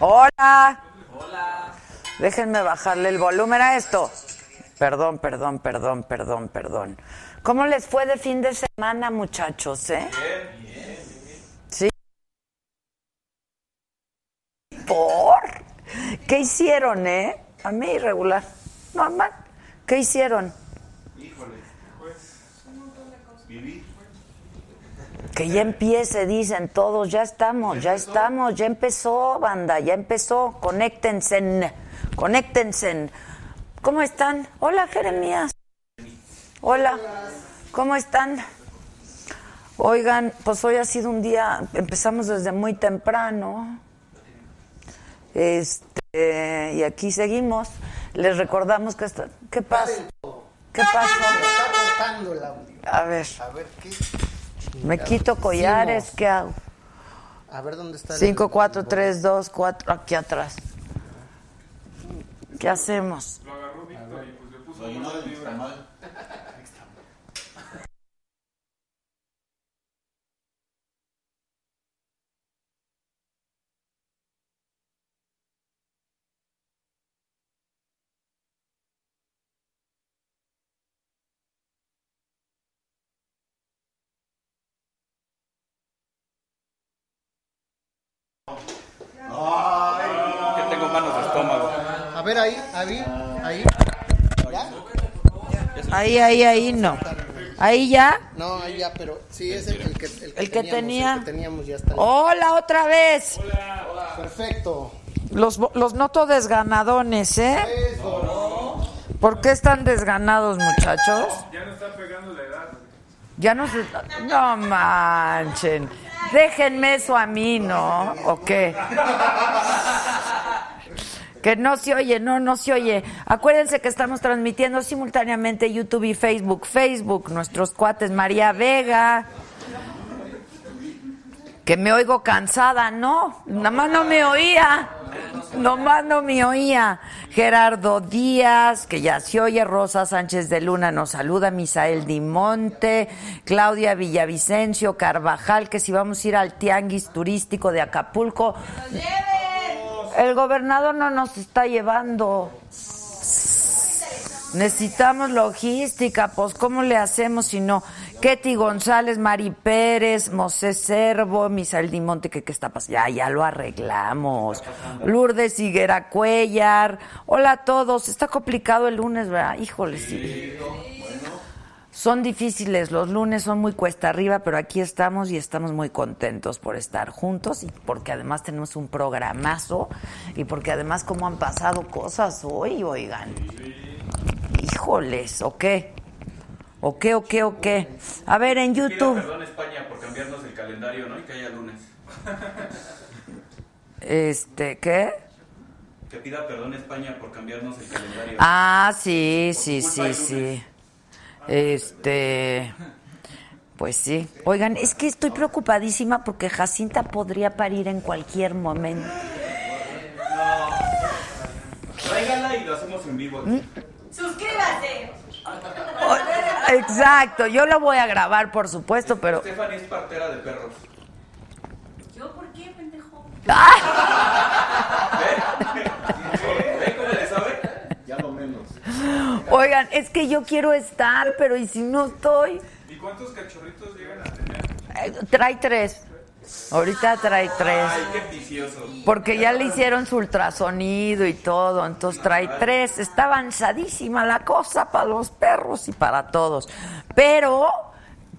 Hola. Hola. Déjenme bajarle el volumen a esto. Perdón, perdón, perdón, perdón, perdón. ¿Cómo les fue de fin de semana, muchachos, eh? Bien, bien, ¿Sí? ¿Por? ¿Qué hicieron, eh? A mí irregular. Normal. ¿Qué hicieron? Híjole, pues un montón de cosas. Vivir. Que ya empiece, dicen todos, ya estamos, ya estamos, ya empezó, banda, ya empezó, conéctense, conéctense. ¿Cómo están? Hola, Jeremías. Hola, ¿cómo están? Oigan, pues hoy ha sido un día, empezamos desde muy temprano. Este, y aquí seguimos. Les recordamos que está, ¿qué pasa? ¿Qué pasó? A ver. A ver qué. Me quito collares, ¿qué hago? A ver dónde está. 5, 4, 3, 2, 4, aquí atrás. ¿Qué hacemos? Lo agarró Víctor y pues le puso Que tengo manos de estómago. A ver ahí, ahí, ahí. ¿Ya? Ahí, ahí, ahí, no. Ahí ya. No, ahí ya, pero sí es el, el que, el que El que teníamos, tenía. el que teníamos ya está. Hola, otra vez. Perfecto. Los, los noto desganadones, ¿eh? ¿Por qué están desganados, muchachos? Ya no está pegando la edad. Ya no se... No manchen. Déjenme eso a mí, ¿no? ¿O qué? Que no se oye, no, no se oye. Acuérdense que estamos transmitiendo simultáneamente YouTube y Facebook. Facebook, nuestros cuates María Vega. Que me oigo cansada, no, nada más no me oía. Nomás no me oía. Gerardo Díaz, que ya se oye. Rosa Sánchez de Luna nos saluda. Misael Dimonte. Claudia Villavicencio. Carvajal, que si vamos a ir al tianguis turístico de Acapulco. El gobernador no nos está llevando. Necesitamos logística, pues ¿cómo le hacemos si no? Ketty González, Mari Pérez, Mosés Servo, Misael Dimonte, que qué está pasando? Ya, ya lo arreglamos. Lourdes Higuera Cuellar. Hola a todos. Está complicado el lunes, ¿verdad? Híjole, sí. Son difíciles, los lunes son muy cuesta arriba, pero aquí estamos y estamos muy contentos por estar juntos y porque además tenemos un programazo y porque además como han pasado cosas hoy, oigan. Híjoles, ¿o qué? ¿O qué, o qué, o qué? A ver, en Pida YouTube. perdón España por cambiarnos el calendario, ¿no? Y que haya lunes. Este, ¿qué? Que pida perdón España por cambiarnos el calendario. Ah, sí, sí, sí, sí. Este, pues sí. Oigan, es que estoy preocupadísima porque Jacinta podría parir en cualquier momento. Tráigala y lo hacemos en vivo aquí. Suscríbase. Exacto, yo lo voy a grabar, por supuesto, pero Stephanie es partera de perros. qué, pendejo? ¿Ve cómo le sabe? Ya lo menos. Oigan, es que yo quiero estar, pero ¿y si no estoy? ¿Y cuántos cachorritos llegan a tener? Eh, trae tres. Ahorita trae tres. Ay, qué vicioso. Porque ya le hicieron su ultrasonido y todo, entonces trae tres. Está avanzadísima la cosa para los perros y para todos. Pero,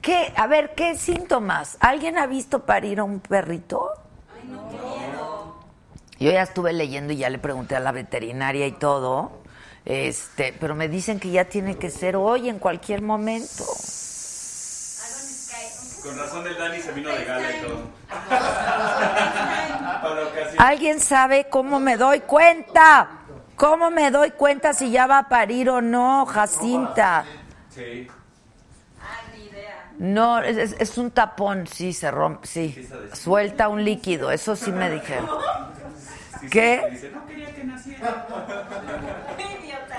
¿qué? A ver, ¿qué síntomas? ¿Alguien ha visto parir a un perrito? Yo ya estuve leyendo y ya le pregunté a la veterinaria y todo. Este, pero me dicen que ya tiene que ser hoy, en cualquier momento. Con razón el Dani se vino de gala y todo. ¿Alguien sabe cómo me doy cuenta? ¿Cómo me doy cuenta si ya va a parir o no, Jacinta? Sí. No, es, un tapón, sí, se rompe, sí. Suelta un líquido, eso sí me dijeron. ¿Qué? Dice, no quería que naciera.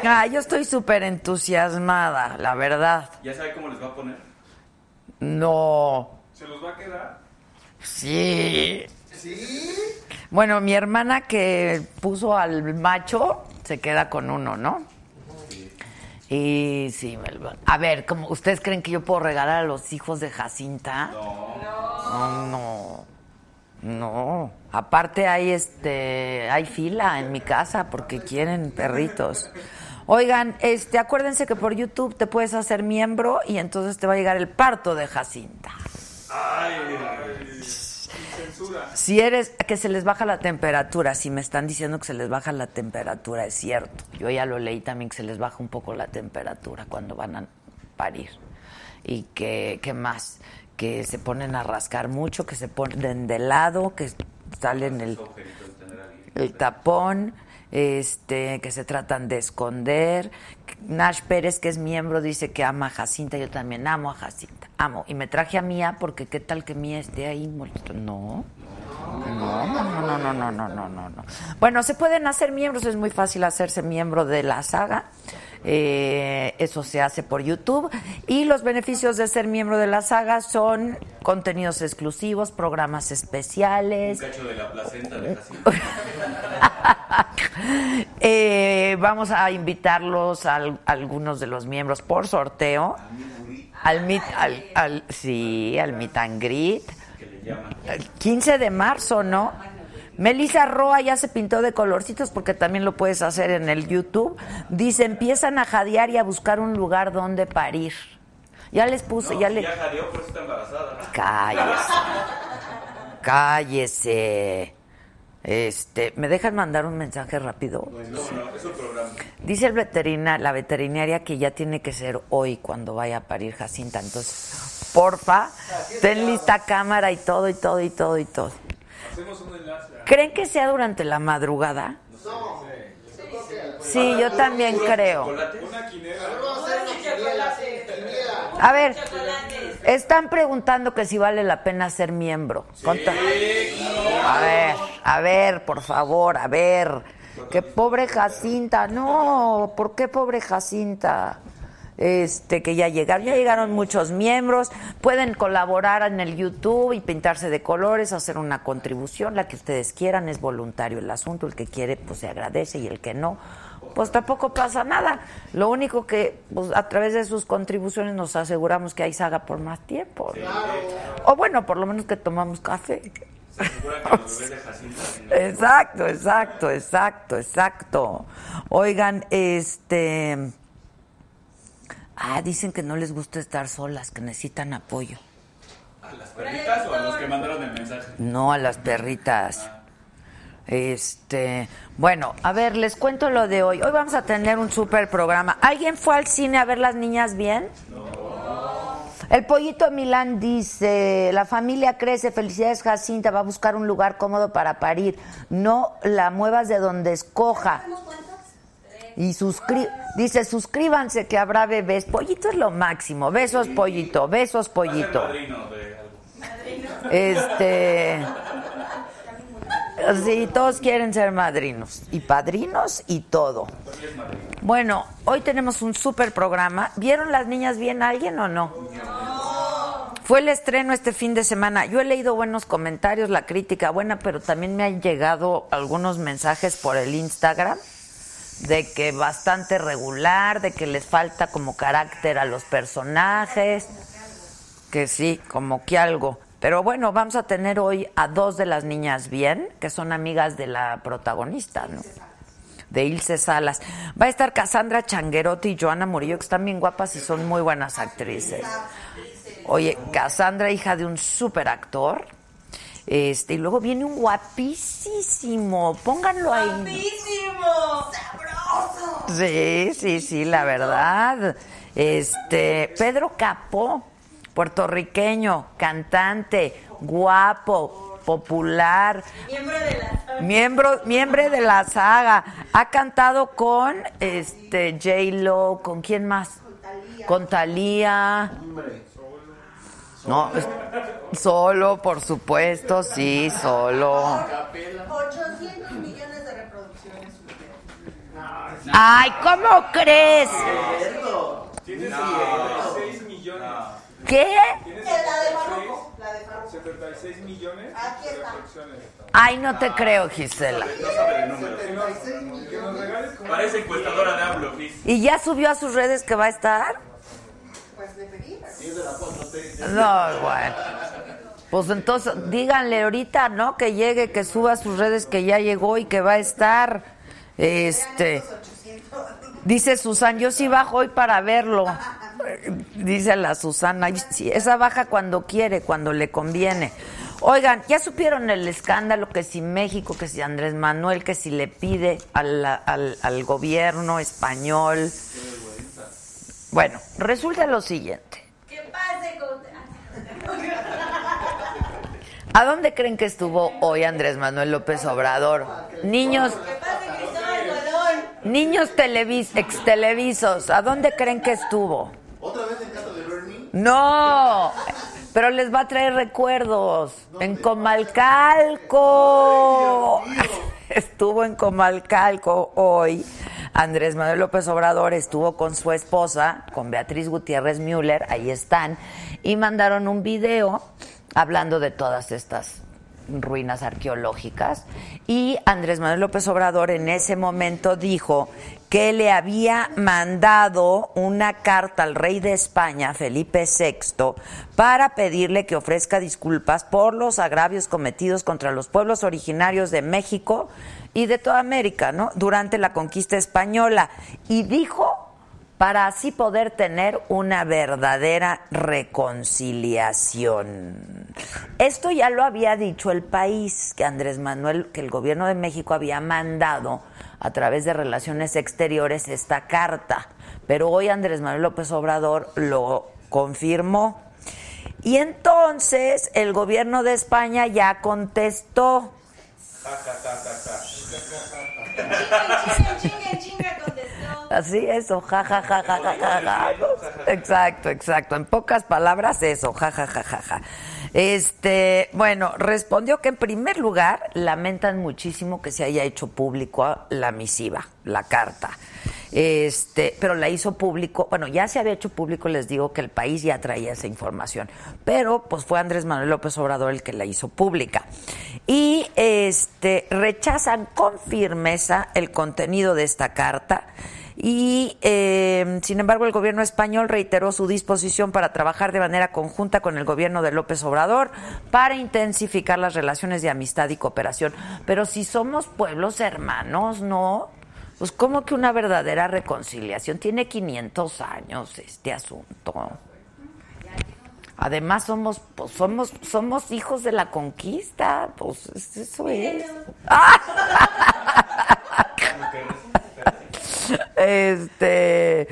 Ah, yo estoy súper entusiasmada, la verdad. ¿Ya sabe cómo les va a poner? No, ¿Se los va a quedar? sí. Bueno, mi hermana que puso al macho se queda con uno, ¿no? Y sí, a ver, como ustedes creen que yo puedo regalar a los hijos de Jacinta? No, no, no. Aparte hay este, hay fila en mi casa porque quieren perritos. Oigan, este, acuérdense que por YouTube te puedes hacer miembro y entonces te va a llegar el parto de Jacinta. Si eres que se les baja la temperatura, si me están diciendo que se les baja la temperatura, es cierto. Yo ya lo leí también que se les baja un poco la temperatura cuando van a parir. Y que, ¿qué más? Que se ponen a rascar mucho, que se ponen de lado, que salen el, el tapón, este, que se tratan de esconder. Nash Pérez, que es miembro, dice que ama a Jacinta, yo también amo a Jacinta, amo. Y me traje a Mía porque qué tal que Mía esté ahí molestando. No. No, no, no, no, no, no, no, no. Bueno, se pueden hacer miembros, es muy fácil hacerse miembro de la saga. Eh, eso se hace por YouTube. Y los beneficios de ser miembro de la saga son contenidos exclusivos, programas Un especiales. cacho de la placenta de Jacinta. Eh, vamos a invitarlos a, al- algunos de los miembros por sorteo. Al meet, al, al- sí, al meet and greet. Que le llaman. El 15 de marzo, ¿no? Melissa Roa ya se pintó de colorcitos porque también lo puedes hacer en el YouTube. Dice, empiezan a jadear y a buscar un lugar donde parir. Ya les puse, No, ya si le... ya jadeó, por eso está embarazada. Cállese. Cállese. Este, ¿me dejan mandar un mensaje rápido? No, no, es un programa. Dice el veterina, la veterinaria que ya tiene que ser hoy cuando vaya a parir Jacinta. Entonces, porfa, ten lista cámara y todo, y todo, y todo, y todo. Hacemos un enlace. ¿Creen que sea durante la madrugada? Sí, yo también creo. A ver, están preguntando que si vale la pena ser miembro. Conta- A ver, a ver, por favor, a ver. Que pobre Jacinta, no, ¿por qué pobre Jacinta? Este, que ya llegaron, ya llegaron muchos miembros, pueden colaborar en el YouTube y pintarse de colores, hacer una contribución, la que ustedes quieran, es voluntario el asunto, el que quiere pues se agradece y el que no, pues tampoco pasa nada. Lo único que pues, a través de sus contribuciones nos aseguramos que hay saga por más tiempo. ¿no? O bueno, por lo menos que tomamos café. Exacto, exacto, exacto, exacto. Oigan, este... Ah, dicen que no les gusta estar solas, que necesitan apoyo. ¿A las perritas o a los que mandaron el mensaje? No a las perritas. Este, bueno, a ver, les cuento lo de hoy. Hoy vamos a tener un super programa. ¿Alguien fue al cine a ver las niñas bien? El pollito Milán dice, la familia crece, felicidades Jacinta, va a buscar un lugar cómodo para parir. No la muevas de donde escoja. Y suscri dice, suscríbanse que habrá bebés. Pollito es lo máximo. Besos, pollito, besos, pollito. Este. Sí, todos quieren ser madrinos. Y padrinos y todo. Bueno, hoy tenemos un super programa. ¿Vieron las niñas bien a alguien o no? Fue el estreno este fin de semana. Yo he leído buenos comentarios, la crítica buena, pero también me han llegado algunos mensajes por el Instagram de que bastante regular, de que les falta como carácter a los personajes, que sí, como que algo. Pero bueno, vamos a tener hoy a dos de las niñas bien, que son amigas de la protagonista, ¿no? De Ilse Salas. Va a estar Cassandra Changuerotti y Joana Murillo, que están bien guapas y son muy buenas actrices. Oye, Cassandra, hija de un super actor. Este, y luego viene un guapísimo. Pónganlo ahí. ¡Guapísimo! ¡Sabroso! Sí, sí, sí, la verdad. Este, Pedro Capó, puertorriqueño, cantante, guapo, popular, Miembro de la miembro, miembro de la saga. Ha cantado con este J Lo, ¿con quién más? Con Talía. No, solo, por supuesto, sí, solo. 800 millones de reproducciones. Ay, ¿cómo crees? Tiene 76 millones. ¿Qué? Tiene La de 76, Farruko. La de Farruko. 76 millones Aquí de está. reproducciones. Ay, no te creo, Gisela. No sabe regales como Parece encuestadora de AMLO. ¿Y ya subió a sus redes que va a estar? Pues le pedí. No, bueno. Pues entonces, díganle ahorita, ¿no? Que llegue, que suba a sus redes que ya llegó y que va a estar. Este. Dice Susan, yo sí bajo hoy para verlo. Dice la Susana, "Ay, sí, esa baja cuando quiere, cuando le conviene. Oigan, ya supieron el escándalo que si México, que si Andrés Manuel, que si le pide al, al, al gobierno español. Bueno, resulta lo siguiente. ¿Qué pase con.? ¿A dónde creen que estuvo hoy Andrés Manuel López Obrador? Niños, niños televis, ex televisos, ¿a dónde creen que estuvo? ¿Otra vez en casa de Bernie? No, pero les va a traer recuerdos. En Comalcalco. Estuvo en Comalcalco hoy. Andrés Manuel López Obrador estuvo con su esposa, con Beatriz Gutiérrez Müller, ahí están, y mandaron un video hablando de todas estas ruinas arqueológicas. Y Andrés Manuel López Obrador en ese momento dijo que le había mandado una carta al rey de España, Felipe VI, para pedirle que ofrezca disculpas por los agravios cometidos contra los pueblos originarios de México y de toda América, ¿no? Durante la conquista española. Y dijo para así poder tener una verdadera reconciliación. Esto ya lo había dicho el país, que Andrés Manuel, que el gobierno de México había mandado a través de relaciones exteriores esta carta, pero hoy Andrés Manuel López Obrador lo confirmó. Y entonces el gobierno de España ya contestó. Así eso, ja, ja, ja, ja, ja, ja, ja. Exacto, exacto. En pocas palabras, eso, ja, ja, ja, ja, ja. Este, bueno, respondió que en primer lugar lamentan muchísimo que se haya hecho público la misiva, la carta. Este, pero la hizo público, bueno, ya se había hecho público, les digo que el país ya traía esa información, pero pues fue Andrés Manuel López Obrador el que la hizo pública. Y este rechazan con firmeza el contenido de esta carta y, eh, sin embargo, el gobierno español reiteró su disposición para trabajar de manera conjunta con el gobierno de López Obrador para intensificar las relaciones de amistad y cooperación. Pero si somos pueblos hermanos, ¿no? Pues como que una verdadera reconciliación. Tiene 500 años este asunto. Además somos pues, somos somos hijos de la conquista, pues eso es. Este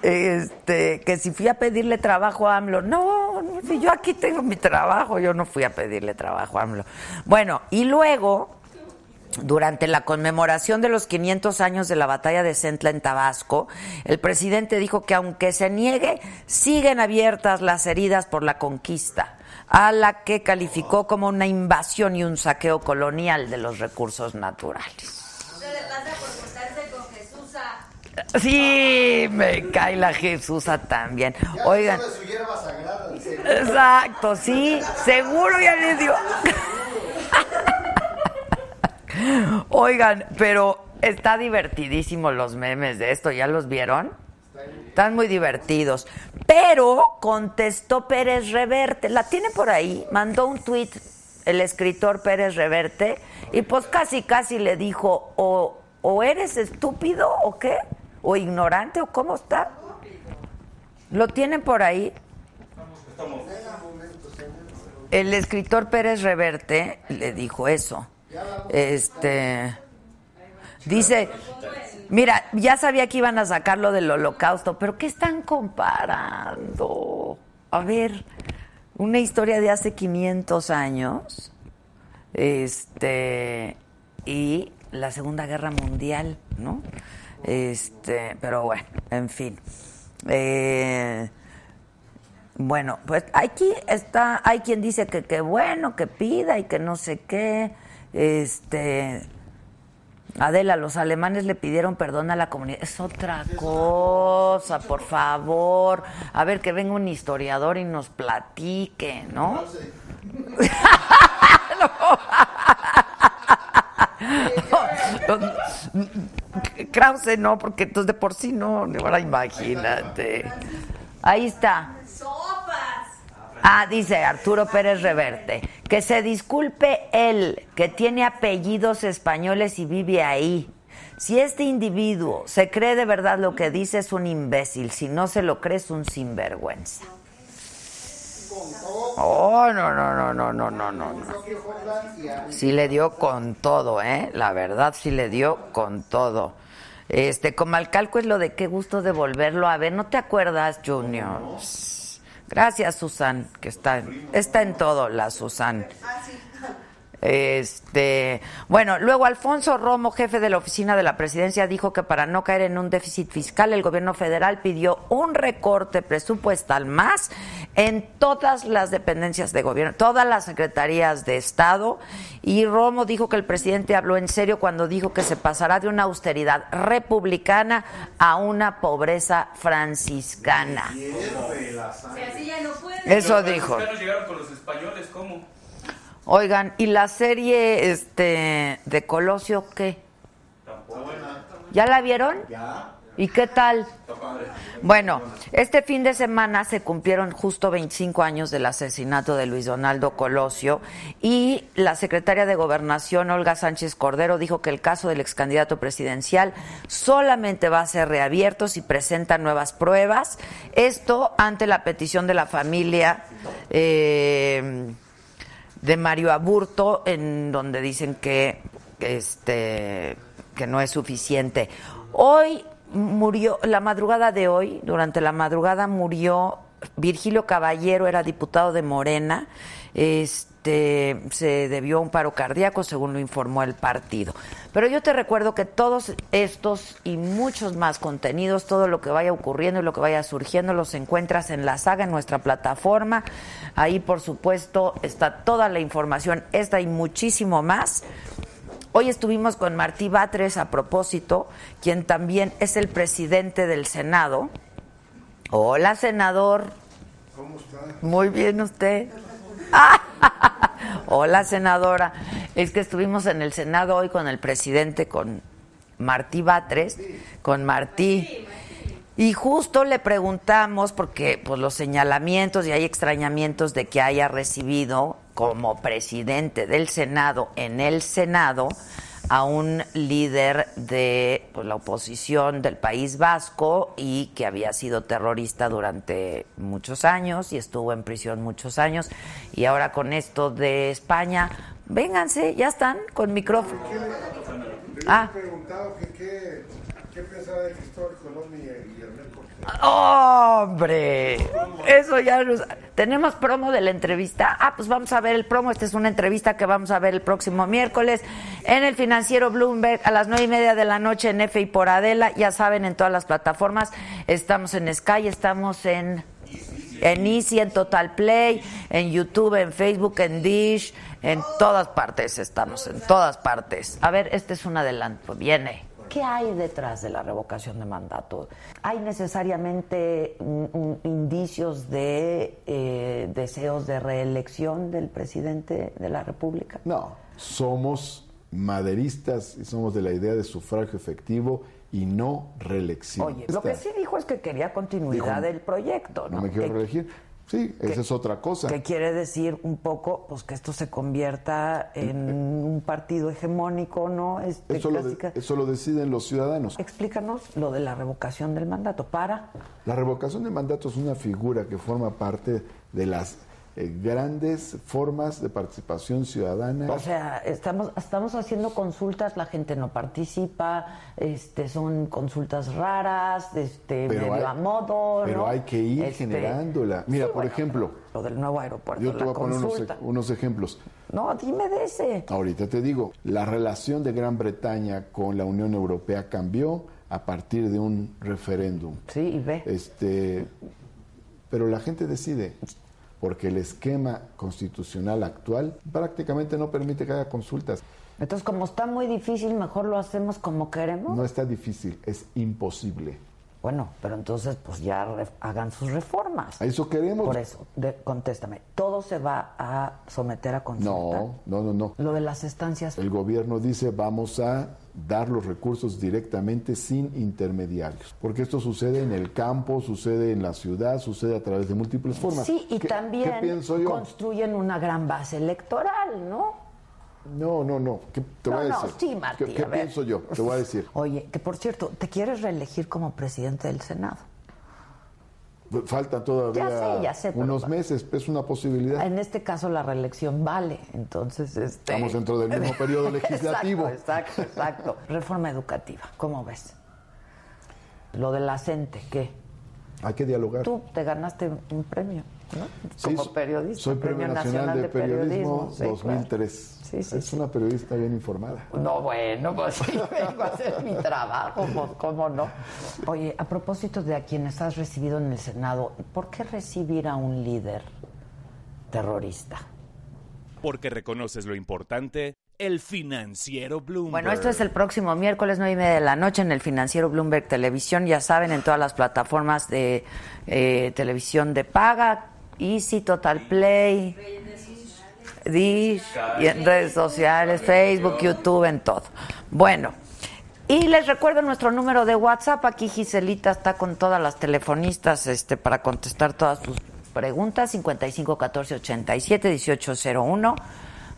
este que si fui a pedirle trabajo a AMLO, no, no, yo aquí tengo mi trabajo, yo no fui a pedirle trabajo a AMLO. Bueno, y luego durante la conmemoración de los 500 años de la batalla de Centla en Tabasco, el presidente dijo que aunque se niegue, siguen abiertas las heridas por la conquista, a la que calificó como una invasión y un saqueo colonial de los recursos naturales. Sí, me cae la Jesusa también. Oigan, Sabe su hierba sagrada. Exacto, sí, seguro ya les dio. Oigan, pero está divertidísimo los memes de esto, ¿ya los vieron? Están muy divertidos. Pero contestó Pérez Reverte, la tiene por ahí, mandó un tuit el escritor Pérez Reverte y pues casi casi le dijo o, o eres estúpido o qué, o ignorante o cómo está. ¿Lo tienen por ahí? El escritor Pérez Reverte le dijo eso. Este dice, mira, ya sabía que iban a sacar lo del holocausto, pero ¿qué están comparando? A ver, una historia de hace 500 años, este, y la Segunda Guerra Mundial, ¿no? Este, pero bueno, en fin. Eh, bueno, pues aquí está, hay quien dice que qué bueno, que pida y que no sé qué. Este, Adela, los alemanes le pidieron perdón a la comunidad. Es otra cosa, por favor. A ver, que venga un historiador y nos platique, ¿no? Krause no, porque entonces de por sí no, ahora imagínate. Ahí está. Ah, dice Arturo Pérez Reverte, que se disculpe él, que tiene apellidos españoles y vive ahí. Si este individuo se cree de verdad lo que dice es un imbécil, si no se lo cree es un sinvergüenza. Oh, no, no, no, no, no, no, no. Sí le dio con todo, ¿eh? La verdad sí le dio con todo. Este, Comalcalco es lo de qué gusto de volverlo a ver. ¿No te acuerdas, Junior? Gracias, Susan, que está, está en todo la Susan. Este, bueno, luego Alfonso Romo, jefe de la oficina de la presidencia, dijo que para no caer en un déficit fiscal, el gobierno federal pidió un recorte presupuestal más en todas las dependencias de gobierno, todas las secretarías de Estado. Y Romo dijo que el presidente habló en serio cuando dijo que se pasará de una austeridad republicana a una pobreza franciscana. Eso dijo. Los llegaron con los españoles, ¿cómo? Oigan, ¿y la serie este de Colosio qué? ¿Ya la vieron? Ya. ¿Y qué tal? Bueno, este fin de semana se cumplieron justo 25 años del asesinato de Luis Donaldo Colosio y la secretaria de Gobernación, Olga Sánchez Cordero, dijo que el caso del ex candidato presidencial solamente va a ser reabierto si presenta nuevas pruebas. Esto ante la petición de la familia. Eh, de Mario Aburto, en donde dicen que este que no es suficiente. Hoy murió, la madrugada de hoy, durante la madrugada murió Virgilio Caballero, era diputado de Morena, este se debió a un paro cardíaco, según lo informó el partido. Pero yo te recuerdo que todos estos y muchos más contenidos, todo lo que vaya ocurriendo y lo que vaya surgiendo, los encuentras en la saga, en nuestra plataforma. Ahí, por supuesto, está toda la información, esta y muchísimo más. Hoy estuvimos con Martí Batres a propósito, quien también es el presidente del Senado. Hola, senador. ¿Cómo está? Muy bien, usted. Hola, senadora. Es que estuvimos en el Senado hoy con el presidente, con Martí Batres, con Martí. Y justo le preguntamos, porque pues los señalamientos y hay extrañamientos de que haya recibido como presidente del Senado en el Senado a un líder de pues, la oposición del País Vasco y que había sido terrorista durante muchos años y estuvo en prisión muchos años. Y ahora con esto de España, vénganse, ya están con micrófono. Le Ah. preguntado que qué, qué pensaba de Cristóbal Colón y, y. ¡Hombre! Eso ya nos... ¿Tenemos promo de la entrevista? Ah, pues vamos a ver el promo. Esta es una entrevista que vamos a ver el próximo miércoles en el financiero Bloomberg a las nueve y media de la noche en F y por Adela. Ya saben, en todas las plataformas. Estamos en Sky, estamos en... En Easy, en Total Play, en YouTube, en Facebook, en Dish, en todas partes estamos, en todas partes. A ver, este es un adelanto, viene. ¿Qué hay detrás de la revocación de mandato? ¿Hay necesariamente indicios de eh, deseos de reelección del presidente de la República? No, somos maderistas y somos de la idea de sufragio efectivo y no reelección. Oye, lo que sí dijo es que quería continuidad Dijo, del proyecto, ¿no? No me quiero Que- reelegir. Sí, esa es otra cosa. Que quiere decir un poco pues que esto se convierta en un partido hegemónico, ¿no? Este, Eso lo, de- eso lo deciden los ciudadanos. Explícanos lo de la revocación del mandato. Para. La revocación de mandato es una figura que forma parte de las eh, grandes formas de participación ciudadana. O sea, estamos, estamos haciendo consultas, la gente no participa, este, son consultas raras, este, medio hay, a modo. pero ¿no? hay que ir Este, generándola. Mira, sí, por bueno, ejemplo, Lo del nuevo aeropuerto, yo te voy a poner unos, unos ejemplos. No, dime de ese. Ahorita te digo, la relación de Gran Bretaña con la Unión Europea cambió a partir de un referéndum. Sí, y ve. Este, pero la gente decide, porque el esquema constitucional actual prácticamente no permite que haya consultas. Entonces, como está muy difícil, mejor lo hacemos como queremos. No está difícil, es imposible. Bueno, pero entonces pues ya hagan sus reformas. A eso queremos. Por eso, de- contéstame, ¿todo se va a someter a consulta? No, no, no, no. Lo de las estancias, El gobierno dice vamos a dar los recursos directamente sin intermediarios, porque esto sucede en el campo, sucede en la ciudad, sucede a través de múltiples formas. sí, y ¿Qué- también ¿Qué pienso yo? construyen una gran base electoral, ¿no? No, no, no. ¿Qué te No, voy a no, decir? sí, Martí, ¿Qué, qué a ver. pienso yo? Te voy a decir. Oye, que por cierto, ¿te quieres reelegir como presidente del Senado? Falta todavía Ya sé, ya sé, pero- unos meses, es una posibilidad. En este caso la reelección vale, entonces este... Estamos dentro del mismo periodo legislativo. Exacto, exacto, exacto. Reforma educativa, ¿cómo ves? Lo de la CENTE, ¿qué? Hay que dialogar. Tú te ganaste un premio, ¿no? Sí, Como periodista. Soy Premio Nacional, de Periodismo, sí, 2003. Sí, sí, es sí. una periodista bien informada. No, bueno, pues sí, vengo a hacer mi trabajo, pues cómo no. Oye, a propósito de a quienes has recibido en el Senado, ¿por qué recibir a un líder terrorista? Porque reconoces lo importante, el financiero Bloomberg. Bueno, esto es el próximo miércoles, nueve y media de la noche, en el financiero Bloomberg Televisión. Ya saben, en todas las plataformas de eh, televisión de paga, Easy, Total Play, Dish, y en redes sociales, Facebook, YouTube, en todo. Bueno. Y les recuerdo nuestro número de WhatsApp. Aquí Giselita está con todas las telefonistas este, para contestar todas sus preguntas. 55 14 87 18 01.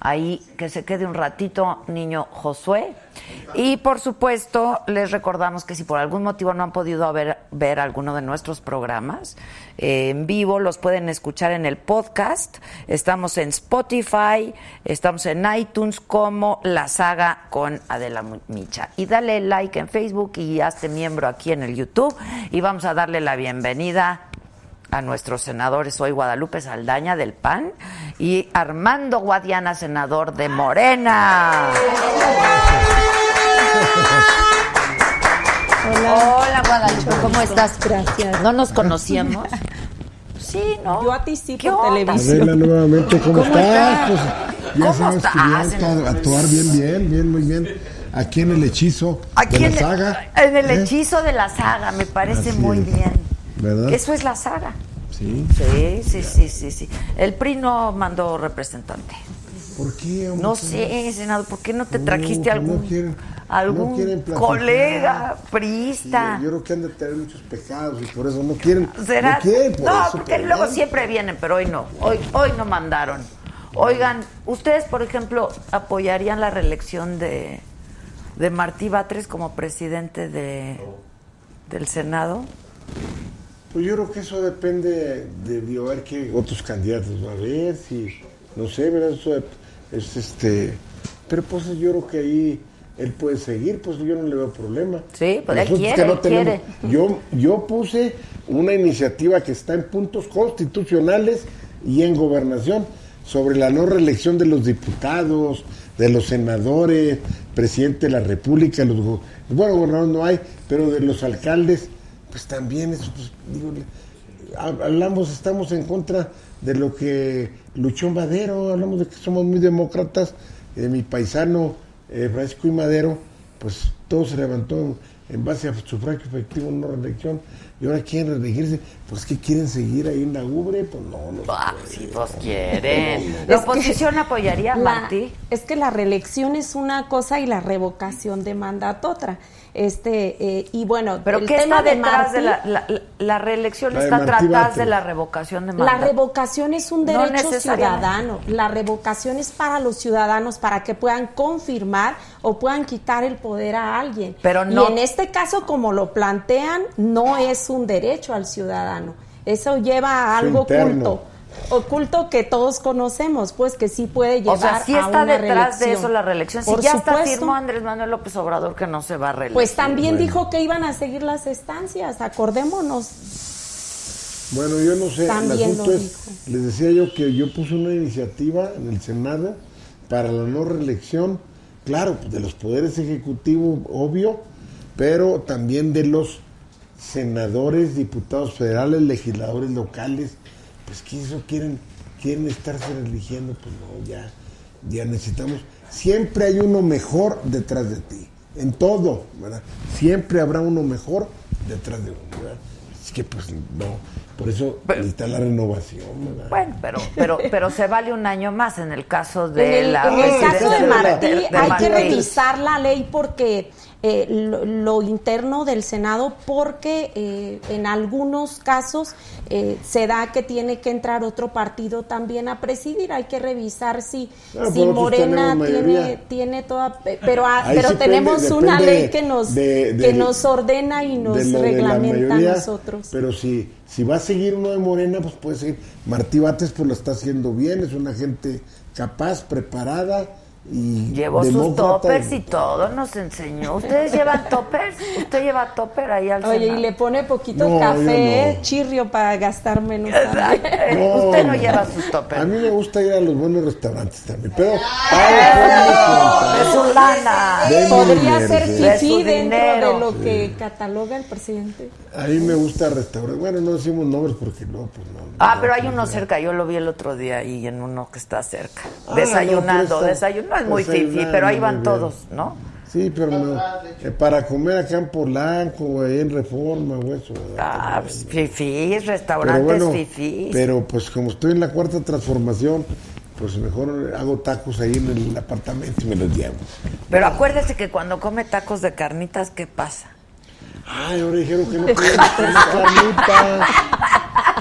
Ahí que se quede un ratito, niño Josué. Y por supuesto, les recordamos que si por algún motivo no han podido ver, ver alguno de nuestros programas eh, en vivo, los pueden escuchar en el podcast. Estamos en Spotify, estamos en iTunes como La Saga con Adela Micha. Y dale like en Facebook y hazte miembro aquí en el YouTube. Y vamos a darle la bienvenida a nuestros senadores hoy Guadalupe Saldaña del PAN y Armando Guadiana, senador de Morena. Hola. Guadalupe, ¿cómo estás? Gracias. ¿No nos conocíamos? Sí, ¿no? Yo a ti sí ¿Qué por televisión. Adela, nuevamente, ¿cómo, ¿Cómo estás? Pues, ya ¿Cómo sabes que estás? ya está actuar bien, bien, bien, muy bien. Aquí en el hechizo Aquí de en, la saga. en el ¿eh? hechizo de la saga, me parece Así muy es. bien. ¿Verdad? Eso es la saga. Sí. Sí, sí, sí, sí, sí. El PRI no mandó representante. ¿Por qué? hombre? No sé, senador, ¿por qué no te No, trajiste no algún, quieren- algún no colega Sí, priista? yo creo que han de tener muchos pecados y por eso no quieren. ¿Será? No quieren, por no, eso, porque pero luego siempre vienen, pero hoy no. Hoy, hoy no mandaron. Oigan, ustedes, por ejemplo, apoyarían la reelección de, de Martí Batres como presidente de, del Senado. Pues yo creo que eso depende de, de ver qué otros candidatos va a haber, si, no sé, ¿verdad? Eso es este, pero pues yo creo que ahí él puede seguir, pues yo no le veo problema. Sí, pues él Nosotros quiere, que no él tenemos- quiere. Yo, yo puse una iniciativa que está en puntos constitucionales y en gobernación sobre la no reelección de los diputados, de los senadores, presidente de la República, los bueno, gobernadores no hay, pero de los alcaldes, pues también eso, pues, digo, hablamos, estamos en contra de lo que luchó Madero, hablamos de que somos muy demócratas, eh, mi paisano eh, Francisco y Madero, pues todo se levantó en base a sufragio efectivo, no reelección, y ahora quieren reelegirse, pues que quieren seguir ahí en la ubre, pues no, no. Ah, si vos quieren. ¿La oposición apoyaría a La- Martí? es que la reelección es una cosa y la revocación de mandato otra. Este, eh, y bueno, ¿Pero el qué tema está detrás de, Martí- la, la, la reelección? La de está Batres. de la revocación de La mandato. revocación es un derecho ciudadano. La revocación es para los ciudadanos, para que puedan confirmar o puedan quitar el poder a alguien. Pero no- Y en este caso, como lo plantean, no es un derecho al ciudadano. Eso lleva a algo oculto. Oculto que todos conocemos, pues que sí puede llevar o sea, sí a está una detrás de reelección. eso la reelección. Si Por ya está firmó Andrés Manuel López Obrador que no se va a reelegir. Pues también Bueno. dijo que iban a seguir las estancias, acordémonos. Bueno, yo no sé, el También asunto lo es, les decía yo que yo puse una iniciativa en el Senado para la no reelección, claro, de los poderes ejecutivos, obvio, pero también de los senadores, diputados federales, legisladores locales, pues que eso quieren, quieren estarse eligiendo, pues no, ya, ya necesitamos, siempre hay uno mejor detrás de ti, en todo, ¿verdad? Siempre habrá uno mejor detrás de uno, ¿verdad? Es que pues no, por eso necesita la renovación, ¿verdad? Bueno, pero, pero, pero se vale un año más en el caso de en el, la en el caso de Martí de- de hay Martí. que revisar la ley porque eh, lo, lo interno del Senado porque eh, en algunos casos eh, se da que tiene que entrar otro partido también a presidir. Hay que revisar si, Claro, si pero nosotros Morena tiene tiene toda pero ah, pero sí tenemos depende- una depende ley que nos de- que nos ordena y nos reglamenta a nosotros. Pero si, si va a seguir uno de Morena, pues puede seguir. Martí Bates pues lo está haciendo bien, es una gente capaz, preparada y Llevó sus toppers y- y todo, nos enseñó. ¿Ustedes llevan toppers? ¿Usted lleva topper ahí al Oye, Senado? y le pone poquito No, café, no. ¿eh? chirrio para gastar menos. Exacto. también. Usted no lleva sus toppers. A mí me gusta ir a los buenos restaurantes también, pero Es su lana. Podría ser sí. Fifí dentro dinero. de lo que cataloga el presidente. A mí me gusta restaurar. Bueno, no decimos nombres porque no, pues no. Ah, no, pero hay pues, uno cerca, yo lo vi el otro día ahí en uno que está cerca. Ah, desayunando, no, pero está- desayuno. No es muy desayunando, fifi, pero ahí van todos, ¿no? Sí, pero no. eh, para comer acá en Polanco, ahí en Reforma o eso. Ah, pues fifís, Pero restaurantes bueno, fifís. pero pues como estoy en la cuarta transformación, pues mejor hago tacos ahí en el apartamento y me los llevo. Pero acuérdese que cuando come tacos de carnitas, ¿qué pasa? Ay, ahora dijeron que no pueden comer carnita.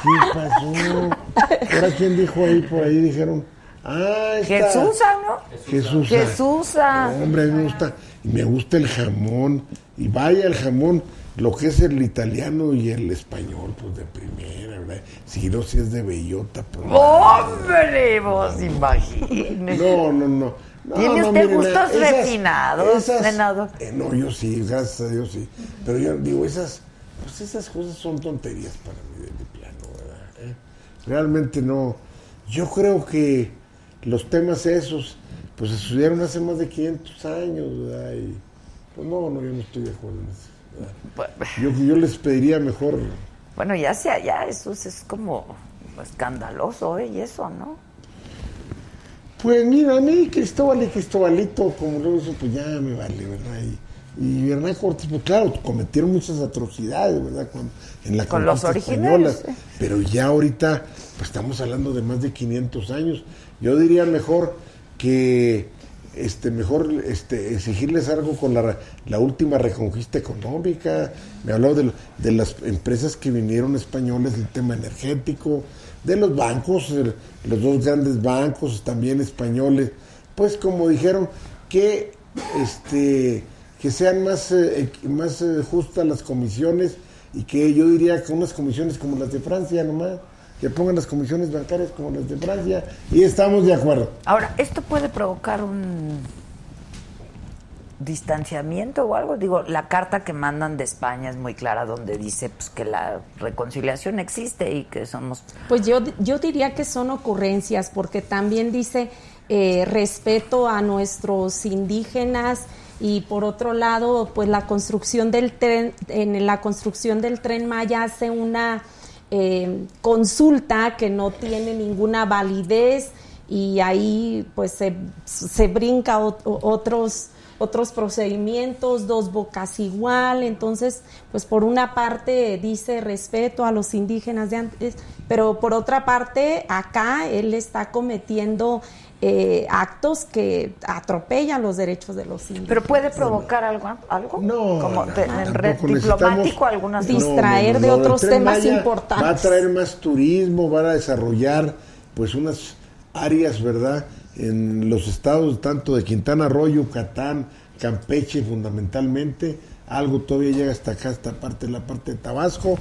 ¿Qué pasó? Ahora quién dijo ahí por ahí dijeron, ah, Jesús, ¿no? Jesús. Jesús. Hombre, a mí me gusta, y me gusta el jamón. Y vaya el jamón, lo que es el italiano y el español, pues de primera, ¿verdad? Si no, si es de bellota, pues. ¡Hombre! Vos imagínese. No, no, no. No, ¿Tiene no, usted miren, gustos esas- refinados, esas- senador? eh, no, yo sí, gracias a Dios sí. Pero yo digo, esas, pues esas cosas son tonterías para mí de, de plano, ¿verdad? ¿Eh? Realmente no. Yo creo que los temas esos, pues se estudiaron hace más de 500 años, ¿verdad? Y, pues no, no, yo no estoy de acuerdo en eso. Yo, yo les pediría mejor. Bueno, ya sea, ya eso es como escandaloso, ¿eh? Y eso, ¿no? Pues mira, a mí Cristóbal y Cristobalito, como lo hizo, pues ya me vale, ¿verdad? Y, y Hernán Cortés, pues claro, cometieron muchas atrocidades, ¿verdad? Con, en la Con los española. Pero ya ahorita, pues estamos hablando de más de 500 años. Yo diría mejor que, este, mejor este, exigirles algo con la, la última reconquista económica. Me habló de, de las empresas que vinieron españoles, el tema energético, de los bancos, los dos grandes bancos también españoles, pues como dijeron, que este que sean más, eh, más eh, justas las comisiones y que yo diría que unas comisiones como las de Francia nomás, que pongan las comisiones bancarias como las de Francia y estamos de acuerdo. Ahora, ¿esto puede provocar un distanciamiento o algo? Digo, la carta que mandan de España es muy clara donde dice pues, que la reconciliación existe y que somos... Pues yo, yo diría que son ocurrencias, porque también dice eh, respeto a nuestros indígenas y por otro lado, pues la construcción del tren, en la construcción del tren Maya hace una eh, consulta que no tiene ninguna validez y ahí pues se, se brinca ot- otros otros procedimientos, dos bocas igual, entonces, pues por una parte dice respeto a los indígenas de antes, pero por otra parte acá él está cometiendo eh, actos que atropellan los derechos de los indígenas. ¿Pero puede provocar algo? algo? No, Como de- no, en red diplomático algunas Dis- distraer de otros temas Maya importantes. Va a traer más turismo, va a desarrollar pues unas áreas, ¿verdad? En los estados tanto de Quintana Roo, Yucatán, Campeche fundamentalmente, algo todavía llega hasta acá, esta parte, la parte de Tabasco.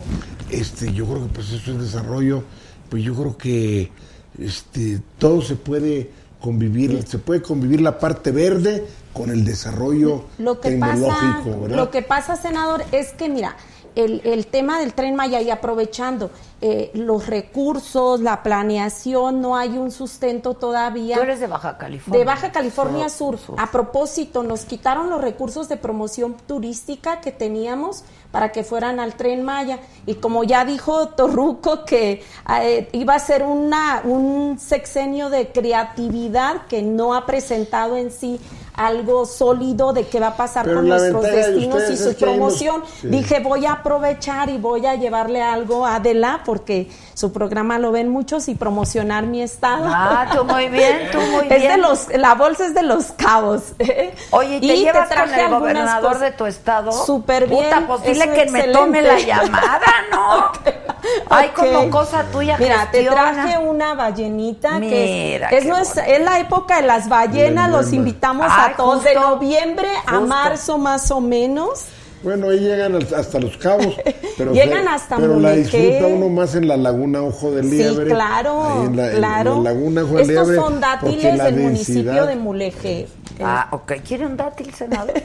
Este, yo creo que pues eso es desarrollo, pues yo creo que este todo se puede convivir, se puede convivir la parte verde con el desarrollo Lo que pasa, tecnológico, ¿verdad? lo que pasa, senador, es que mira, el, el tema del tren Maya y aprovechando eh, los recursos, la planeación, no hay un sustento todavía. Tú eres de Baja California. De Baja California Sur. A propósito, nos quitaron los recursos de promoción turística que teníamos para que fueran al tren Maya. Y como ya dijo Torruco que eh, iba a ser una, un sexenio de creatividad que no ha presentado en sí algo sólido de qué va a pasar Pero con nuestros de destinos y su es promoción. Sí. Dije, voy a aprovechar y voy a llevarle algo a Adela porque su programa lo ven muchos y promocionar mi estado. Ah, tú muy bien, tú muy Es bien. de los, la bolsa es de los cabos. ¿eh? Oye, ¿y te Y llevas traje con el gobernador de tu estado? Súper bien. Puta, pues dile que es me tome la excelente. llamada, ¿no? Ay, Ok. como cosa tuya Mira, te traje una ballenita Mira, que es, es, nuestra- es la época de las ballenas, Bien, los bien, invitamos Ay, a todos de justo, noviembre a justo. marzo más o menos. Bueno, ahí llegan hasta los cabos, pero, Llegan se- hasta pero la disfruta uno más en la laguna Ojo de Sí, Liebre. claro, ahí en la, en claro. la laguna Ojo de Estos Liebre, son dátiles la del municipio de Mulegé. Ah, ok. ¿Quiere un dátil, senador?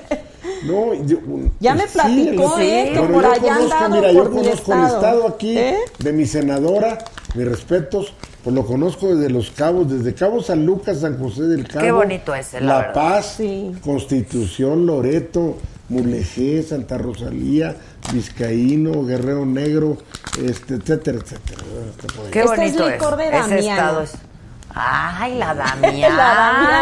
No, yo- Ya me sí, platicó, ¿eh? Que pero por allá han conozco, dado mira, yo por conozco el estado. estado aquí ¿Eh? de mi senadora, mis respetos, pues lo conozco desde Los Cabos, desde Cabo San Lucas, San José del Cabo. Qué bonito es, la. Paz, Sí. Constitución, Loreto, Mulegé, Santa Rosalía, Vizcaíno, Guerrero Negro, este, etcétera, etcétera. Este, Este es licor de Ese Damiana. estado es... Ay, la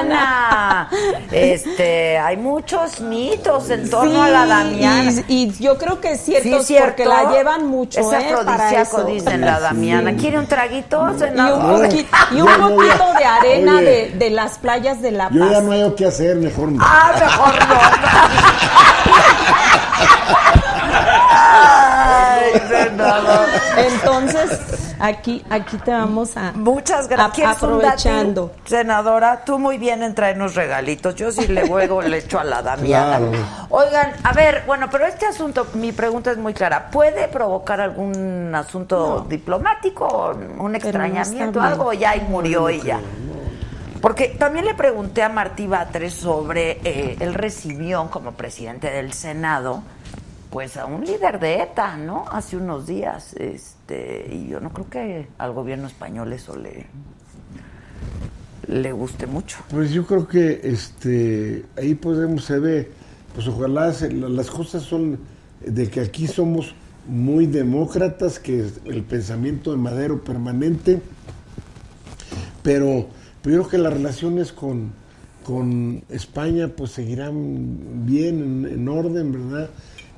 Damiana. este, hay muchos mitos en torno a la Sí, Damiana. Y, y yo creo que es cierto, Sí, es cierto. porque la llevan mucho, Es ¿eh? Afrodisíaco, dicen la Damiana. ¿Quiere un traguito, Y un, senador? poqui- y un poquito de arena Oye. de, de las playas de La Paz. Yo ya no hay qué hacer, mejor no. Ah, mejor no. Ay, senador. Entonces, aquí, aquí te vamos a... Muchas gracias. a- ¿Quieres un aprovechando. senadora, tú muy bien en traernos regalitos. Yo sí le luego le echo a la Damiana. Claro. Oigan, a ver, bueno, pero este asunto, mi pregunta es muy clara. ¿Puede provocar algún asunto diplomático, un extrañamiento, bien. algo? Ya y murió ya. Porque también le pregunté a Martí Batres sobre eh, él recibió como presidente del Senado pues a un líder de ETA, ¿no? Hace unos días, este, y yo no creo que al gobierno español eso le le guste mucho. Pues yo creo que este ahí podemos se ve, pues ojalá se- la- las cosas son de que aquí somos muy demócratas, que es el pensamiento de Madero permanente, pero, pero yo creo que las relaciones con, con España pues seguirán bien, en, en orden, ¿verdad?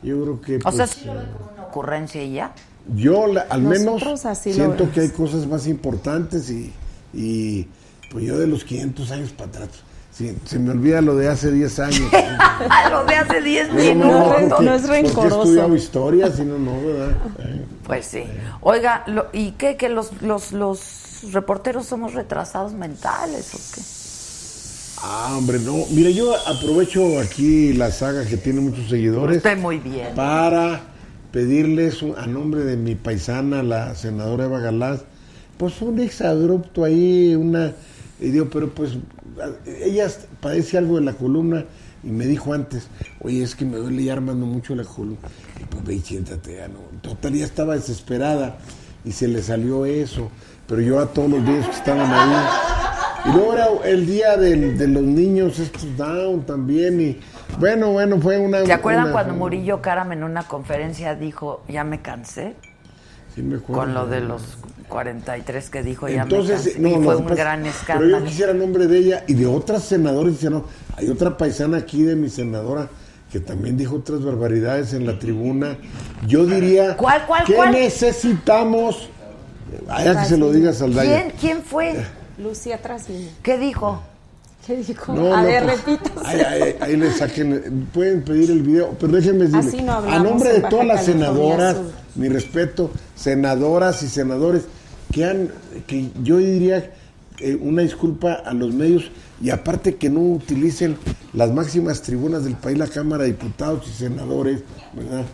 Yo creo que... O sea, pues, sí lo ven como una ocurrencia y ya. yo la- al Nosotros menos así siento que hay cosas más importantes y, y pues yo de los 500 años para atrás, sí, se me olvida lo de hace 10 años. lo de hace 10 No, minutos. no, porque- no es Porque he rencoroso. estudiado historia, si no, no, ¿verdad? Eh, Pues sí. Oiga, lo- ¿y qué? ¿Que los, los, los reporteros somos retrasados mentales o qué? Ah, hombre, no. Mire, yo aprovecho aquí la saga que tiene muchos seguidores Usted muy bien. para pedirles a nombre de mi paisana, la senadora Eva Galás, pues un exabrupto ahí, una... Y digo, pero pues ella padece algo de la columna y me dijo antes, oye, es que me duele ya armando mucho la columna. Y pues ve y siéntate, ya no. Total, ya estaba desesperada y se le salió eso. Pero yo a todos los días que estaban ahí. Y luego era el día del- de los niños, estos down también. Y bueno, bueno, fue una. ¿Se acuerdan una- cuando Murillo Karam en una conferencia dijo, ya me cansé? Sí, me acuerdo. Con lo de los 43 que dijo ya me cansé, no, y fue un pasa- gran Pero escándalo. yo quisiera el nombre de ella y de otras senadoras. Dice, no, hay otra paisana aquí de mi senadora que también dijo otras barbaridades en la tribuna. Yo diría, ¿Cuál, cuál, ¿qué cuál? necesitamos? Vaya que se lo diga Saldaña. ¿Quién, ¿Quién fue? Lucía Trasina. ¿Qué dijo? ¿Qué dijo? No, a no, ver, pues, repítase. Ahí, ahí- ahí le saquen, pueden pedir el video, pero déjenme decirle, Así no a nombre de todas las senadoras, Sur. mi respeto, senadoras y senadores, que han, que yo diría eh, una disculpa a los medios y aparte que no utilicen las máximas tribunas del país, la Cámara de Diputados y senadores, ¿verdad?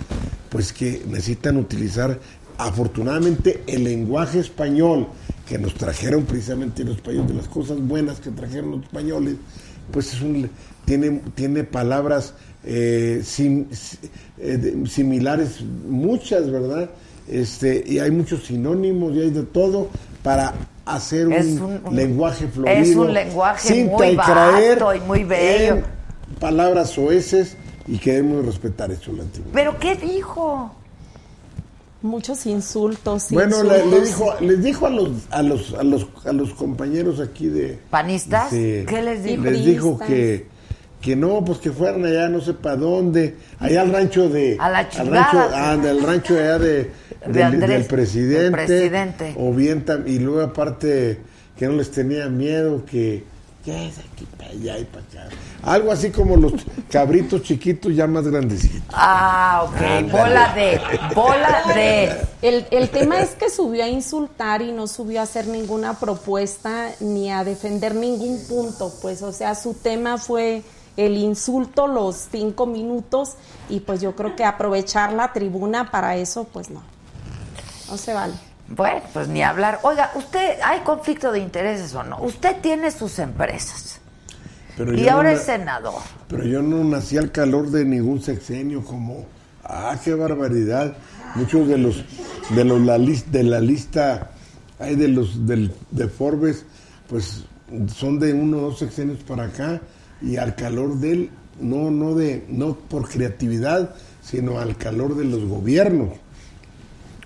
Pues que necesitan utilizar afortunadamente el lenguaje español que nos trajeron precisamente los españoles, de las cosas buenas que trajeron los españoles, pues es un, tiene, tiene palabras eh, sim- eh, de- similares, muchas, ¿verdad? Este, y hay muchos sinónimos y hay de todo para hacer un, lenguaje florido. es un lenguaje muy vasto y muy bello. en palabras soeces y queremos respetar eso la antigüedad. ¿Pero qué dijo? Muchos insultos. Bueno, le, le insultos. dijo, les dijo a los, a los, a los, a los compañeros aquí de ¿Panistas? Sí. ¿Qué les dijo? les dijo que, que no, pues que fueran allá, no sé para dónde, allá al rancho de, A la al rancho, ah, del rancho allá de, De del, Andrés, del presidente, presidente. o bien y luego aparte que no les tenía miedo que ya es aquí para allá y para acá, algo así como los cabritos chiquitos ya más grandecitos. Ah, ok. Ándale. Bola de. Bola de. El, el tema es que subió a insultar y no subió a hacer ninguna propuesta ni a defender ningún punto, pues, o sea, su tema fue el insulto los cinco minutos y pues yo creo que aprovechar la tribuna para eso, pues no, no se vale. Bueno, pues ni hablar. Oiga, ¿usted hay conflicto de intereses o no? Usted tiene sus empresas Pero y ahora no es senador. Pero yo no nací al calor de ningún sexenio como, ah, qué barbaridad. Muchos de los de los la de la lista hay de los del, de Forbes, pues son de uno o dos sexenios para acá y al calor del no no de no por creatividad, sino al calor de los gobiernos.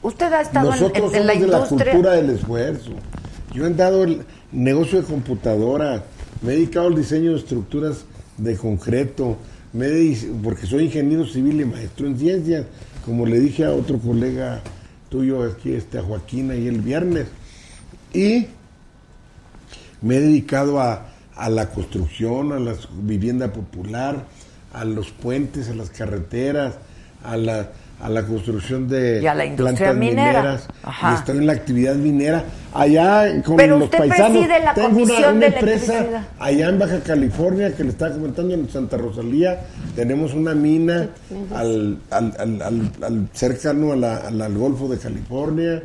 Usted ha estado en, Nosotros en- en la somos de la industria. cultura del esfuerzo. Yo he dado el negocio de computadora, me he dedicado al diseño de estructuras de concreto, me he porque soy ingeniero civil y maestro en ciencias, como le dije a otro colega tuyo aquí, este, a Joaquín, ahí el viernes. Y me he dedicado a, a la construcción, a la vivienda popular, a los puentes, a las carreteras, a la, a la construcción de Y a la industria plantas minera. mineras. Ajá. Y estoy en la actividad minera. Allá con Pero los usted paisanos. preside la tengo una, Comisión una de empresa allá en Baja California que le estaba comentando en Santa Rosalía. Tenemos una mina al, al, al, al- al- cercano a la- al- al Golfo de California.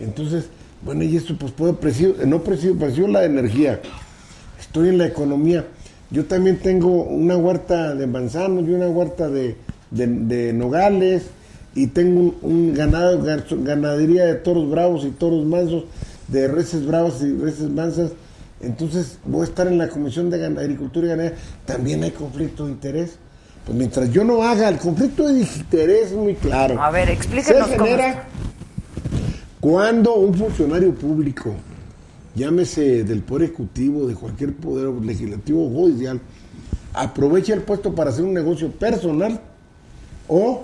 Entonces, bueno, y esto pues puedo presidio, no presidio, presidio la energía. Estoy en la economía. Yo también tengo una huerta de manzanos y una huerta de, de- de nogales y tengo un, un ganado, gan- ganadería de toros bravos y toros mansos, de reses bravas y reses mansas. Entonces voy a estar en la Comisión de Agricultura y Ganadería. También hay conflicto de interés. Pues mientras yo no haga el conflicto de interés es muy claro. A ver, explíquenos Se genera cuando un funcionario público, llámese del Poder Ejecutivo, de cualquier poder legislativo o judicial, aprovecha el puesto para hacer un negocio personal o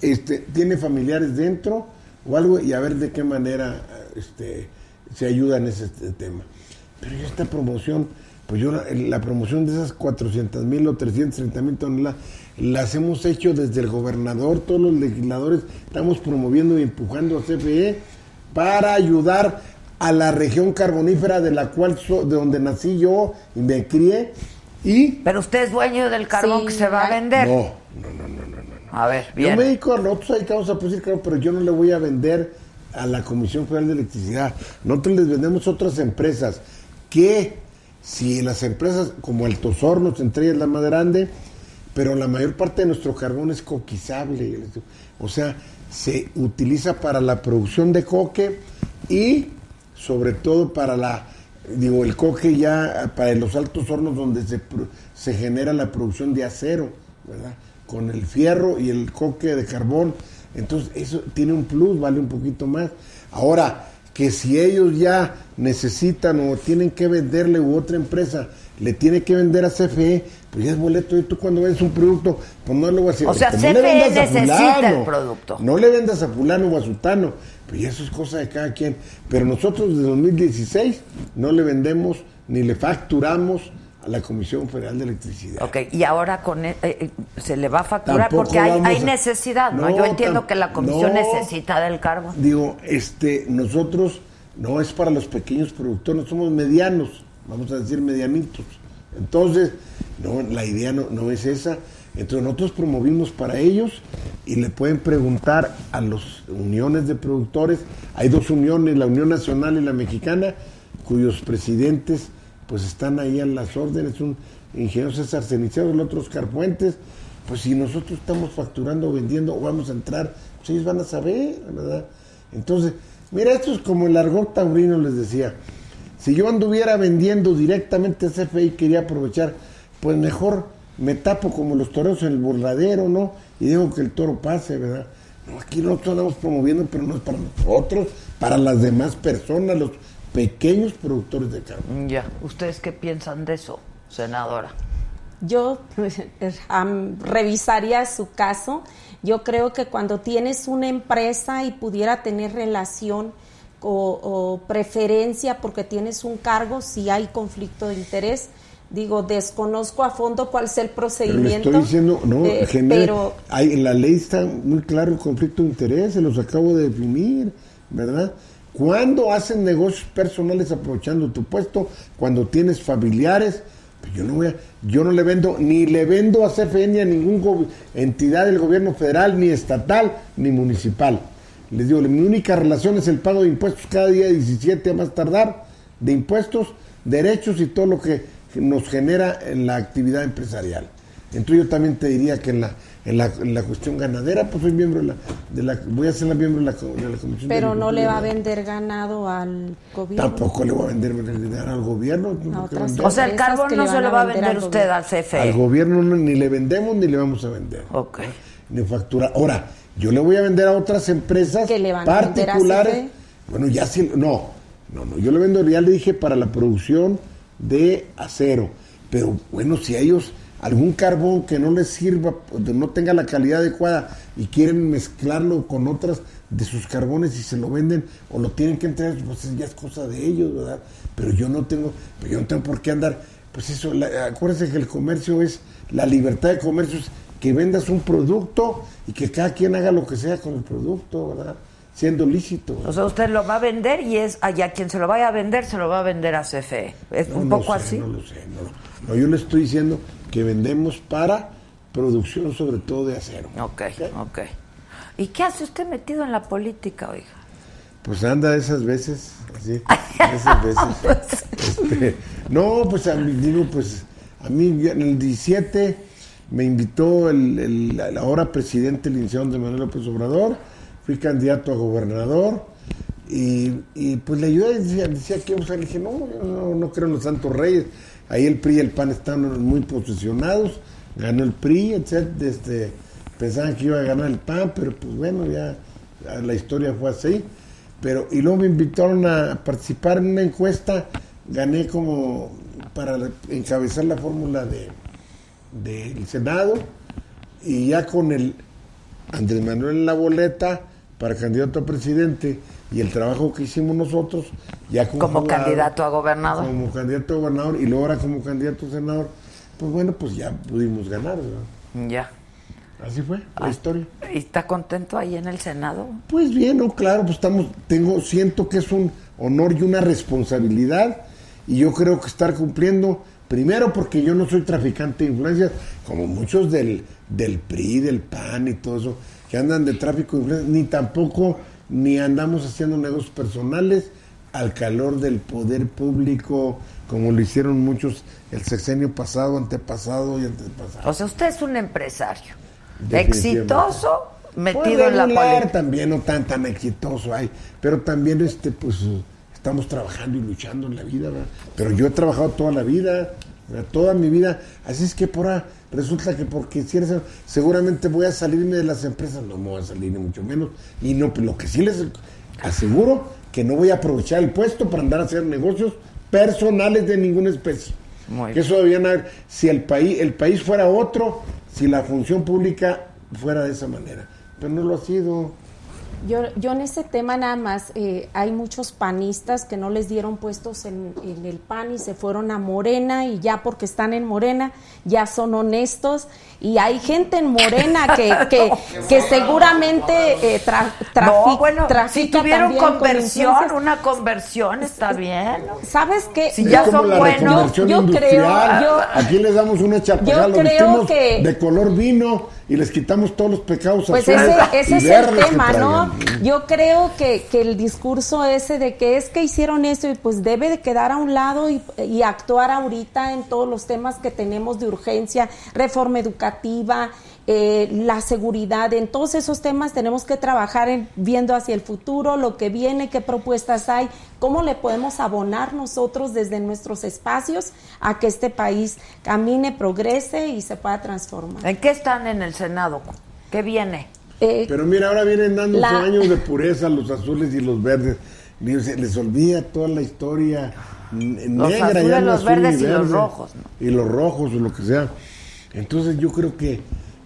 este, tiene familiares dentro o algo y a ver de qué manera este, se ayuda en ese este, tema. Pero yo esta promoción, pues yo la, la promoción de esas 400 mil o 330 mil toneladas, las hemos hecho desde el gobernador, todos los legisladores, estamos promoviendo y empujando a CFE para ayudar a la región carbonífera de la cual so- de donde nací yo y me crié y Pero usted es dueño del carbón Sí, que se va a vender. no, no, no, no, no, no. A ver, Yo bien. me dedico a nosotros dedicamos a producir carbón, pero yo no le voy a vender a la Comisión Federal de Electricidad. Nosotros les vendemos a otras empresas que si las empresas como el Tosornos, entre ellas la más grande, pero la mayor parte de nuestro carbón es coquizable. O sea, se utiliza para la producción de coque y sobre todo para la, digo, el coque ya para los altos hornos donde se, se genera la producción de acero, ¿verdad? Con el fierro y el coque de carbón Entonces, eso tiene un plus, vale un poquito más. Ahora, que si ellos ya necesitan o tienen que venderle u otra empresa le tiene que vender a CFE, pues ya es boleto y tú cuando ves un producto, pues no lo vas a decir. O sea, pues no le CFE vendas a necesita fulano, el producto. No le vendas a fulano o a sutano, pues ya eso es cosa de cada quien. Pero nosotros desde 2016 no le vendemos ni le facturamos a la Comisión Federal de Electricidad. Ok, y ahora con e- eh, eh, se le va a facturar Tampoco porque hay, a- necesidad, ¿no? No, Yo entiendo que la comisión no. necesita del cargo. Digo, este, nosotros no es para los pequeños productores, somos medianos, vamos a decir medianitos. Entonces, no, la idea no, no es esa. Entonces nosotros promovimos para ellos y le pueden preguntar a las uniones de productores. Hay dos uniones, la Unión Nacional y la Mexicana, cuyos presidentes pues están ahí a las órdenes. Un ingeniero César Cenicero, el otro Oscar. Pues si nosotros estamos facturando vendiendo o vamos a entrar, pues ellos van a saber, ¿verdad? Entonces, mira, esto es como el argot taurino les decía. Si yo anduviera vendiendo directamente a CFE y quería aprovechar, pues mejor me tapo como los toreros en el burladero, ¿no? Y dejo que el toro pase, ¿verdad? No, aquí nosotros andamos promoviendo, pero no es para nosotros, para las demás personas, los pequeños productores de carne. Ya, ¿ustedes qué piensan de eso, senadora? Yo pues, revisaría su caso. Yo creo que cuando tienes una empresa y pudiera tener relación o, o preferencia porque tienes un cargo, si hay conflicto de interés, digo, desconozco a fondo cuál es el Pero le procedimiento. estoy diciendo, no, eh, genera- pero hay, en la ley está muy claro el conflicto de interés, se los acabo de definir, ¿verdad? Cuando hacen negocios personales aprovechando tu puesto, cuando tienes familiares, pues yo no voy a, yo no le vendo, ni le vendo a CFE ni a ninguna entidad del gobierno federal, ni estatal, ni municipal. Les digo, mi única relación es el pago de impuestos cada día 17 a más tardar, de impuestos, derechos y todo lo que nos genera en la actividad empresarial. Entonces yo también te diría que en la, en la, en la cuestión ganadera, pues soy miembro de la, de la voy a ser la miembro de la, de la Comisión de pero no le va a vender ganado al gobierno. Tampoco le voy a vender dinero al gobierno. no. O sea, el carbón no se lo va a vender usted al CFE. Al gobierno no- ni le vendemos ni le vamos a vender. Ok. Ni factura. Ahora, yo le voy a vender a otras empresas Que le van a vender a particulares. CFE. Bueno, ya sí, no, no, no, yo le vendo, ya le dije, para la producción de acero. Pero bueno, si a ellos algún carbón que no les sirva, pues, no tenga la calidad adecuada y quieren mezclarlo con otras de sus carbones y se lo venden o lo tienen que entregar, pues ya es cosa de ellos, ¿verdad? Pero yo no tengo, pero yo no tengo por qué andar, pues eso, la- acuérdense que el comercio es, la libertad de comercio es que vendas un producto y que cada quien haga lo que sea con el producto, ¿verdad? Siendo lícito. O sea, usted lo va a vender y es allá quien se lo vaya a vender, se lo va a vender a CFE. ¿Es No un poco sé, así? No lo sé, no, no, yo le estoy diciendo que vendemos para producción sobre todo de acero. Ok, ok. ¿Y qué hace usted metido en la política, oiga? Pues anda esas veces, así, esas veces. Este, no, pues a mí, digo, pues a mí en el 17 me invitó el, el- el ahora presidente licenciado de Manuel López Obrador, fui candidato a gobernador y, y, pues le ayudé, decía, decía que o sea, le dije, no, yo no, no creo en los santos reyes, ahí el PRI y el PAN están muy posicionados, ganó el PRI, etc. Este, pensaban que iba a ganar el PAN, pero pues bueno, ya ya la historia fue así. Pero, y luego me invitaron a participar en una encuesta, gané como para encabezar la fórmula de del Senado y ya con el Andrés Manuel en la boleta para candidato a presidente y el trabajo que hicimos nosotros ya Como jugado, candidato a gobernador. como candidato a gobernador y luego ahora como candidato a senador pues bueno pues ya pudimos ganar ¿verdad? Ya. así fue Ah. la historia ¿Y está contento ahí en el Senado? pues bien, no, claro, pues estamos, tengo, siento que es un honor y una responsabilidad y yo creo que estar cumpliendo, primero porque yo no soy traficante de influencias, como muchos del, del PRI, del PAN y todo eso, que andan de tráfico de influencias, ni tampoco, ni andamos haciendo negocios personales al calor del poder público, como lo hicieron muchos el sexenio pasado, antepasado y antepasado. O sea, usted es un empresario. Exitoso, metido en la política. también, no tan tan exitoso hay, pero también este pues estamos trabajando y luchando en la vida, ¿verdad? Pero yo he trabajado toda la vida, toda mi vida. Así es que por ahora resulta que porque si eres, seguramente voy a salirme de las empresas. No me voy a salir ni mucho menos. Y no, lo que sí les aseguro que no voy a aprovechar el puesto para andar a hacer negocios personales de ninguna especie. Muy que eso debían haber, si el país, el país fuera otro, si la función pública fuera de esa manera. Pero no lo ha sido. Yo, yo en ese tema nada más, eh, hay muchos panistas que no les dieron puestos en, en el PAN y se fueron a Morena y ya porque están en Morena ya son honestos y hay gente en Morena que, que, que seguramente eh, tra- No, bueno, si tuvieron con conversión, una conversión está bien. ¿Sabes qué? Si ya son buenos. Yo- creo- yo- Aquí les damos una chapada, yo los creo que- de color vino y les quitamos todos los pecados Pues ese, ese es el tema, ¿no? Yo creo que, que el discurso ese de que es que hicieron eso y pues debe de quedar a un lado y, y actuar ahorita en todos los temas que tenemos de urgencia, reforma educativa, eh, la seguridad, en todos esos temas tenemos que trabajar en, viendo hacia el futuro, lo que viene, qué propuestas hay, cómo le podemos abonar nosotros desde nuestros espacios a que este país camine, progrese y se pueda transformar. ¿En qué están en el Senado? ¿Qué viene? Eh, Pero mira, ahora vienen dando La- años de pureza los azules y los verdes. Les olvida toda la historia n- Los negra. azules, ya no los azul verdes y los verde. rojos, ¿no? Y los rojos o lo que sea. Entonces yo creo que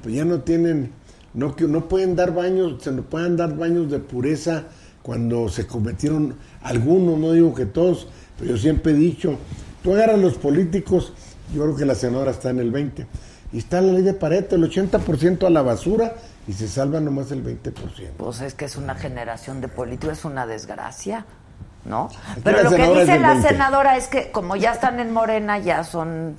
pues ya no tienen, no no pueden dar baños, se no pueden dar baños de pureza cuando se cometieron algunos, no digo que todos, pero yo siempre he dicho, tú agarras los políticos, yo creo que la senadora está en el 20, y está la ley de Pareto, el 80% a la basura y se salva nomás el 20%. Pues es que es una generación de políticos, es una desgracia, ¿no? Pero lo que dice la 20. senadora es que como ya están en Morena, ya son...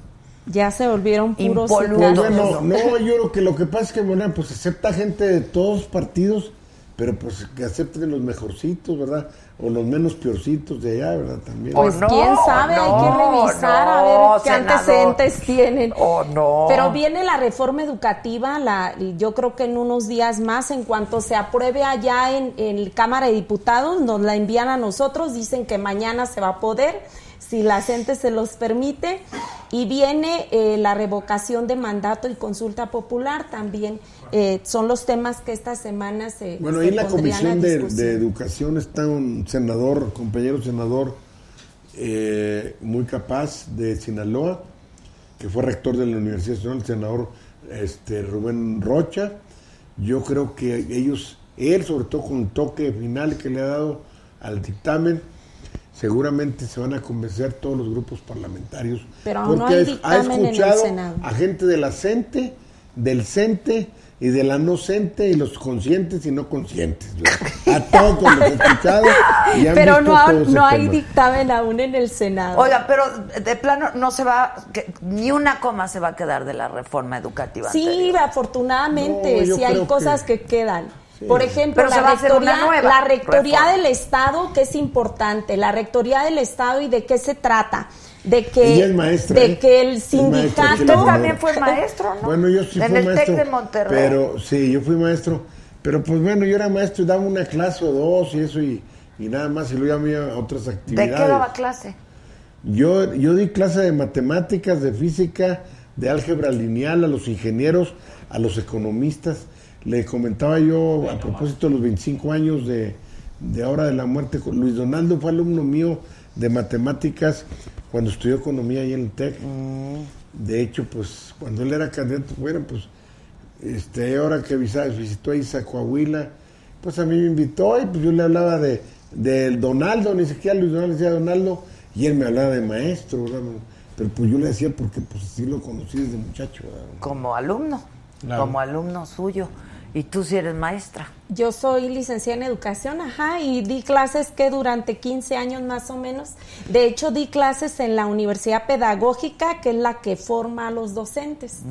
ya se volvieron puros Impolutos. Bueno, no, yo creo que lo que pasa es que Morena pues acepta gente de todos los partidos, pero pues que acepten los mejorcitos, ¿verdad? O los menos peorcitos de allá, ¿verdad? También. Pues Oh, no, quién sabe, hay que revisar no, a ver qué senador. antecedentes tienen. Oh, no. Pero viene la reforma educativa, la, yo creo que en unos días más, en cuanto se apruebe allá en, en Cámara de Diputados, nos la envían a nosotros, dicen que mañana se va a poder, si la gente se los permite, y viene eh, la revocación de mandato y consulta popular también. eh, son los temas que esta semana se Bueno, ahí en la Comisión de Educación está un senador, compañero senador, eh, muy capaz de Sinaloa, que fue rector de la Universidad Nacional, el senador este, Rubén Rocha. Yo creo que ellos, él sobre todo con el toque final que le ha dado al dictamen, seguramente se van a convencer todos los grupos parlamentarios. Pero aún no porque hay ha- dictamen en ha el escuchado Senado. a gente de la CENTE, del CENTE y de la no CENTE y los conscientes y no conscientes. ¿verdad? A todos los he escuchado y han Pero visto no, todo no hay tema. dictamen aún en el Senado. Oiga, pero de plano no se va, que ni una coma se va a quedar de la reforma educativa. Sí, anterior. afortunadamente, No, sí hay cosas que- que, quedan. Por ejemplo, Pero la rectoría, nueva la rectoría reforma. del Estado, que es importante, la rectoría del Estado y de qué se trata. De que, Ella es maestra, de ¿eh? que el Es maestra, sindicato... Usted también fue maestro, ¿no? Bueno, yo sí En fui el maestro. TEC de Monterrey. Pero sí, yo fui maestro. Pero pues bueno, yo era maestro y daba una clase o dos y eso y, y nada más. Y luego ya me iba a otras ¿De actividades. qué daba clase? Yo, yo di clase de matemáticas, de física, de álgebra lineal a los ingenieros, a los economistas. Le comentaba yo a propósito de los 25 años de, de ahora de la muerte. Luis Donaldo fue alumno mío de matemáticas cuando estudió economía ahí en el TEC. De hecho, pues cuando él era candidato, bueno, pues este, ahora que visitó ahí a Coahuila, pues a mí me invitó y pues yo le hablaba de del Donaldo, ni siquiera Luis Donaldo decía Donaldo, y él me hablaba de maestro, ¿verdad? pero pues yo le decía porque pues sí lo conocí desde muchacho. ¿verdad? Como alumno, Claro. como alumno suyo. Y tú sí eres maestra. Yo soy licenciada en educación, ajá, y di clases que durante 15 años más o menos. De hecho, di clases en la Universidad Pedagógica, que es la que forma a los docentes.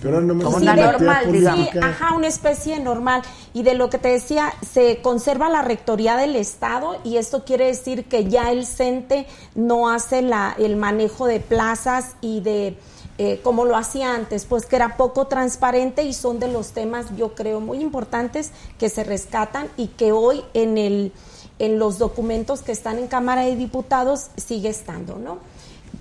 Pero ahora no me Como una normal, digamos. Sí, ajá, una especie normal. Y de lo que te decía, se conserva la rectoría del Estado y esto quiere decir que ya el CENTE no hace la, el manejo de plazas y de eh, como lo hacía antes, pues que era poco transparente y son de los temas, yo creo, muy importantes que se rescatan y que hoy en el en los documentos que están en Cámara de Diputados sigue estando, ¿no?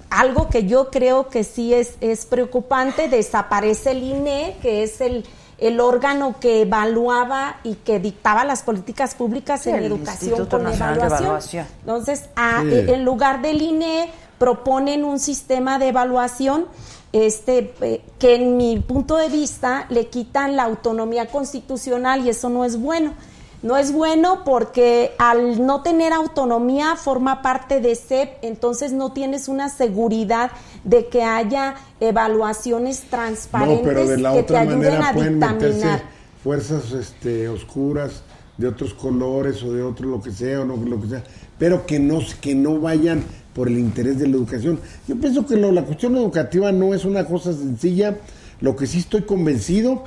algo que yo creo que sí es, es preocupante, desaparece el INE, que es el, el órgano que evaluaba y que dictaba las políticas públicas Sí, en el educación Instituto con evaluación. Evaluación. Entonces, a- Sí. en lugar del INE proponen un sistema de evaluación este eh, que en mi punto de vista le quitan la autonomía constitucional y eso no es bueno. No es bueno porque al no tener autonomía forma parte de CEP, entonces no tienes una seguridad de que haya evaluaciones No, transparentes pero de la que te otra ayuden manera a pueden dictaminar. fuerzas este, oscuras de otros colores o de otro lo que sea o no lo que sea, pero que no que no vayan por el interés de la educación. Yo pienso que la cuestión educativa no es una cosa sencilla. Lo que sí estoy convencido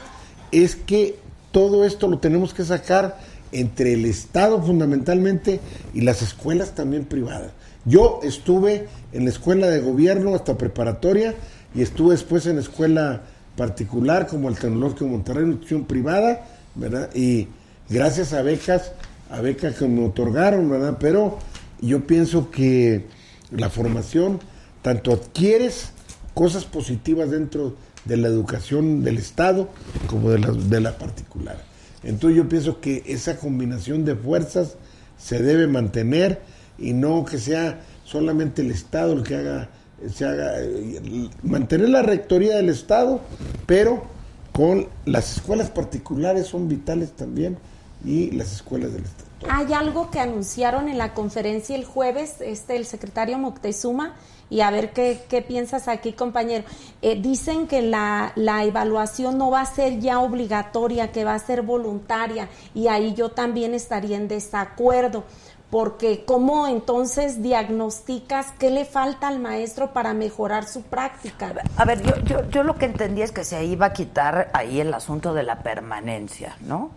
es que todo esto lo tenemos que sacar entre el Estado fundamentalmente y las escuelas también privadas. Yo estuve en la escuela de gobierno hasta preparatoria y estuve después en la escuela particular como el Tecnológico de Monterrey, institución privada, ¿verdad? Y gracias a becas, a becas que me otorgaron, ¿verdad? Pero yo pienso que la formación, tanto adquieres cosas positivas dentro de la educación del Estado como de la, de la particular. Entonces yo pienso que esa combinación de fuerzas se debe mantener y no que sea solamente el Estado el que haga, se haga, eh, mantener la rectoría del Estado, pero con las escuelas particulares son vitales también y las escuelas del Estado. Hay algo que anunciaron en la conferencia el jueves, este el secretario Moctezuma, y a ver qué, qué piensas aquí, compañero. Eh, dicen que la, la evaluación no va a ser ya obligatoria, que va a ser voluntaria, y ahí yo también estaría en desacuerdo, porque ¿cómo entonces diagnosticas qué le falta al maestro para mejorar su práctica? A ver, yo, yo, yo lo que entendí es que se iba a quitar ahí el asunto de la permanencia, ¿no?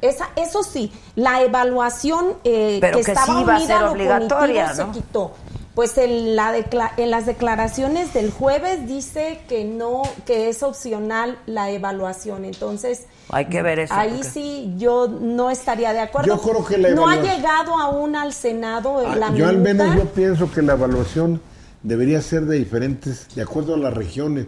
Esa, eso sí, la evaluación eh, Pero que, que estaba sí va a unida ser a lo obligatoria, cognitivo ¿no? se quitó. Pues en, la decla- en las declaraciones del jueves dice que no, que es opcional la evaluación. Entonces, Hay que ver eso. ahí porque- sí yo no estaría de acuerdo. Yo creo que la no ha evaluación- llegado aún al Senado Ah, la yo al menos yo pienso que la evaluación debería ser de diferentes, de acuerdo a las regiones.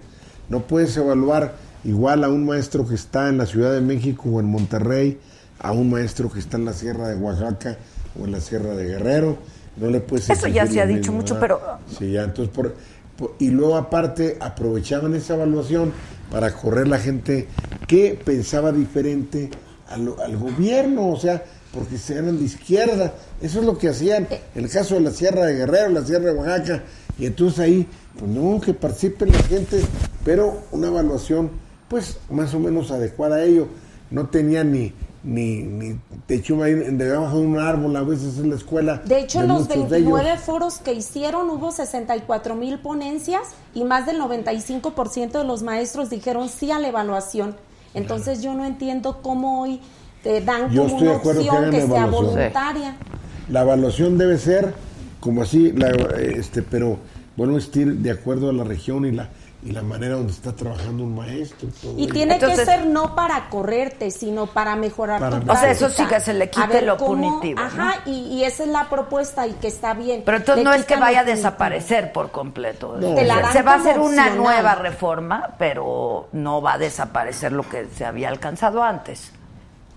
No puedes evaluar igual a un maestro que está en la Ciudad de México o en Monterrey, a un maestro que está en la Sierra de Oaxaca o en la Sierra de Guerrero. No le puedes Eso ya se ha dicho mismo, mucho, ¿verdad? Sí, ya, entonces por, por- y luego aparte aprovechaban esa evaluación para correr la gente que pensaba diferente al gobierno, o sea, porque se eran de izquierda. Eso es lo que hacían en el caso de la Sierra de Guerrero, la Sierra de Oaxaca, y entonces ahí, pues no, que participen la gente, pero una evaluación, pues más o menos adecuada a ello. No tenía ni ni, ni techo ahí debajo de un árbol, a veces en la escuela. De hecho, los de ellos. 29 foros que hicieron hubo 64 mil ponencias y más del 95% de los maestros dijeron sí a la evaluación. Entonces yo no entiendo cómo hoy te dan Yo como estoy de una que opción que, sea voluntaria. La evaluación debe ser como así, la, este, pero bueno, estar de acuerdo a la región y la y la manera donde está trabajando un maestro. todo Y tiene Entonces- que ser no para correrte, sino para mejorar Para tu. O sea, eso sí que se le quite ver lo cómo- punitivo, ¿no? Ajá, y, y esa es la propuesta y que está bien. Pero entonces Le no es que vaya a desaparecer por completo. No. Te la dan se va a hacer una opcional. nueva reforma, pero no va a desaparecer lo que se había alcanzado antes.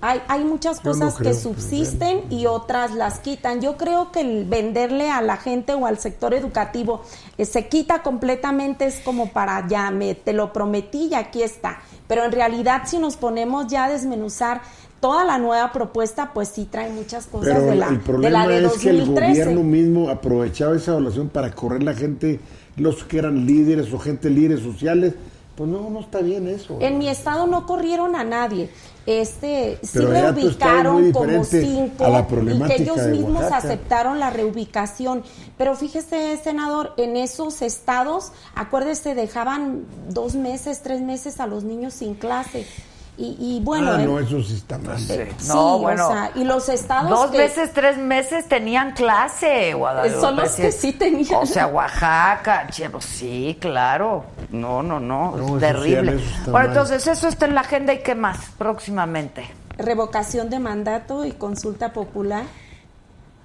Hay, hay muchas no cosas creo que que subsisten y otras las quitan. Yo creo que el venderle a la gente o al sector educativo eh, se quita completamente es como para ya me te lo prometí y aquí está. Pero en realidad si nos ponemos ya a desmenuzar toda la nueva propuesta, pues sí trae muchas cosas Pero de la, el de problema la de es que el 2013. gobierno mismo aprovechaba esa evaluación para correr la gente, los que eran líderes o gente líderes sociales. Pues no, no está bien eso. En mi estado no corrieron a nadie. Este sí Pero reubicaron como cinco y que ellos mismos aceptaron la reubicación. Pero fíjese, senador, en esos estados, acuérdese, dejaban dos meses, tres meses a los niños sin clase. Y, y bueno, ah, no, eso sí está mal. sí, No, bueno, o sea, y los estados Dos que- veces, tres meses tenían clase, Guadalupe. Son los que sí tenían. O sea, Oaxaca, che, pues sí, claro. No, no, no, No, es terrible. bueno, mal. entonces eso está en la agenda y qué más próximamente. revocación de mandato y consulta popular,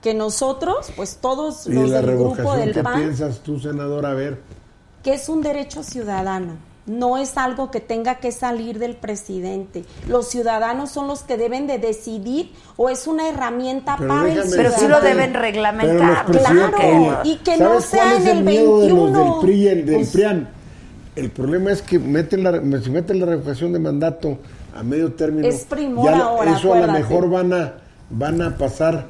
que nosotros, pues todos los del grupo revocación, del ¿qué PAN, piensas tú, senador? A ver, que es un derecho ciudadano. No es algo que tenga que salir del presidente. Los ciudadanos son los que deben de decidir o es una herramienta Pero para el. Pero sí lo deben reglamentar. Claro, y que no ¿sabes sea en el el miedo de los 21? del PRI y el del Pues- PRIAN? El problema es que meten la, si meten la revocación de mandato a medio término, Es primor ya ahora, eso a lo mejor van a van a pasar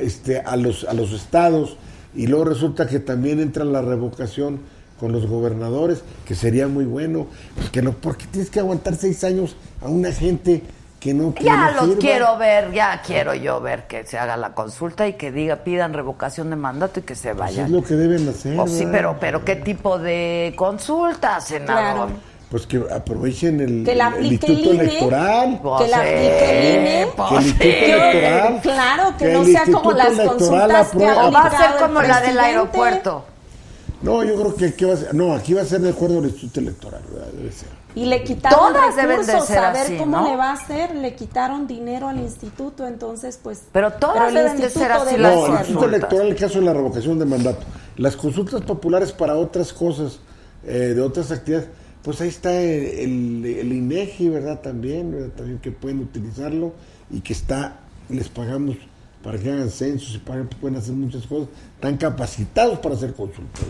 este a los a los estados y luego resulta que también entra la revocación con los gobernadores, que sería muy bueno, pues que no, porque tienes que aguantar seis años a una gente que no que Ya los sirva? quiero ver, ya quiero yo ver que se haga la consulta y que diga, pidan revocación de mandato y que se Pues vayan. es lo que deben hacer. Pues sí, pero, pero ¿qué tipo de consulta, senador? Claro. Pues que aprovechen el, Que la el aplique el Instituto INE. Electoral. Que la aplique el INE. pues Que el Instituto. Electoral. Claro, que que no sea como las consultas que ha O va a ser como la del aeropuerto. No, yo creo que aquí va a ser, no, aquí va a ser de acuerdo al Instituto Electoral, ¿verdad? Debe ser. Y le quitaron Todas deben de recursos, ser a ver así, cómo ¿no? le va a hacer, le quitaron dinero al instituto, entonces pues... Pero todas el deben de ser así debe las No, el. Instituto. Electoral, el caso de la revocación de mandato. Las consultas populares para otras cosas, eh, de otras actividades, pues ahí está el, el, el INEGI, ¿verdad? También, ¿verdad? También que pueden utilizarlo y que está, les pagamos para que hagan censos y pagan- pueden hacer muchas cosas, están capacitados para hacer consultas.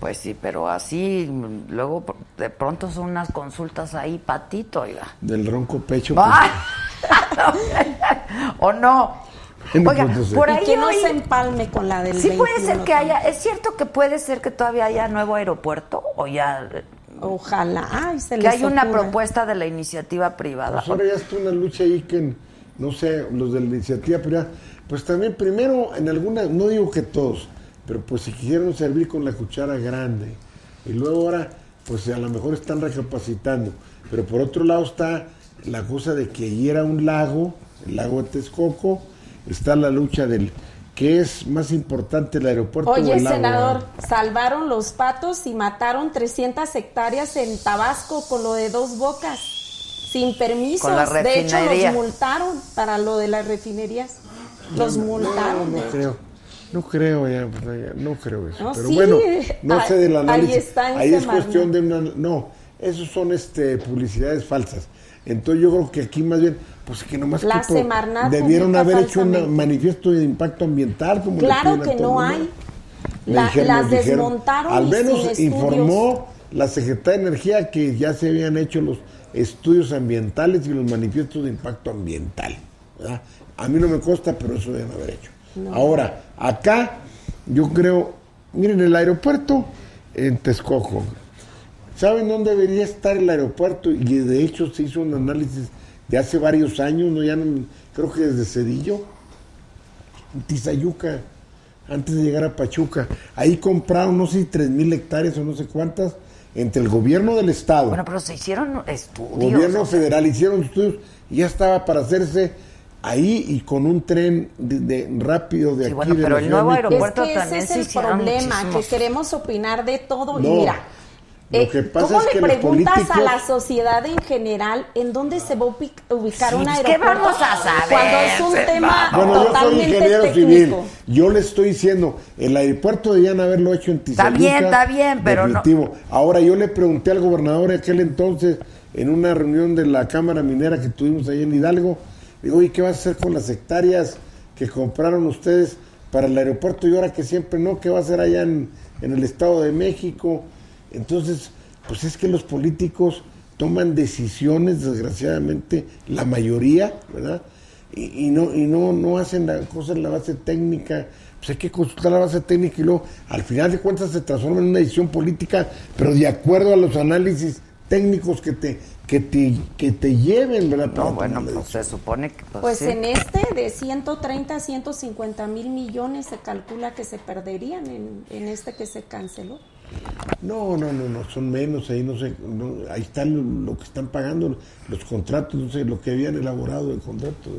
Pues sí, pero así, luego de pronto son unas consultas ahí, patito, oiga. Del ronco pecho. pues. ¿O no? Oiga, por Y ahí que no se empalme con la del Sí puede 21 ser que haya, es cierto que puede ser que todavía haya nuevo aeropuerto o ya Ojalá, ay, se que les hay una propuesta de la iniciativa privada. Pues ahora ya está una lucha ahí que, no sé, los de la iniciativa privada, pues también primero en alguna, no digo que todos, pero pues si quisieron servir con la cuchara grande y luego ahora pues a lo mejor están recapacitando, pero por otro lado está la cosa de que allí era un lago, el lago de Texcoco, está la lucha del ¿qué es más importante el aeropuerto o Oye, el lago? senador, salvaron los patos y mataron 300 hectáreas en Tabasco con lo de dos bocas, sin permisos. Con la de hecho, los multaron para lo de las refinerías. Los multaron. No, no creo. No creo ya, ya, no creo eso. No, Pero sí, bueno, no sé del ahí análisis. está en Ahí es cuestión de una no, esos son este publicidades falsas. Entonces yo creo que aquí más bien pues que nomás La que debieron haber hecho un manifiesto de impacto ambiental como Claro que no hay. La- dijeron- las dijeron, desmontaron Al menos sin informó la Secretaría de Energía que ya se habían hecho los estudios ambientales y los manifiestos de impacto ambiental. ¿verdad? A mí no me consta, pero eso deben haber hecho. Ahora, acá yo creo, miren, el aeropuerto en Texcoco. ¿Saben dónde debería estar el aeropuerto? Y de hecho se hizo un análisis de hace varios años, no ya no- creo que desde Cedillo, en Tizayuca, antes de llegar a Pachuca. Ahí compraron, no sé tres mil hectáreas o no sé cuántas, entre el gobierno del estado, Bueno, pero se hicieron estudios. gobierno o sea, federal, hicieron estudios y ya estaba para hacerse ahí y con un tren de, de- rápido de Sí, aquí. bueno, de pero el nuevo aeropuerto es que también ese se es el problema, que muchísimos- queremos opinar de todo. No. Y mira, eh, que pasa ¿cómo es le preguntas a la sociedad en general en dónde se va a ubic- ubicar Sí, un pues, ¿qué aeropuerto? vamos a saber? Cuando es un Se tema Bueno, yo soy totalmente ingeniero técnico. civil. Yo le estoy diciendo, el aeropuerto debían haberlo hecho en Tizayuca. Está bien, está bien, pero no-. Ahora, yo le pregunté al gobernador de aquel entonces, en una reunión de la Cámara Minera que tuvimos ahí en Hidalgo, digo, ¿y qué vas a hacer con las hectáreas que compraron ustedes para el aeropuerto? Y ahora que siempre no, ¿qué va a hacer allá en, en el Estado de México? Entonces, pues es que los políticos toman decisiones, desgraciadamente, la mayoría, ¿verdad? Y, y no y no no hacen la cosa en la base técnica. Pues hay que consultar la base técnica y luego, al final de cuentas, se transforma en una decisión política, pero de acuerdo a los análisis técnicos que te que te, que te lleven, ¿verdad? No, bueno, pues se supone que... Pues, Pues sí. en este de 130 a 150 mil millones se calcula que se perderían en, en este que se canceló. No, no, no, no, son menos, ahí no sé, no, ahí está lo, lo que están pagando, los contratos, no sé, lo que habían elaborado el contrato.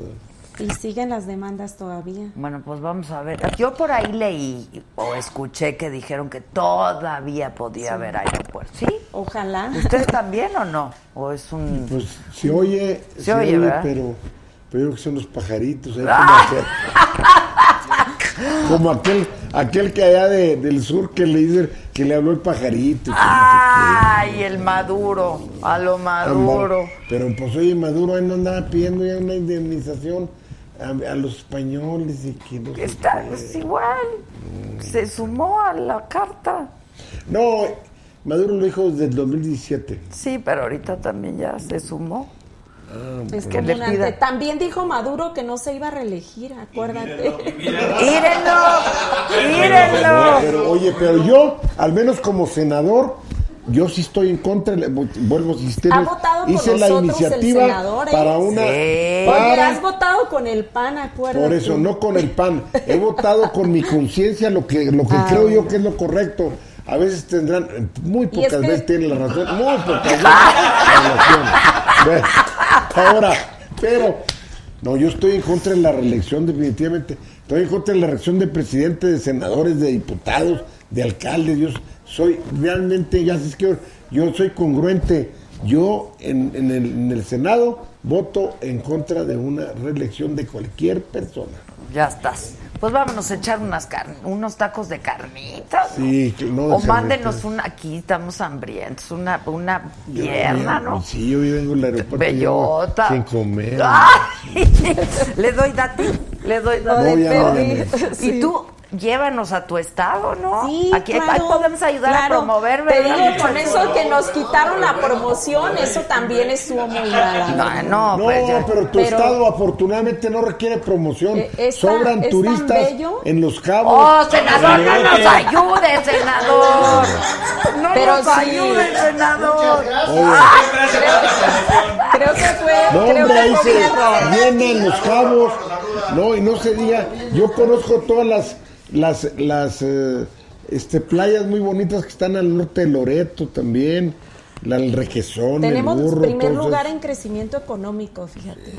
Y siguen las demandas todavía. Bueno, pues vamos a ver. Yo por ahí leí o escuché que dijeron que todavía podía haber aeropuerto. ¿Sí? Ojalá. ¿Ustedes también o no? ¿O es un...? Pues se oye, Se oye, pero, pero yo creo que son los pajaritos, ahí Ah. como, aquel, como aquel, aquel que allá de- del sur que le dicen que le habló el pajarito. no sé Ay, el Maduro, a lo qué. Maduro. Pero pues oye, Maduro ahí no andaba pidiendo ya una indemnización a, a los españoles y que no Está es igual. Se sumó a la carta. No, Maduro lo dijo desde el 2017. Sí, pero ahorita también ya se sumó. Ah, Es que le pida- También dijo Maduro que no se iba a reelegir, acuérdate. Mírenlo, mírenlo. pero, oye, pero yo, al menos como senador, yo sí estoy en contra, vuelvo a insistir, Ha votado hice la el iniciativa senador, ¿eh? para una... Sí. Para- has votado con el PAN, acuérdate. por eso, no con el PAN. He votado con mi conciencia lo que, lo que creo yo que es lo correcto. A veces tendrán, muy es pocas que- veces tienen la razón, muy pocas veces la razón. Ahora, pero, no, yo estoy en contra de la reelección definitivamente. Estoy en contra de la reelección de presidente, de senadores, de diputados, de alcaldes. Yo soy realmente, ya es que yo soy congruente. Yo en, en el, en el Senado voto en contra de una reelección de cualquier persona. Ya estás. Pues vámonos a echar unas car- unos tacos de carnitas. ¿no? Sí, que no, o de mándenos una, aquí estamos hambrientos, una, una pierna, ¿no? Sí, yo vengo al aeropuerto Bellota. sin comer. Ay, le doy dati, le doy dati. No, ya no, ya no. Y tú, llévanos a tu estado, ¿no? Sí, Aquí ahí claro, podemos ayudar a promover, Te digo, con eso que nos quitaron la promoción, eso también estuvo muy mal. No, no, No, pues ya. pero tu Pero- estado afortunadamente no requiere promoción. Eh, es Sobran es turistas bello. en los cabos. Oh, senador, no nos ayude, senador. No Pero nos sí. ayude, senador. Creo que fue, No, creo hombre, que ahí fue se un error. llenan los cabos. No, y no se diga, yo conozco todas las las las eh, este playas muy bonitas que están al norte de Loreto también, la el Requesón, Tenemos el burro, primer lugar en crecimiento económico, fíjate.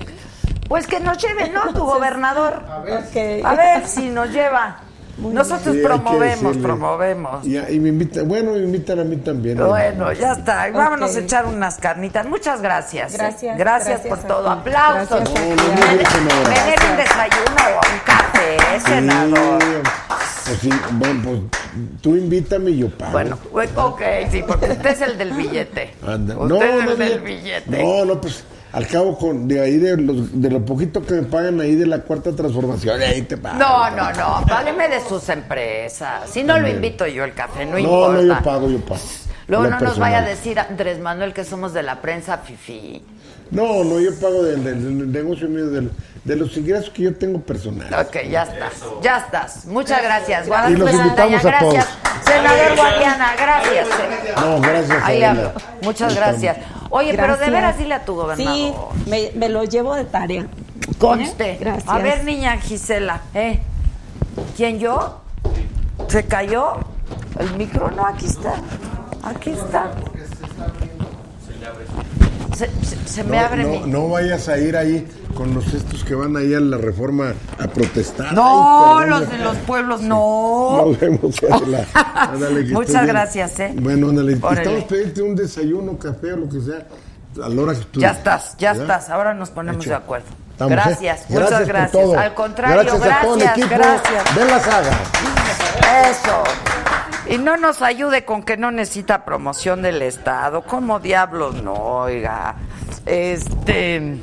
Pues que nos lleve, ¿no? Tu gobernador. Ok. A ver si nos lleva. Nosotros Sí, promovemos, promovemos. Y, y me invitan, bueno, me invitan a mí también. Bueno, ya está. Y Vámonos a echar unas carnitas. Muchas gracias. ¿eh? Gracias, Gracias, gracias por todo. ti. Aplausos. No, me debe un desayuno o un café, senador. Sí, pues sí, bueno, pues tú invítame y yo pago. Bueno, pues, ok, sí, porque usted es el del billete. Anda. Usted No, es no, el del no, billete. No, no, pues al cabo con de ahí de, los, de lo poquito que me pagan ahí de la cuarta transformación, ahí te pago. No, no, no, págueme de sus empresas. Si no lo invito yo el café, no, No, importa. no, yo pago, yo pago. Luego no nos vaya a decir Andrés Manuel que somos de la prensa fifi. No, no, yo pago del, del- del negocio mío, del- de los ingresos que yo tengo personal. Ok, ya estás, ya estás. Muchas gracias. Y los invitamos a todos. gracias. Senador Guadiana, gracias. No, gracias. Ahí hablo. Muchas gracias. Oye, pero de Gracias. veras dile a tu gobernador. Sí, me, me lo llevo de tarea. Conste. ¿Eh? Gracias. A ver, niña Gisela, ¿eh? ¿Quién yo? ¿Se cayó? ¿El micro? No, aquí está. Aquí está. Se, se- se me No, abre no, mi... no vayas a ir ahí con los estos que van ahí a la reforma a protestar. No, Ay, los de los pueblos, no. Nos vemos, Adela. Ándale, Muchas bien. gracias, ¿eh? Bueno, ándale. Estamos pidiendo un desayuno, café o lo que sea, a la hora que tú. Ya estás, ya ¿verdad? estás. Ahora nos ponemos Hecho. de acuerdo. Estamos, ¿eh? gracias, muchas gracias. Al contrario, gracias, gracias, a todo el equipo gracias. de la saga. Eso. Y no nos ayude con que no necesita promoción del Estado. ¿Cómo diablos no? Oiga. Este.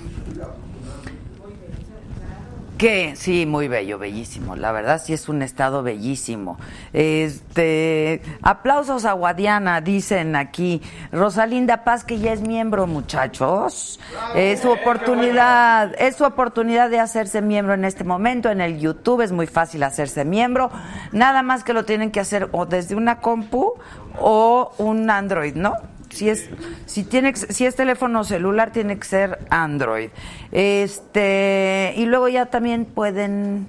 Que sí, muy bello, bellísimo. La verdad sí es un estado bellísimo. Este, aplausos a Guadiana, dicen aquí. Rosalinda Paz que ya es miembro, muchachos. Es su oportunidad, es su oportunidad de hacerse miembro en este momento en el YouTube, es muy fácil hacerse miembro. Nada más que lo tienen que hacer o desde una compu o un Android, ¿no? Si es si tiene si es teléfono celular tiene que ser Android. Este y luego ya también pueden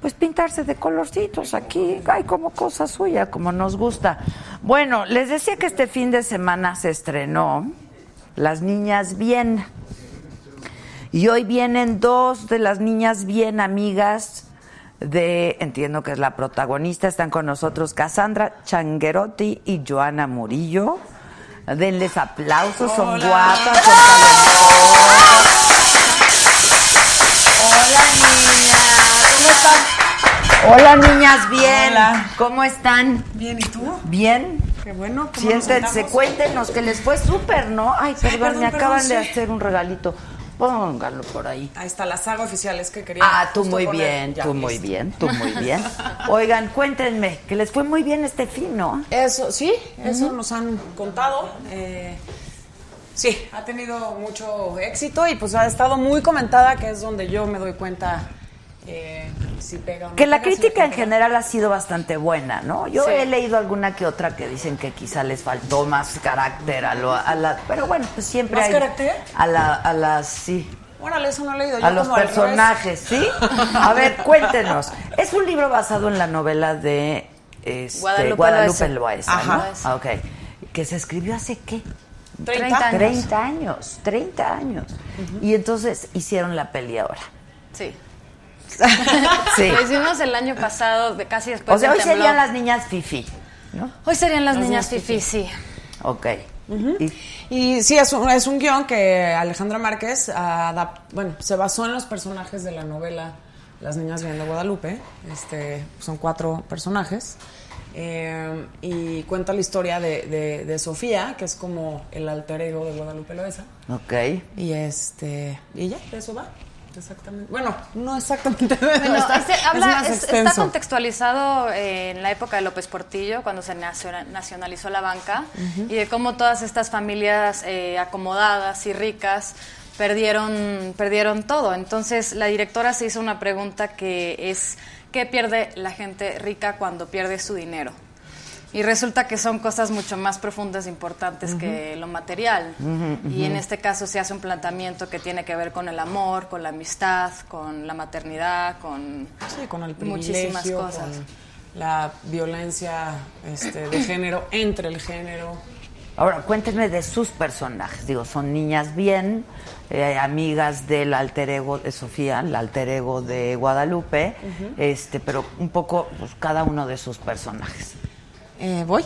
pues pintarse de colorcitos aquí. Hay como cosa suya como nos gusta. Bueno les decía que este fin de semana se estrenó las niñas bien. Y hoy vienen dos de las niñas bien amigas de, entiendo que es la protagonista, están con nosotros Cassandra Changuerotti y Joana Murillo. Denles aplausos, son guapas, son talentosas. Hola niñas, ¿cómo están? Hola niñas, bien. Hola. ¿Cómo están? Bien, ¿y tú? Bien. Qué bueno. ¿cómo Siéntense, cuéntenos que les fue súper, ¿no? Ay, perdón, perdón, me perdón, acaban de hacer un regalito. Póngalo por ahí. Ahí está la saga oficial, es que quería. Ah, tú muy bien, tú muy listo. bien, tú muy bien. Oigan, cuéntenme, que les fue muy bien este fin, ¿no? Eso, sí, eso nos han contado. eh, sí, ha tenido mucho éxito y pues ha estado muy comentada, que es donde yo me doy cuenta eh, si pega o no Que la pega, crítica en general ha sido bastante buena, ¿no? Yo Sí. he leído alguna que otra que dicen que quizá les faltó más carácter a, lo, a la... Pero bueno, pues siempre ¿Más hay... carácter? A, la, a las... Sí. Órale, eso no he leído. yo A los como al revés. personajes, ¿sí? A ver, cuéntenos. Es un libro basado en la novela de este, Guadalupe Guadalupe, Loaesa. Loaesa, ¿no? Ajá. Ah, ok. Que se escribió hace qué? 30 años. 30 años, 30 años. Y entonces hicieron la peli ahora. Sí. Sí. Lo hicimos el año pasado, de casi después O sea, hoy temblor. serían las niñas fifi, ¿no? Hoy serían las, Las niñas niñas fifi, sí. Ok. Y- Y sí, es un, es un guion que Alejandra Márquez adap- bueno, se basó en los personajes de la novela Las Niñas Bien de Guadalupe. Este, son cuatro personajes. Eh, y cuenta la historia de, de- de Sofía, que es como el alter ego de Guadalupe Loesa. Ok. Y este, y ya, de eso va. Exactamente. Bueno, no exactamente. Bueno, está, este es habla- es- está contextualizado eh, en la época de López Portillo, cuando se naciona- nacionalizó la banca, y de cómo todas estas familias eh, acomodadas y ricas perdieron, perdieron todo. Entonces la directora se hizo una pregunta que es, ¿qué pierde la gente rica cuando pierde su dinero? Y resulta que son cosas mucho más profundas e importantes que lo material. Y en este caso se hace un planteamiento que tiene que ver con el amor, con la amistad, con la maternidad, con, Sí, con el muchísimas privilegio, cosas. con la violencia este, de género entre el género. Ahora, cuéntenme de sus personajes. Digo, son niñas bien, eh, amigas del alter ego de Sofía, el alter ego de Guadalupe, este, pero un poco pues, cada uno de sus personajes. Eh, voy.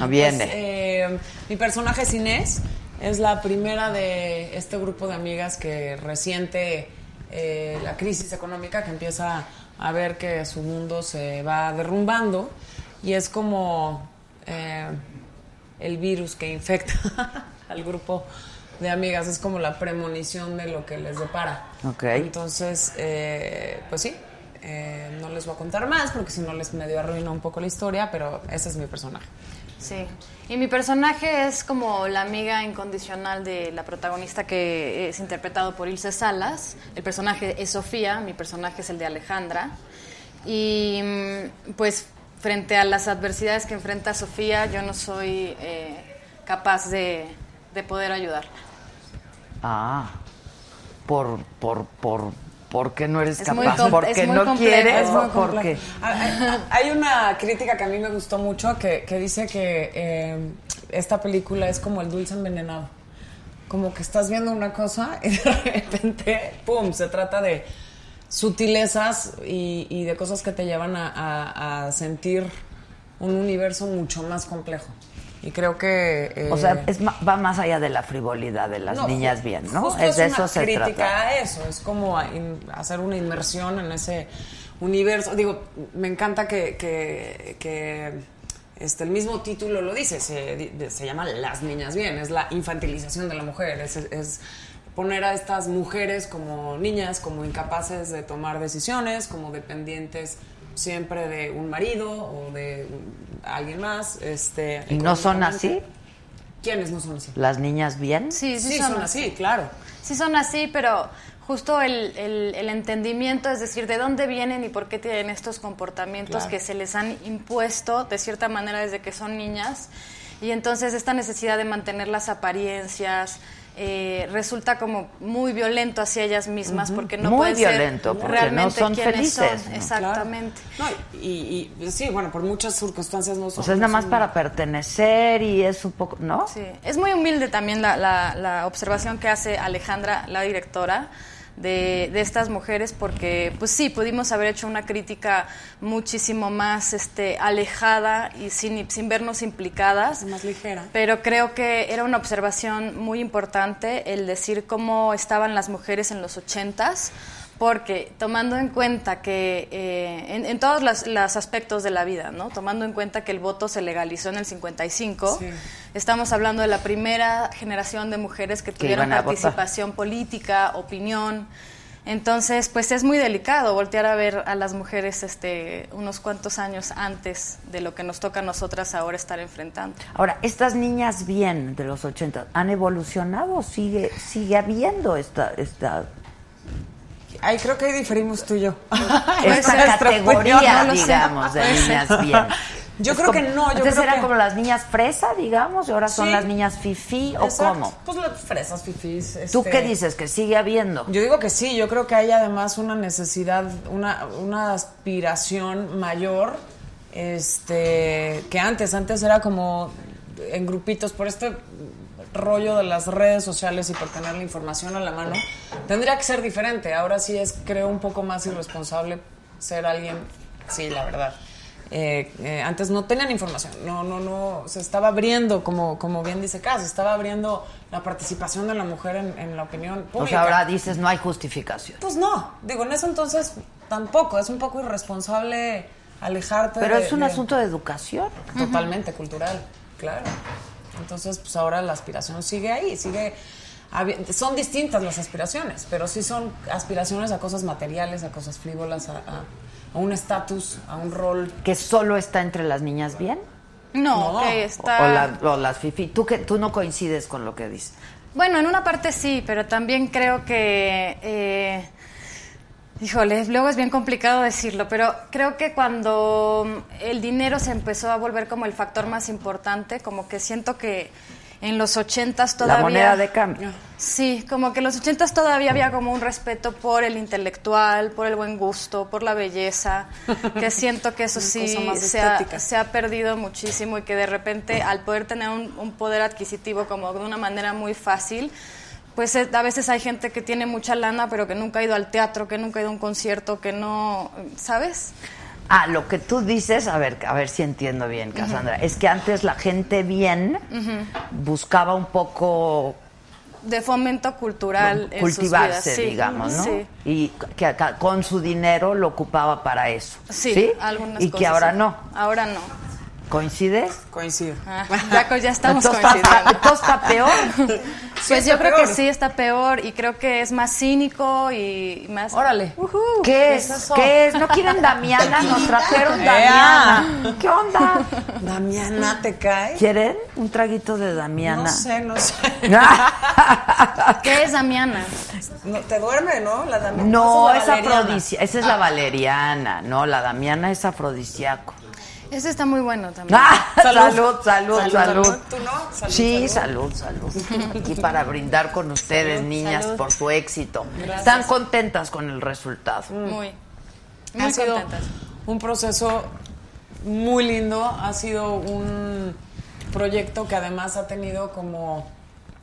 Ah, viene. Pues, eh, mi personaje es Inés. Es la primera de este grupo de amigas que resiente eh, la crisis económica, que empieza a ver que su mundo se va derrumbando y es como eh, el virus que infecta al grupo de amigas. Es como la premonición de lo que les depara. Ok. Entonces, eh, pues sí, eh, no les voy a contar más porque si no les medio arruina un poco la historia, pero ese es mi personaje. Sí. Y mi personaje es como la amiga incondicional de la protagonista que es interpretado por Ilse Salas. El personaje es Sofía, mi personaje es el de Alejandra. Y mm, pues frente a las adversidades que enfrenta Sofía, yo no soy eh, capaz de, de poder ayudarla. Ah, por, por, por, ¿por qué no eres Es muy capaz? com- ¿Porque es muy no complejo. quieres? Es muy ¿O porque Hay, una crítica que a mí me gustó mucho que, que dice que eh, esta película es como el dulce envenenado. Como que estás viendo una cosa y de repente, ¡pum!, se trata de sutilezas y, y de cosas que te llevan a, a- a sentir un universo mucho más complejo. Y creo que... eh, O sea, es ma- va más allá de la frivolidad de las no, niñas bien, ¿no? justo Es de una eso se crítica trata. a eso, es como hacer una inmersión en ese universo. Digo, me encanta que, que- que, este, el mismo título lo dice, se, se llama Las Niñas Bien, es la infantilización de la mujer, es, es poner a estas mujeres como niñas, como incapaces de tomar decisiones, como dependientes siempre de un marido o de alguien más. Este, ¿Y no son así? ¿Quiénes no son así? ¿Las niñas bien? Sí, sí, Sí, son, son así, claro. Sí son así, pero justo el, el- el entendimiento, es decir, de dónde vienen y por qué tienen estos comportamientos Claro. que se les han impuesto de cierta manera desde que son niñas. Y entonces esta necesidad de mantener las apariencias eh, resulta como muy violento hacia ellas mismas porque no Muy pueden ser porque no realmente son felices, son. ¿no? Exactamente. No, y, y- sí, bueno, por muchas circunstancias no son. O sea, es nada no más son- para pertenecer y es un poco, ¿no? Sí, es muy humilde también la, la- la observación que hace Alejandra, la directora, de, de estas mujeres, porque pues sí, pudimos haber hecho una crítica muchísimo más este, alejada y sin, sin vernos implicadas. Más ligera. Pero creo que era una observación muy importante el decir cómo estaban las mujeres en los ochentas, porque tomando en cuenta que eh, en, en todos los, aspectos de la vida, ¿no? tomando en cuenta que el voto se legalizó en el 55, Sí. estamos hablando de la primera generación de mujeres que tuvieron votar. participación política, opinión. Entonces, pues es muy delicado voltear a ver a las mujeres este, unos cuantos años antes de lo que nos toca a nosotras ahora estar enfrentando. Ahora, estas niñas bien de los 80, ¿han evolucionado sigue, sigue habiendo esta, esta, Ay, creo que ahí diferimos tú y yo. esta categoría, no digamos, de niñas bien? Yo Es creo como- que no, yo Antes creo eran que- como las niñas fresa, digamos, y ahora son Sí. las niñas fifí, ¿o Exacto. cómo? Pues las fresas fifís. ¿Tú este, qué dices? ¿Que sigue habiendo? Yo digo que sí, yo creo que hay además una necesidad, una, una aspiración mayor este, que antes. Antes era como en grupitos, por este rollo de las redes sociales y por tener la información a la mano, tendría que ser diferente. Ahora sí es, creo, un poco más irresponsable ser alguien, sí, la verdad. Eh, eh, antes no tenían información, no, no, no, se estaba abriendo, como, como bien dice Cas, se estaba abriendo la participación de la mujer en, en la opinión pública. O sea, ahora dices, no hay justificación. Pues no, digo, en ese entonces tampoco, es un poco irresponsable alejarte Pero de- es un de- asunto de educación. Totalmente, cultural, claro. Entonces, pues ahora la aspiración sigue ahí, sigue... Son distintas las aspiraciones, pero sí son aspiraciones a cosas materiales, a cosas frívolas, a, a- a un estatus, a un rol. ¿Que solo está entre las niñas bien? No, No. que está... O, la- o las fifí. ¿Tú, que, tú no coincides con lo que dices. Bueno, en una parte sí, pero también creo que, eh, híjole, luego es bien complicado decirlo, pero creo que cuando el dinero se empezó a volver como el factor más importante, como que siento que en los ochentas todavía... La moneda de cambio. Sí, como que en los ochentas todavía había como un respeto por el intelectual, por el buen gusto, por la belleza, que siento que eso sí se ha, se ha perdido muchísimo y que de repente al poder tener un, un poder adquisitivo como de una manera muy fácil, pues a veces hay gente que tiene mucha lana pero que nunca ha ido al teatro, que nunca ha ido a un concierto, que no, ¿sabes? Ah, lo que tú dices, a ver, a ver si entiendo bien, Cassandra, es que antes la gente bien buscaba un poco De fomento cultural en sus cultivarse, vidas, sí. digamos, ¿no? Sí. Y que acá, con su dinero lo ocupaba para eso. Sí, algunas Y que cosas, ahora sí. no. Ahora no. ¿Coincides? Coincido. Ah, ya, estamos Entonces está- coincidiendo. entonces está peor. Pues está yo creo peor. que sí está peor y creo que es más cínico y más... Órale. ¿Qué es? eso? ¿Qué es? ¿No quieren Damiana? Nos trajeron. Damiana. ¿Qué onda? Damiana, ¿te cae? ¿Quieren un traguito de Damiana? No sé, no sé. ¿Qué es Damiana? No, te duerme, ¿no? La Damiana. No, es la valeriana. afrodisíaco. Esa es la valeriana. No, la Damiana es afrodisíaco. Ese está muy bueno también. Ah, salud, salud, Salud, salud. salud. ¿Tú no? Salud, sí, salud. salud. Y para brindar con ustedes, Salud, niñas, salud. por su éxito. Gracias. ¿Están contentas con el resultado? Muy. ha Muy sido contentas. un proceso muy lindo, ha sido un proyecto que además ha tenido como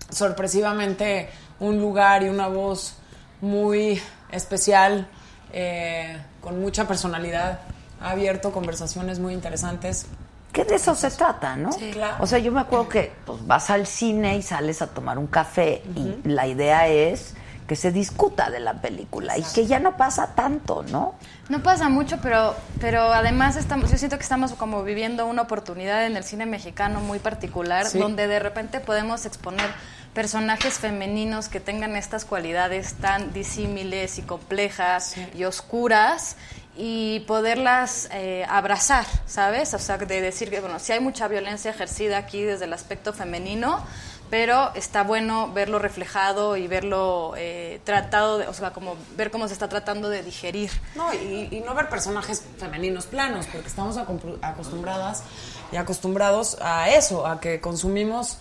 sorpresivamente un lugar y una voz muy especial, eh, con mucha personalidad, ha abierto conversaciones muy interesantes. Que de eso se trata, ¿no? Sí, claro. O sea, yo me acuerdo que pues, vas al cine y sales a tomar un café y la idea es que se discuta de la película y que ya no pasa tanto, ¿no? No pasa mucho, pero, pero además estamos, yo siento que estamos como viviendo una oportunidad en el cine mexicano muy particular, Sí. donde de repente podemos exponer personajes femeninos que tengan estas cualidades tan disímiles y complejas y oscuras y poderlas eh, abrazar, ¿sabes? O sea, de decir que, bueno, sí hay mucha violencia ejercida aquí desde el aspecto femenino, pero está bueno verlo reflejado y verlo eh, tratado, de, o sea, como ver cómo se está tratando de digerir. No, y, no ver personajes femeninos planos, porque estamos acostumbradas y acostumbrados a eso, a que consumimos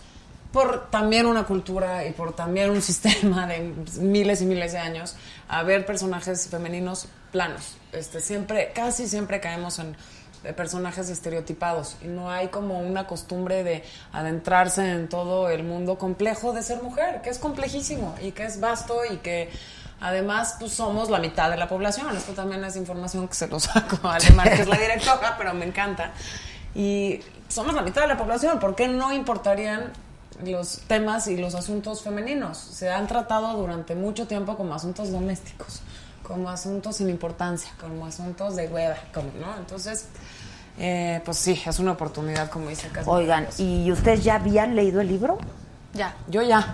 por también una cultura y por también un sistema de miles y miles de años, a ver personajes femeninos planos. Este, siempre, casi siempre caemos en eh, personajes estereotipados y no hay como una costumbre de adentrarse en todo el mundo complejo de ser mujer, que es complejísimo y que es vasto y que Además, pues somos la mitad de la población. Esto también es información que se lo saco a Alemán, que es la directora, pero me encanta. Y somos la mitad de la población. ¿Por qué no importarían los temas y los asuntos femeninos? Se han tratado durante mucho tiempo como asuntos domésticos, como asuntos sin importancia, como asuntos de hueva, como, ¿no? Entonces, eh, pues sí, es una oportunidad, como dice Casper. Oigan, ¿y ustedes ya habían leído el libro? Ya, yo ya.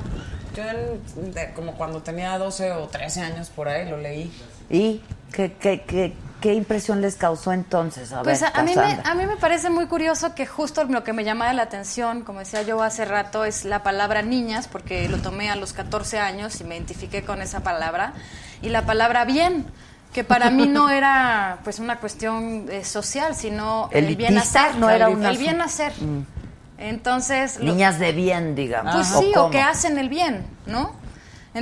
Yo en- de- como cuando tenía 12 o 13 años por ahí lo leí. ¿Y qué, qué, qué, qué impresión les causó entonces? A Pues ver, a, a mí me, a mí me parece muy curioso que justo lo que me llamaba la atención, como decía yo hace rato, es la palabra niñas, porque lo tomé a los 14 años y me identifiqué con esa palabra, y la palabra bien, que para mí no era pues una cuestión eh, social, sino el bien hacer. no era el, una- el bien hacer. Mm. Entonces... lo- Niñas de bien, digamos. Pues sí, o que hacen el bien, ¿no?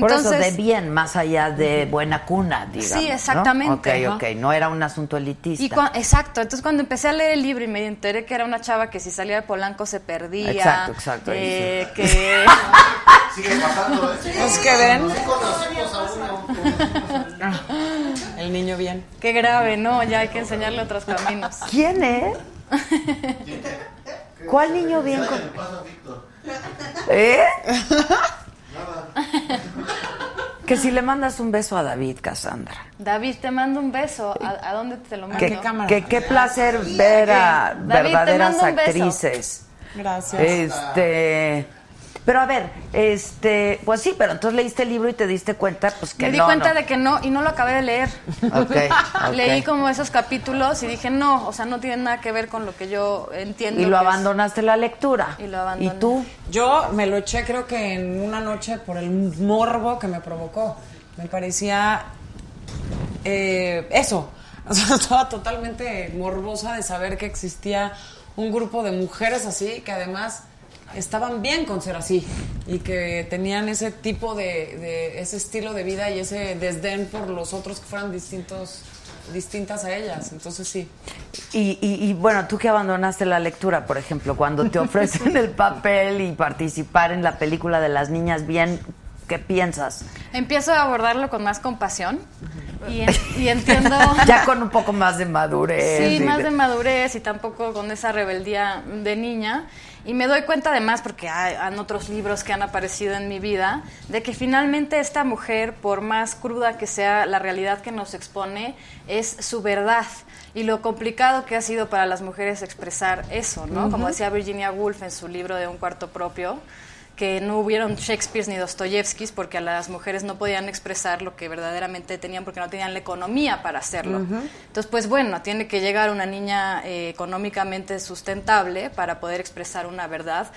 Por eso, de Entonces, bien, más allá de buena cuna, digamos. Sí, ¿no? exactamente. Ok, ok, no era un asunto elitista. Y exacto, entonces cuando empecé a leer el libro y me enteré que era una chava que si salía de Polanco se perdía. Exacto, exacto, eh, sí. que... Sigue pasando, ¿eh? Es que ven. El niño bien. Qué grave, ¿no? Ya hay que enseñarle otros caminos. ¿Quién es? ¿Cuál niño bien? ¿Eh? Nada. Que si le mandas un beso a David, Cassandra. David, te mando un beso. ¿A, a dónde te lo mando? Que, que qué placer ver a David, verdaderas actrices. Gracias. Este, pero a ver, este, pues sí, pero entonces leíste el libro y te diste cuenta, pues que Me di no, cuenta no. de que no, y no lo acabé de leer. Leí como esos capítulos y dije, no, o sea, no tiene nada que ver con lo que yo entiendo. y lo es- abandonaste la lectura. Y lo abandoné. ¿Y tú? Yo me lo eché creo que en una noche por el morbo que me provocó. Me parecía eh, eso. O sea, estaba totalmente morbosa de saber que existía un grupo de mujeres así que además estaban bien con ser así y que tenían ese tipo de, de- ese estilo de vida y ese desdén por los otros que fueran distintos distintas a ellas. Entonces sí. Y, y, y, bueno, tú que abandonaste la lectura, por ejemplo, cuando te ofrecen el papel y participar en la película de las niñas bien, ¿qué piensas? Empiezo a abordarlo con más compasión y, en- y entiendo... Ya con un poco más de madurez. Sí, y más de madurez y tampoco con esa rebeldía de niña. Y me doy cuenta además, porque hay, otros libros que han aparecido en mi vida, de que finalmente esta mujer, por más cruda que sea la realidad que nos expone, es su verdad. Y lo complicado que ha sido para las mujeres expresar eso, ¿no? Como decía Virginia Woolf en su libro de Un cuarto propio, que no hubieron Shakespeare ni Dostoyevskis porque a las mujeres no podían expresar lo que verdaderamente tenían porque no tenían la economía para hacerlo. Entonces, pues bueno, tiene que llegar una niña eh, económicamente sustentable para poder expresar una verdad,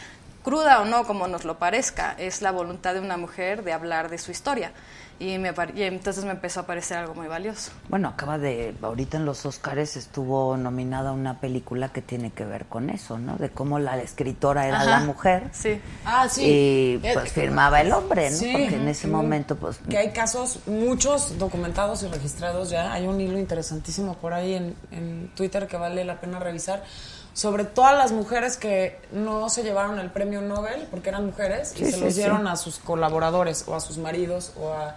cruda o no, como nos lo parezca. Es la voluntad de una mujer de hablar de su historia. Y, me, y entonces me empezó a parecer algo muy valioso. Bueno, acaba de, ahorita en los Oscars estuvo nominada una película que tiene que ver con eso, ¿no? De cómo la escritora era Ajá, la mujer. Sí. Ah, sí. Y Eh, pues firmaba el hombre, ¿no? Sí. Porque en ese momento, pues. Que hay casos, muchos documentados y registrados ya. Hay un hilo interesantísimo por ahí en, en Twitter que vale la pena revisar. Sobre todas las mujeres que no se llevaron el premio Nobel porque eran mujeres y se sí, los sí. dieron a sus colaboradores o a sus maridos o a.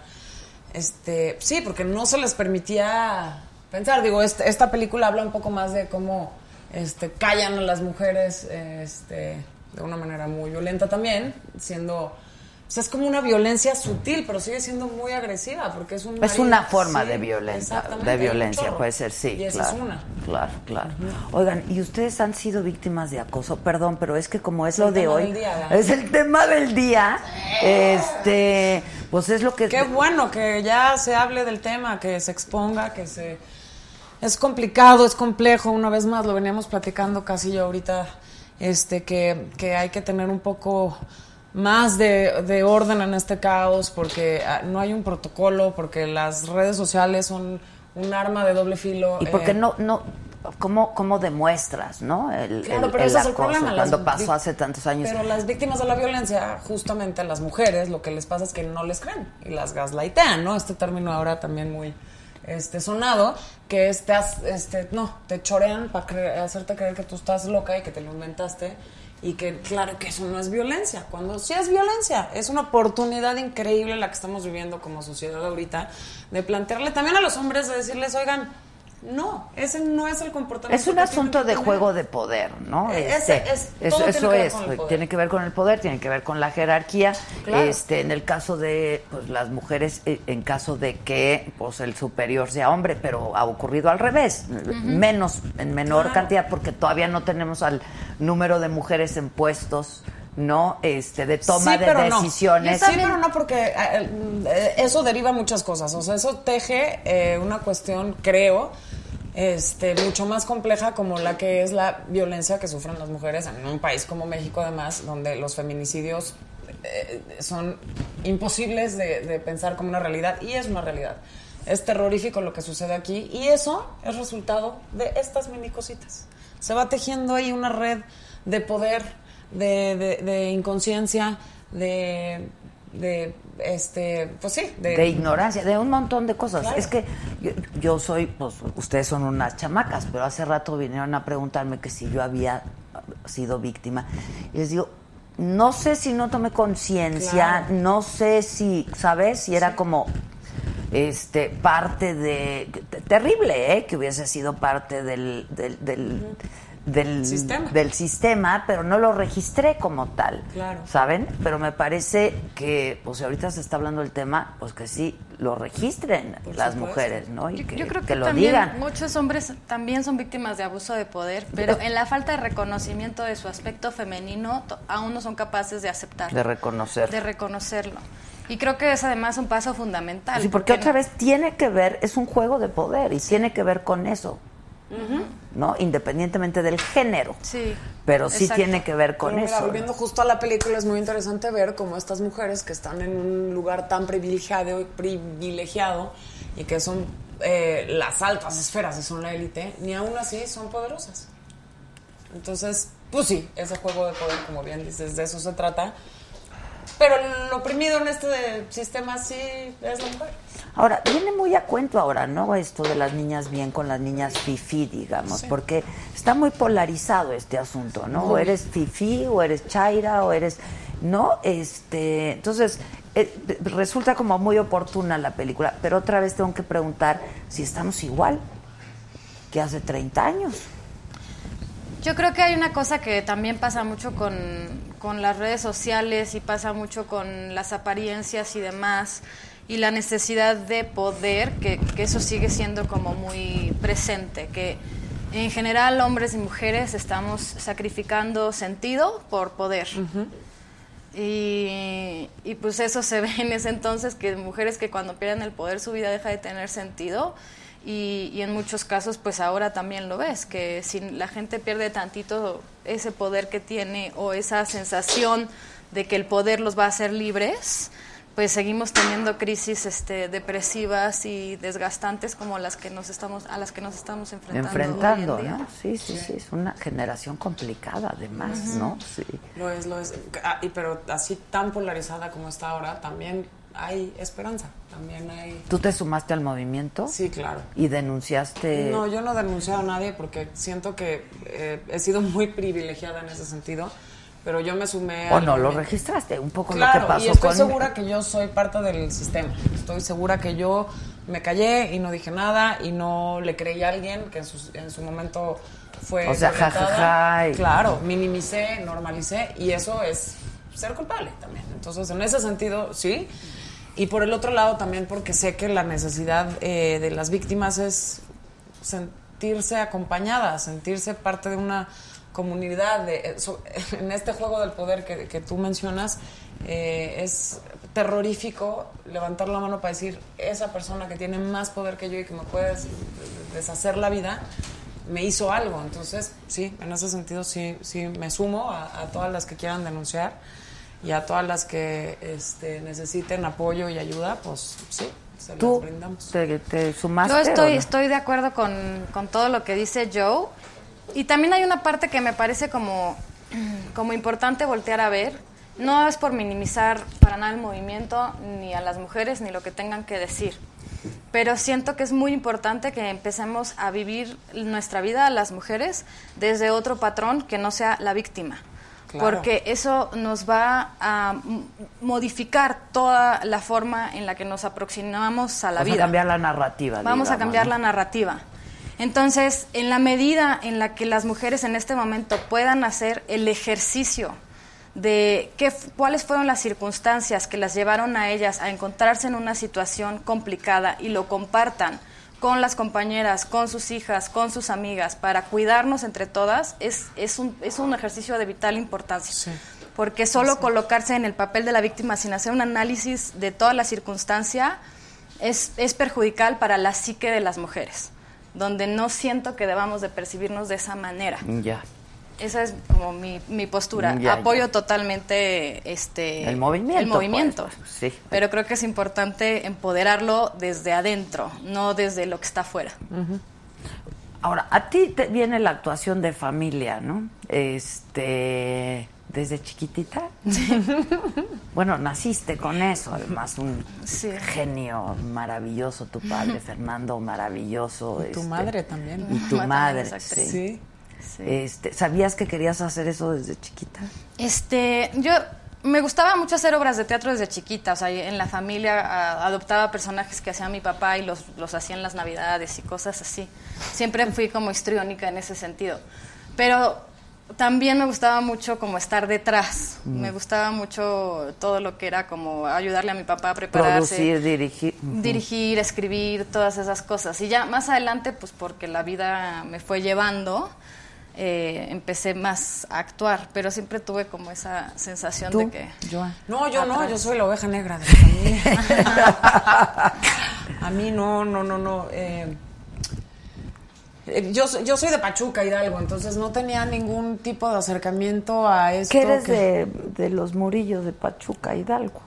Este, sí, porque no se les permitía pensar. Digo, este- esta película habla un poco más de cómo este, callan a las mujeres este, de una manera muy violenta también, siendo. O sea, es como una violencia sutil, pero sigue siendo muy agresiva porque es un. Es marido- una forma sí, de violencia, de violencia, puede ser, sí, Y esa claro, es una. claro, claro. Oigan, ¿y ustedes han sido víctimas de acoso? Perdón, pero es que como es lo de hoy, día, es el tema del día, este, pues es lo que... Qué bueno que ya se hable del tema, que se exponga, que se... Es complicado, es complejo, una vez más lo veníamos platicando casi yo ahorita, este, que, que hay que tener un poco más de, de orden en este caos, porque ah, no hay un protocolo, porque las redes sociales son un arma de doble filo. Y porque eh, no, no, ¿cómo, cómo demuestras, no? El, Claro, el- pero el ese es el problema, cuando pasó hace tantos años. Pero las víctimas de la violencia, justamente las mujeres, lo que les pasa es que no les creen y las gaslightean, ¿no? Este término ahora también muy este sonado, que es, te has- este, no, te chorean para hacerte creer que tú estás loca y que te lo inventaste y que claro que eso no es violencia, cuando sí es violencia, es una oportunidad increíble la que estamos viviendo como sociedad ahorita de plantearle también a los hombres de decirles, oigan, No, ese no es el comportamiento. Es un asunto de juego de poder, ¿no? Eh, Este, ese es- eso eso es, tiene que ver con el poder, tiene que ver con la jerarquía. Claro. Este, en el caso de pues, las mujeres, eh, en caso de que pues el superior sea hombre, pero ha ocurrido al revés, menos, en menor Claro. cantidad, porque todavía no tenemos al número de mujeres en puestos, ¿no? Este, de toma Sí, de pero no. decisiones. Sí, pero no, porque eh, eh, eso deriva muchas cosas. O sea, eso teje eh, una cuestión, creo, este, mucho más compleja como la que es la violencia que sufren las mujeres en un país como México, además, donde los feminicidios eh, son imposibles de, de pensar como una realidad, y es una realidad. Es terrorífico lo que sucede aquí, y eso es resultado de estas mini cositas. Se va tejiendo ahí una red de poder, de, de- de inconsciencia, de, de, este, pues sí, de, de ignorancia, de un montón de cosas. Claro. Es que yo, yo soy, pues ustedes son unas chamacas, pero hace rato vinieron a preguntarme que si yo había sido víctima. Y les digo, no sé si no tomé conciencia, Claro. no sé si, ¿sabes? Si era como este parte de terrible ¿eh? que hubiese sido parte del del, del, del- Sistema. del sistema, pero no lo registré como tal Claro. ¿saben? Pero me parece que, pues si ahorita se está hablando del tema, pues que sí lo registren las supuesto. mujeres, ¿no? Y Yo, que, yo creo que, que lo también digan. muchos hombres también son víctimas de abuso de poder, pero en la falta de reconocimiento de su aspecto femenino, aún no son capaces de aceptarlo. De reconocer. De reconocerlo. Y creo que es además un paso fundamental. Sí, porque otra vez tiene que ver, es un juego de poder y tiene que ver con eso, ¿no? Independientemente del género. Sí. Pero sí Exacto. tiene que ver con Pero mira, eso. volviendo justo a la película, es muy interesante ver cómo estas mujeres que están en un lugar tan privilegiado, privilegiado y que son eh, las altas esferas y son la élite, ni aún así son poderosas. Entonces, pues sí, ese juego de poder, como bien dices, de eso se trata. Pero lo oprimido en este sistema sí es la mujer. Ahora, viene muy a cuento ahora, ¿no? Esto de las niñas bien con las niñas fifi, digamos, Sí. porque está muy polarizado este asunto, ¿no? O eres fifi, o eres chaira, o eres... ¿No? Este, entonces, eh, resulta como muy oportuna la película, pero otra vez tengo que preguntar si estamos igual que hace 30 años. Yo creo que hay una cosa que también pasa mucho con, con las redes sociales y pasa mucho con las apariencias y demás y la necesidad de poder, que, que eso sigue siendo como muy presente, que en general hombres y mujeres estamos sacrificando sentido por poder. Y, y pues eso se ve en ese entonces, que mujeres que cuando pierden el poder su vida deja de tener sentido y, y en muchos casos pues ahora también lo ves, que si la gente pierde tantito ese poder que tiene o esa sensación de que el poder los va a hacer libres, pues seguimos teniendo crisis este, depresivas y desgastantes como las que nos estamos a las que nos estamos enfrentando. Enfrentando, hoy en día. ¿no? Sí, sí, sí, es una generación complicada además, Ujú. ¿no? Sí. Lo es, lo es. Ah, y pero así tan polarizada como está ahora, también hay esperanza. También hay. ¿Tú te sumaste al movimiento? Sí, claro. Y denunciaste... No, yo no denuncié a nadie porque siento que eh, he sido muy privilegiada en ese sentido. Pero yo me sumé O al no lo registraste, un poco Claro, lo que pasó y estoy con... segura que yo soy parte del sistema. Estoy segura que yo me callé y no dije nada y no le creí a alguien que en su, en su momento fue. O sea, jajaja y- Claro, minimicé, normalicé y eso es ser culpable también. Entonces, en ese sentido, sí. Y por el otro lado también porque sé que la necesidad eh, de las víctimas es sentirse acompañadas, sentirse parte de una comunidad. De, eh, en este juego del poder que, que tú mencionas, eh, es terrorífico levantar la mano para decir, esa persona que tiene más poder que yo y que me puede des- deshacer la vida, me hizo algo. Entonces, sí, en ese sentido sí, sí me sumo a todas las que quieran denunciar y a todas las que este, necesiten apoyo y ayuda, pues sí, se ¿Tú las brindamos. te, te sumaste Yo estoy, no? estoy de acuerdo con, con todo lo que dice Joe. Y también hay una parte que me parece como, como importante voltear a ver. No es por minimizar para nada el movimiento, ni a las mujeres, ni lo que tengan que decir. Pero siento que es muy importante que empecemos a vivir nuestra vida, las mujeres, desde otro patrón que no sea la víctima. Claro. Porque eso nos va a modificar toda la forma en la que nos aproximamos a la Vamos vida. a cambiar la narrativa. Vamos a cambiar ¿no? la narrativa. Entonces, en la medida en la que las mujeres en este momento puedan hacer el ejercicio de qué, cuáles fueron las circunstancias que las llevaron a ellas a encontrarse en una situación complicada y lo compartan con las compañeras, con sus hijas, con sus amigas, para cuidarnos entre todas, es, es, un, es un ejercicio de vital importancia. Porque solo colocarse en el papel de la víctima sin hacer un análisis de toda la circunstancia es, es perjudicial para la psique de las mujeres, donde no siento que debamos de percibirnos de esa manera. Ya. Esa es como mi, mi postura. Ya, Apoyo ya. totalmente este El movimiento, el movimiento. pues, sí. Pero creo que es importante empoderarlo desde adentro, no desde lo que está afuera. Ahora, a ti te viene la actuación de familia, ¿no? Este, desde chiquitita. Bueno, naciste con eso, además un genio maravilloso, tu padre Fernando maravilloso. Y tu este, madre también. Y tu madre, actriz. sí. Sí. Este, ¿sabías que querías hacer eso desde chiquita? Este, yo me gustaba mucho hacer obras de teatro desde chiquita, o sea, en la familia a- adoptaba personajes que hacía mi papá y los, los hacía en las navidades y cosas así. Siempre fui como histriónica en ese sentido. Pero también me gustaba mucho como estar detrás. Mm. Me gustaba mucho todo lo que era como ayudarle a mi papá a prepararse. Producir, dirigir. Dirigir, escribir, todas esas cosas. Y ya más adelante, pues porque la vida me fue llevando, eh, empecé más a actuar, pero siempre tuve como esa sensación ¿Tú, de que... No, yo no, yo soy la oveja negra de la familia. a mí no, no, no, no. eh, yo, soy- yo soy de Pachuca, Hidalgo, entonces no tenía ningún tipo de acercamiento a esto. ¿Qué eres que- de, de los Murillos de Pachuca, Hidalgo?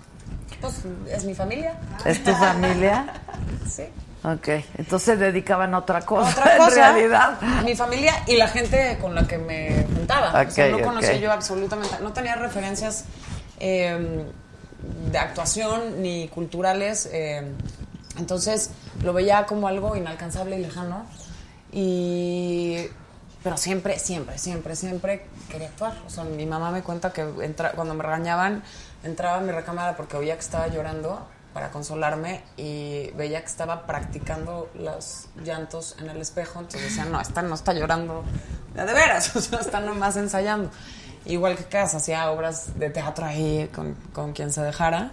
Pues es mi familia. ¿Es tu familia? sí. Ok, entonces dedicaban a otra cosa, Otra cosa, en realidad. mi familia y la gente con la que me juntaba. o sea, Ok, no conocía ok. yo absolutamente, no tenía referencias eh, de actuación ni culturales. eh, entonces lo veía como algo inalcanzable y lejano. Y pero siempre, siempre, siempre, siempre quería actuar. O sea, mi mamá me cuenta que entra- cuando me regañaban, entraba a mi recámara porque oía que estaba llorando para consolarme y veía que estaba practicando los llantos en el espejo. Entonces decía, no, esta no está llorando de, veras, o sea, está nomás ensayando. Igual que Cas, hacía obras de teatro ahí con, con quien se dejara.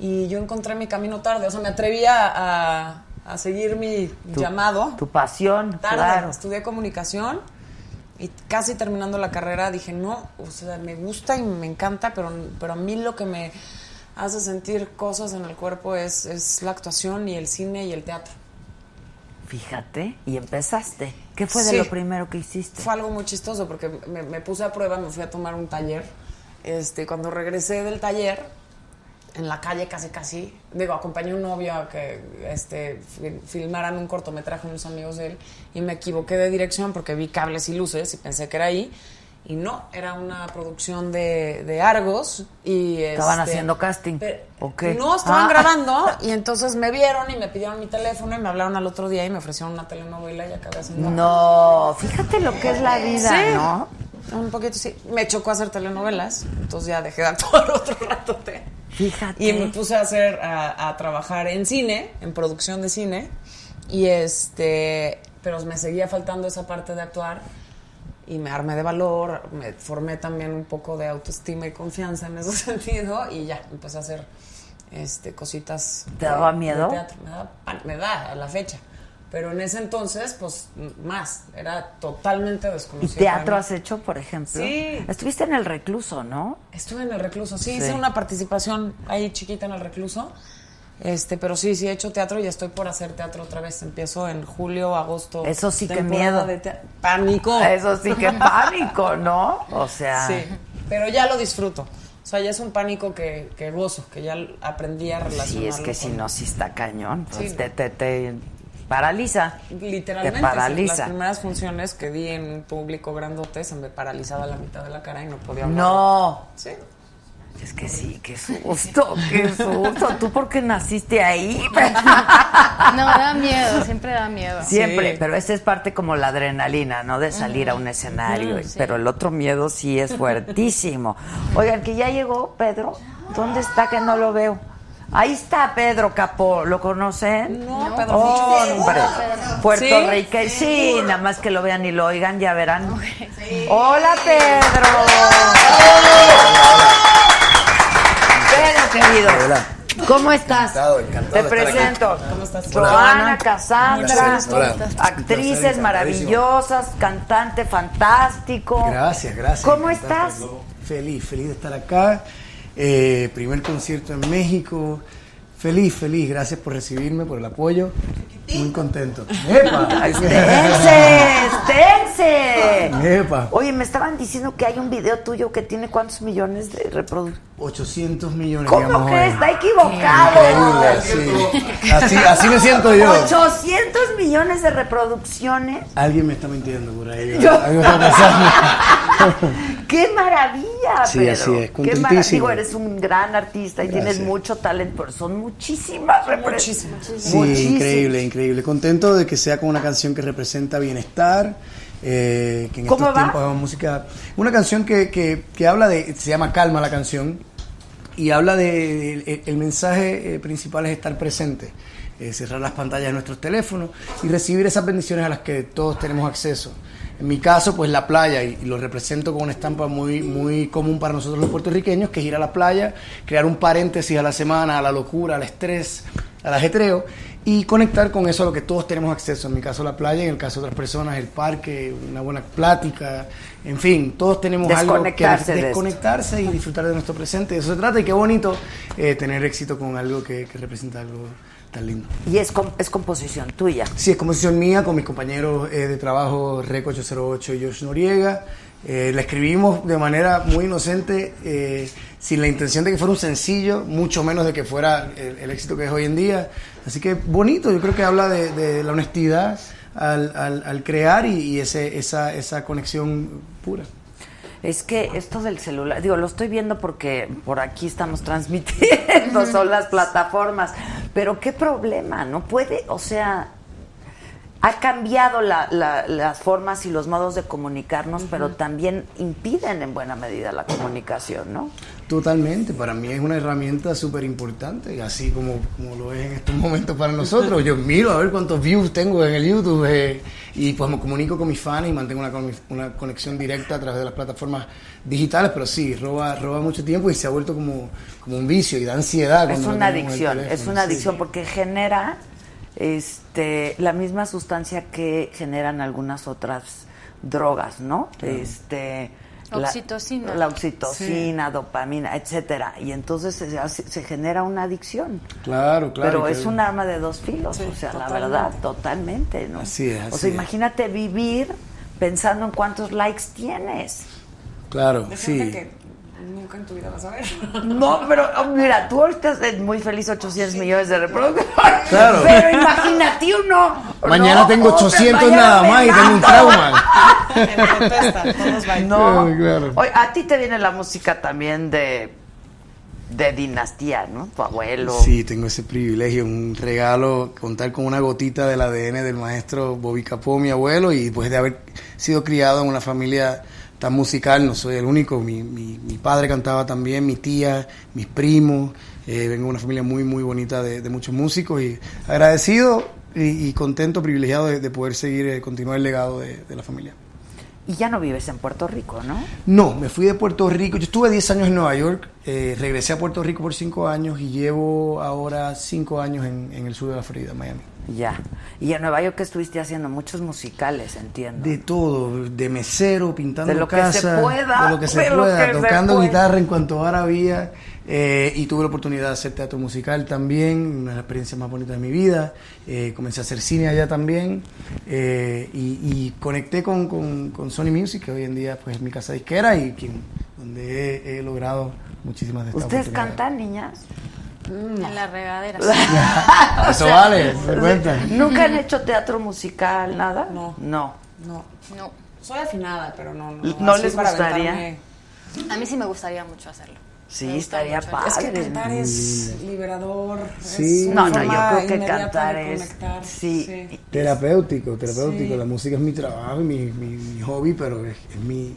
Y yo encontré mi camino tarde, o sea, me atrevía a, a seguir mi Tu- llamado. Tu pasión, Tarde, claro. estudié comunicación y casi terminando la carrera dije, no, o sea, me gusta y me encanta, pero, pero a mí lo que me hace sentir cosas en el cuerpo es, es la actuación y el cine y el teatro. Fíjate, y empezaste. ¿Qué fue de Sí. lo primero que hiciste? Fue algo muy chistoso porque me, me puse a prueba, me fui a tomar un taller. Este, cuando regresé del taller, en la calle casi casi, digo, acompañé a un novio a que este, fil- filmaran un cortometraje unos amigos de él y me equivoqué de dirección porque vi cables y luces y pensé que era ahí. Y no, era una producción de, de Argos y... Estaban este, haciendo casting. ¿O qué? no, estaban Ah. grabando y entonces me vieron y me pidieron mi teléfono y me hablaron al otro día y me ofrecieron una telenovela y acabé haciendo... No, fíjate lo que es la vida, Sí. ¿no? Un poquito, sí. Me chocó hacer telenovelas, entonces ya dejé de actuar otro rato. Fíjate. Y me puse a hacer, a, a trabajar en cine, en producción de cine, y este, pero me seguía faltando esa parte de actuar y me armé de valor, me formé también un poco de autoestima y confianza en ese sentido y ya empecé a hacer este cositas. ¿Te daba de miedo? teatro. Me da, pan- me da a la fecha. Pero en ese entonces, pues más, era totalmente ¿Y desconocido. teatro has hecho, por ejemplo? Sí. Estuviste en el recluso, ¿no? Estuve en el recluso, sí, Sí. hice una participación ahí chiquita en el recluso. Este, pero sí, sí he hecho teatro y estoy por hacer teatro otra vez. Empiezo en julio, agosto. Eso sí que miedo. de Pánico. Eso sí que pánico, ¿no? O sea. Sí, pero ya lo disfruto. O sea, ya es un pánico que, que gozo, que ya aprendí a relacionarlo. Sí, es que si no, sí está cañón. Pues Sí. te, te, te paraliza. Literalmente, Te paraliza. las primeras funciones que di en un público grandote se me paralizaba la mitad de la cara y no podía hablar. No. Sí. Es que sí, qué susto, qué susto. ¿Tú por qué naciste ahí? No, da miedo, siempre da miedo. Siempre, pero esa es parte como la adrenalina, ¿no? De salir a un escenario. Sí. Pero el otro miedo sí es fuertísimo. Oigan, que ya llegó Pedro. ¿Dónde está que no lo veo? Ahí está Pedro Capó, ¿lo conocen? No, Pedro. Hombre, Sí. puertorriqueño, sí, nada más que lo vean y lo oigan, ya verán. Hola Pedro. Pedro querido. ¿Cómo estás? Encantado, encantado Te de estar aquí. presento. ¿Cómo estás? Joana, Hola. Cassandra. Hola. actrices maravillosas, cantante fantástico. Gracias, gracias. ¿Cómo estás? Feliz, feliz de estar acá. Eh, primer concierto en México. Feliz, feliz. Gracias por recibirme, por el apoyo. Muy contento. ¡Epa! ¡Esténse! ¡Esténse! ¡Epa! Oye, me estaban diciendo que hay un video tuyo que tiene cuántos millones de reproducciones. 800 millones, ¿Cómo hoy. está equivocado? Increíble, sí. Así, así me siento yo. 800 millones de reproducciones. Alguien me está mintiendo por ahí. Yo- Algo está pasando. ¡Qué maravilla, Sí, Pedro! así es, ¡Qué maravilla! Digo, eres un gran artista y tienes mucho talento, pero son muchísimas reproducciones. Sí, increíble, increíble. Contento de que sea con una canción que representa bienestar. eh, que en ¿Cómo estos va? tiempos música. Una canción que, que, que habla de. Se llama Calma la canción. Y habla de. El, el mensaje eh, principal es estar presente. eh, cerrar las pantallas de nuestros teléfonos y recibir esas bendiciones a las que todos tenemos acceso. En mi caso, pues la playa, y, y lo represento con una estampa muy, muy común para nosotros los puertorriqueños, que es ir a la playa, crear un paréntesis a la semana, a la locura, al estrés, al ajetreo, y conectar con eso a lo que todos tenemos acceso. En mi caso la playa, en el caso de otras personas el parque, una buena plática, en fin, todos tenemos algo que Desconectarse de y disfrutar de nuestro presente. De eso se trata y qué bonito eh, tener éxito con algo que, que representa algo tan lindo. Y es, es composición tuya. Sí, es composición mía con mis compañeros eh, de trabajo Reco 808 y Josh Noriega. Eh, la escribimos de manera muy inocente, eh, sin la intención de que fuera un sencillo, mucho menos de que fuera el, el éxito que es hoy en día. Así que bonito, yo creo que habla de, de la honestidad al, al- al crear y, y ese, esa, esa conexión pura. Es que esto del celular, digo, lo estoy viendo porque por aquí estamos transmitiendo, son las plataformas, pero qué problema, no puede, o sea, ha cambiado la- la- las formas y los modos de comunicarnos, pero también impiden en buena medida la comunicación, ¿no? Totalmente, para mí es una herramienta súper importante, así como, como lo es en estos momentos para nosotros. Yo miro a ver cuántos views tengo en el YouTube eh, y pues me comunico con mis fans y mantengo una, una conexión directa a través de las plataformas digitales, pero sí, roba, roba mucho tiempo y se ha vuelto como, como un vicio y da ansiedad. Es una adicción, es una sí. adicción porque genera este la misma sustancia que generan algunas otras drogas, ¿no? Este la- Oxitocina. La, oxitocina, dopamina, etcétera. Y entonces se, hace- se genera una adicción. Claro, claro. Pero es un arma de dos filos, o sea, la verdad, totalmente, ¿no? Así es, O así sea, es. imagínate vivir pensando en cuántos likes tienes. Claro, De sí. que nunca en tu vida vas a ver. No, pero oh, mira, tú ahorita estás muy feliz, 800 millones de reproductores. Claro. Pero imagínate uno. Mañana no, tengo hombre, 800 mañana nada más y tengo un trauma. En protesta, todos van. No. Claro, claro. Oye, a ti te viene la música también de, de dinastía, ¿no? Tu abuelo. Sí, tengo ese privilegio, un regalo, contar con una gotita del ADN del maestro Bobby Capó, mi abuelo, y después de haber sido criado en una familia tan musical, no soy el único, mi, mi, mi padre cantaba también, mi tía, mis primos, eh, vengo de una familia muy, muy bonita de, de muchos músicos, y agradecido y, y contento, privilegiado de, de poder seguir, eh, continuar el legado de, de la familia. Y ya no vives en Puerto Rico, ¿no? No, me fui de Puerto Rico. Yo estuve 10 años en Nueva York, eh, regresé a Puerto Rico por 5 años y llevo ahora 5 años en, en el sur de la Florida, Miami. Ya. Y en Nueva York que estuviste haciendo muchos musicales, entiendo. De todo, de mesero, pintando De lo que casa, se pueda, de lo que se de pueda, que se tocando pueda. guitarra en cuanto ahora había. eh, y tuve la oportunidad de hacer teatro musical también, una de las experiencias más bonitas de mi vida. Eh, comencé a hacer cine allá también. eh, y, y conecté con, con, con Sony Music, que hoy en día pues, es mi casa disquera y quien, donde he, he logrado muchísimas de estas ¿Ustedes cantan, niñas? En la regadera. Eso vale, cuenta. ¿Nunca han hecho teatro musical, nada? No. No. No. No. Soy afinada, pero no. No, ¿No les para gustaría? aventarme- A mí sí me gustaría mucho hacerlo. Sí, estaría mucho. padre. Es que cantar es liberador. Sí. Es No, no, yo creo que cantar es- sí. Terapéutico, terapéutico. Sí. La música es mi trabajo y mi, mi, mi hobby, pero es, es mi,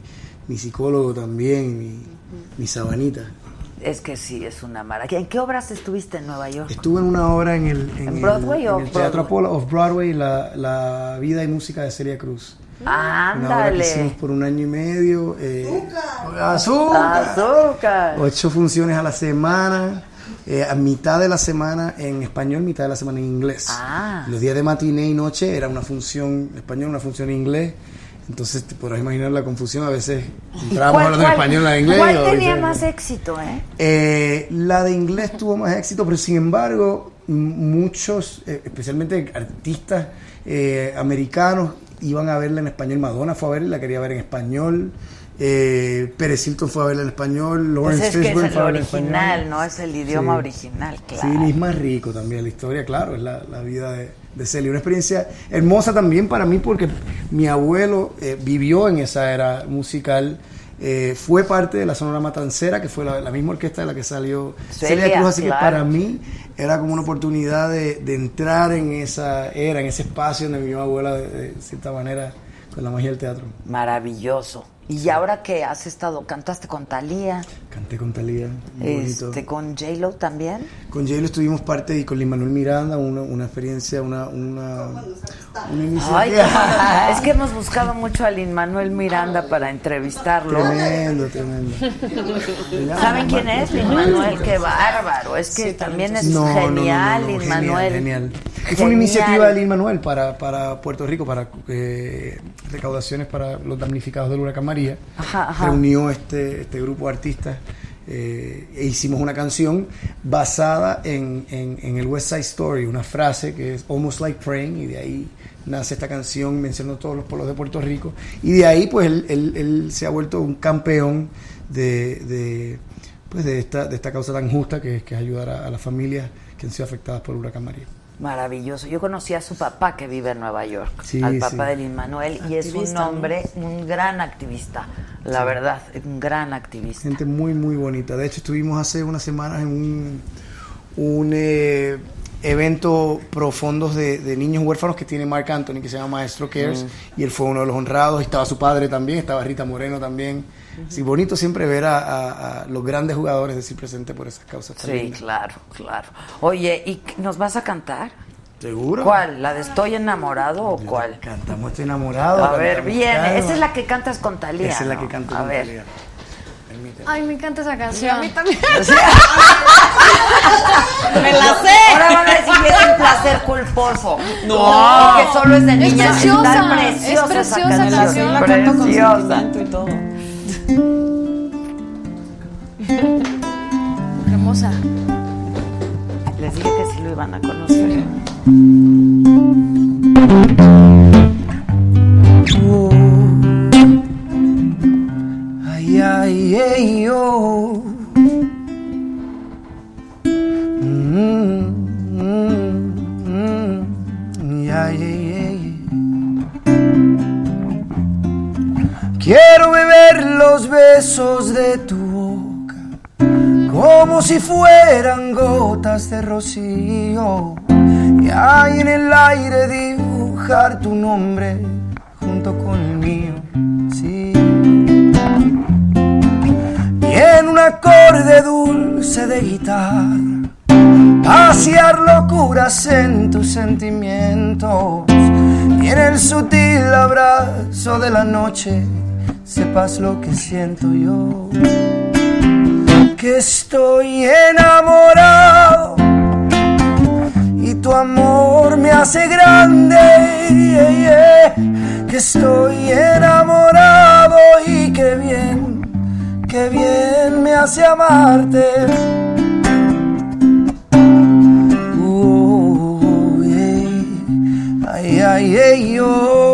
mi psicólogo también, mi, mi sabanita. Es que sí, es una maravilla. ¿En qué obras estuviste en Nueva York? Estuve en una obra en el, ¿En el- Broadway en o el Teatro Broadway? Apollo of Broadway, la, la vida y música de Celia Cruz. Una obra que hicimos por un año y medio. eh, ¡Azúcar! ¡Azúcar! Ocho funciones a la semana. eh, a mitad de la semana en español, mitad de la semana en inglés. Ah. Los días de matiné y noche era una función español, una función en inglés. Entonces te podrás imaginar la confusión. A veces entrábamos ¿Cuál- hablando en español, la de inglés. ¿Cuál tenía más éxito, eh? Eh, la de inglés tuvo más éxito, pero sin embargo, muchos, eh, especialmente artistas eh, americanos, iban a verla en español. Madonna fue a verla, la quería ver en español. Eh, Pérez Hilton fue a verla en español. Lawrence es es Fishburne el fue a verla en original, español. ¿no? Es el idioma Sí. original, claro. Sí, y es más rico también la historia, claro, es la, la vida de, de Celia. Una experiencia hermosa también para mí porque mi abuelo eh, vivió en esa era musical, eh, fue parte de la Sonora Matancera, que fue la, la misma orquesta de la que salió Celia, Celia, Cruz, así claro. que para mí era como una oportunidad de, de entrar en esa era, en ese espacio donde mi abuela, de, de cierta manera, con la magia del teatro. Maravilloso. ¿Y ahora qué has estado? ¿Cantaste con Talía? Canté con Talía, muy bonito. Este, ¿Con J-Lo también? Con J-Lo estuvimos parte y con Lin Manuel Miranda, una, una experiencia, una, una, una Ay, es que hemos buscado mucho a Lin Manuel Miranda para entrevistarlo. Tremendo, tremendo. ¿Saben quién es Lin Manuel? Qué bárbaro. Es que también es No, no, no, no, genial, no, Lin genial, Manuel. Genial. Fue una iniciativa de Lin Manuel para, para Puerto Rico, para eh, recaudaciones para los damnificados del huracán María. Ajá, ajá. Reunió este, este grupo de artistas eh, e hicimos una canción basada en, en- el West Side Story, una frase que es Almost Like Praying, y de ahí nace esta canción mencionando todos los pueblos de Puerto Rico. Y de ahí, pues, él, él- se ha vuelto un campeón de, de, pues, de, esta, de esta causa tan justa que es, que es ayudar a, a las familias que han sido afectadas por el huracán María. Maravilloso. Yo conocí a su papá que vive en Nueva York, Sí, al sí. papá de Lin Manuel, y es un hombre, un gran activista, la Sí. verdad, un gran activista. Gente muy, muy bonita. De hecho, estuvimos hace unas semanas en un, un eh, evento pro fondos de, de niños huérfanos que tiene Mark Anthony, que se llama Maestro Cares, Mm. y él fue uno de los honrados. Estaba su padre también, estaba Rita Moreno también. Sí, bonito siempre ver a, a- a los grandes jugadores decir presente por esas causas. Sí, lindas. claro, claro. Oye, ¿y nos vas a cantar? ¿Seguro? ¿Cuál? ¿La de Estoy enamorado o cuál? Cantamos Estoy enamorado. A ver, bien. Calma. Esa es la que cantas con Talía. Esa es la ¿no? que canto A con ver. Thalía. Ay, me encanta esa canción. a mí también. Me la sé. Ahora van a decir que es un placer culposo. No. que solo es de Es preciosa, Está es preciosa preciosa esa canción. la canto con Preciosa. sentimiento y todo. Hermosa. Les dije que sí lo iban a conocer. Besos de tu boca como si fueran gotas de rocío y ahí en el aire dibujar tu nombre junto con el mío. Sí. Y en un acorde dulce de guitarra, pasear locuras en tus sentimientos. Y en el sutil abrazo de la noche, sepas lo que siento yo. Que estoy enamorado y tu amor me hace grande. yeah. Que estoy enamorado y que bien, que bien me hace amarte. Uh, yeah. Ay, ay, ay, oh.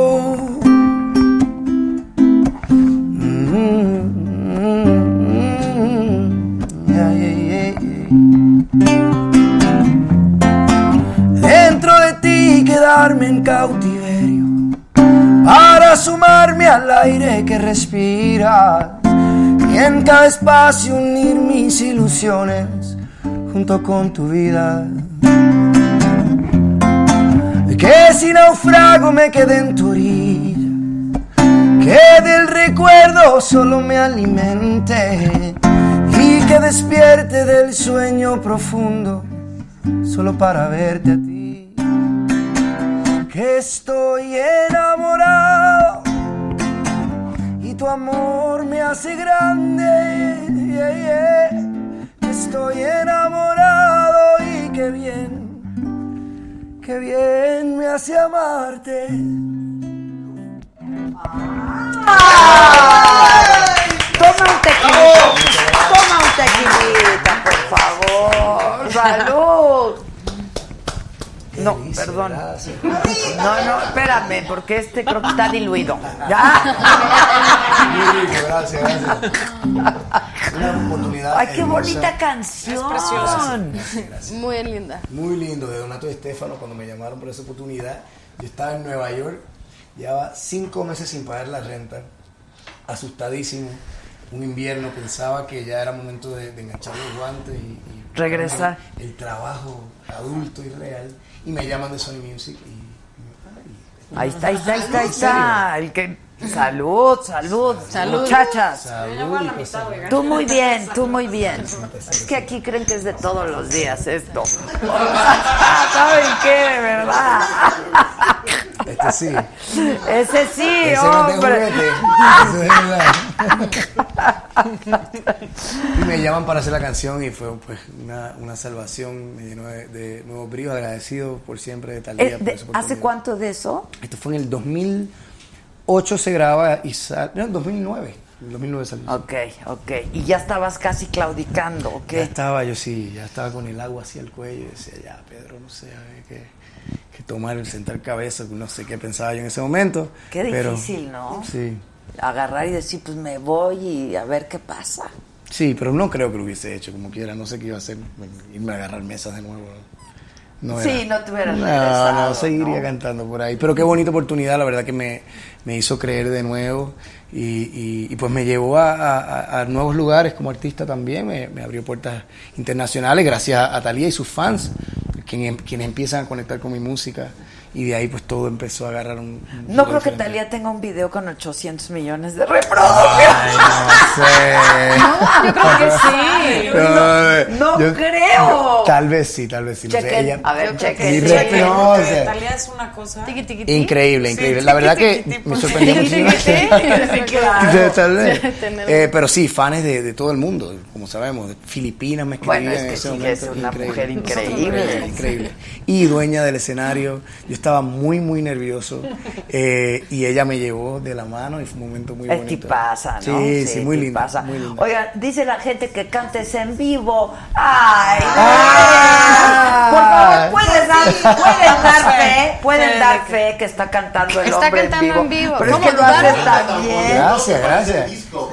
Ti quedarme en cautiverio para sumarme al aire que respiras y en cada espacio unir mis ilusiones junto con tu vida. Que si naufrago me quede en tu orilla, que del recuerdo solo me alimente y que despierte del sueño profundo solo para verte a ti. Que estoy enamorado y tu amor me hace grande. yeah, yeah. Estoy enamorado y qué bien, qué bien me hace amarte. Toma un tequilita. Toma un tequilita, por favor. Salud. No, perdón. No, no, espérame, porque este creo que está diluido. Ya. Muy rico, gracias, gracias. Una oportunidad. Ay, qué hermosa. bonita canción. Muy linda. Muy lindo, de Donato y Estefano, cuando me llamaron por esa oportunidad. Yo estaba en Nueva York, llevaba cinco meses sin pagar la renta, asustadísimo. Un invierno, pensaba que ya era momento de, de enganchar los guantes y, y Regresar. El trabajo adulto y real. Y me llaman de Sony Music y Ahí está, ahí está, ahí está, ahí está. El que... Salud, salud, Salud. Muchachas. Salud. Tú muy bien, tú muy bien. Es que aquí creen que es de todos los días esto. ¿Saben qué? De verdad. Este sí. Ese sí, Ese no es de hombre. juguete. Ese es verdad. y me llaman para hacer la canción y fue pues una, una salvación, me llenó de, de nuevos bríos, agradecido por siempre de. Eh, por de- esa ¿Hace cuánto de eso? Esto fue en el 2008 se graba y sale, no, en 2009, en 2009 salió. Ok, ok. Y ya estabas casi claudicando, ¿ok? Ya estaba yo sí, ya estaba con el agua hacia el cuello y decía, ya Pedro, no sé, hay que, que tomar, sentar cabeza, no sé qué pensaba yo en ese momento. Qué pero- difícil, ¿no? Sí. Agarrar y decir, pues me voy y a ver qué pasa. Sí, pero no creo que lo hubiese hecho como quiera. No sé qué iba a hacer. Irme a agarrar mesas de nuevo. No Sí, era- no te hubieras No, no, seguiría ¿no? cantando por ahí. Pero qué bonita oportunidad, la verdad que me, me hizo creer de nuevo. Y, y- y pues me llevó a, a- a nuevos lugares como artista también. Me, me abrió puertas internacionales gracias a, a Talía y sus fans, quienes, quienes empiezan a conectar con mi música. Y de ahí pues todo empezó a agarrar un... un No creo que. Talía tenga un video con 800 millones de reproducciones. No sé. No, yo creo que sí. No, no yo- creo. Tal vez sí, tal vez sí. no sé, Chequen, ella- a ver, no, o sea, Talía es una cosa. Increíble, increíble. La verdad que me sorprendió muchísimo. Claro. Tal vez. Eh, pero sí, fans de, de todo el mundo, como sabemos. De Filipinas me escribían Bueno, es en que ese sí momento. es una mujer increíble. increíble. increíble. Y dueña del escenario. Yo estaba muy, muy nervioso. eh, y ella me llevó de la mano y fue un momento muy Es bonito. tipaza, ¿no? Sí, sí, muy lindo. tipaza. Muy lindo. Oigan, dice la gente que cantes en vivo. ¡Ay! Ah. Por favor, puedes dar, pueden dar fe, pueden dar fe que está cantando el Está hombre cantando en vivo. en vivo. Pero es ¿Cómo que lo haces tan bien. Gracias, gracias.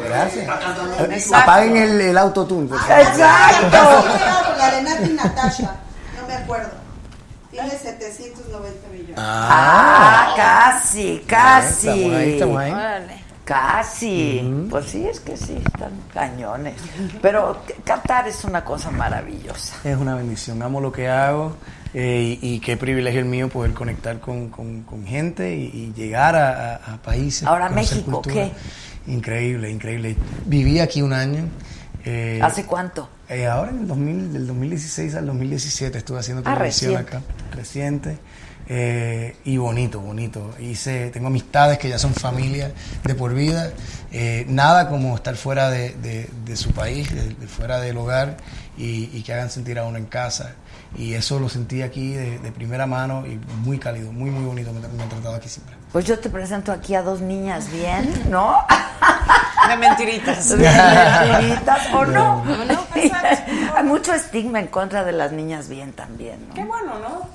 Gracias. Apaguen el, el autotune. Exacto. La de Nati Natasha, no me acuerdo. Tiene 790 millones. Ah, casi, casi. Ahí, ahí. Órale. Casi. Pues sí, es que sí, están cañones. Pero cantar es una cosa maravillosa. Es una bendición, amo lo que hago eh, y, y qué privilegio el mío poder conectar con, con- con gente y, y llegar a, a- a países. Ahora, México, cultura. Increíble, increíble. Viví aquí un año. eh, ¿Hace cuánto? Eh, ahora en el 2000, del 2016 al 2017 estuve haciendo Ah, televisión reciente. acá, reciente. eh, y bonito, bonito. Hice, tengo amistades que ya son familia de por vida. eh, nada como estar fuera de, de- de su país, de, fuera del hogar y, y que hagan sentir a uno en casa. Y eso lo sentí aquí de, de primera mano y muy cálido, muy, muy bonito. Me, me han tratado aquí siempre. Pues yo te presento aquí a dos niñas bien, ¿no? De mentiritas. De mentiritas, ¿o no? No, no. Hay mucho estigma en contra de las niñas bien también, ¿no? Qué bueno, ¿no?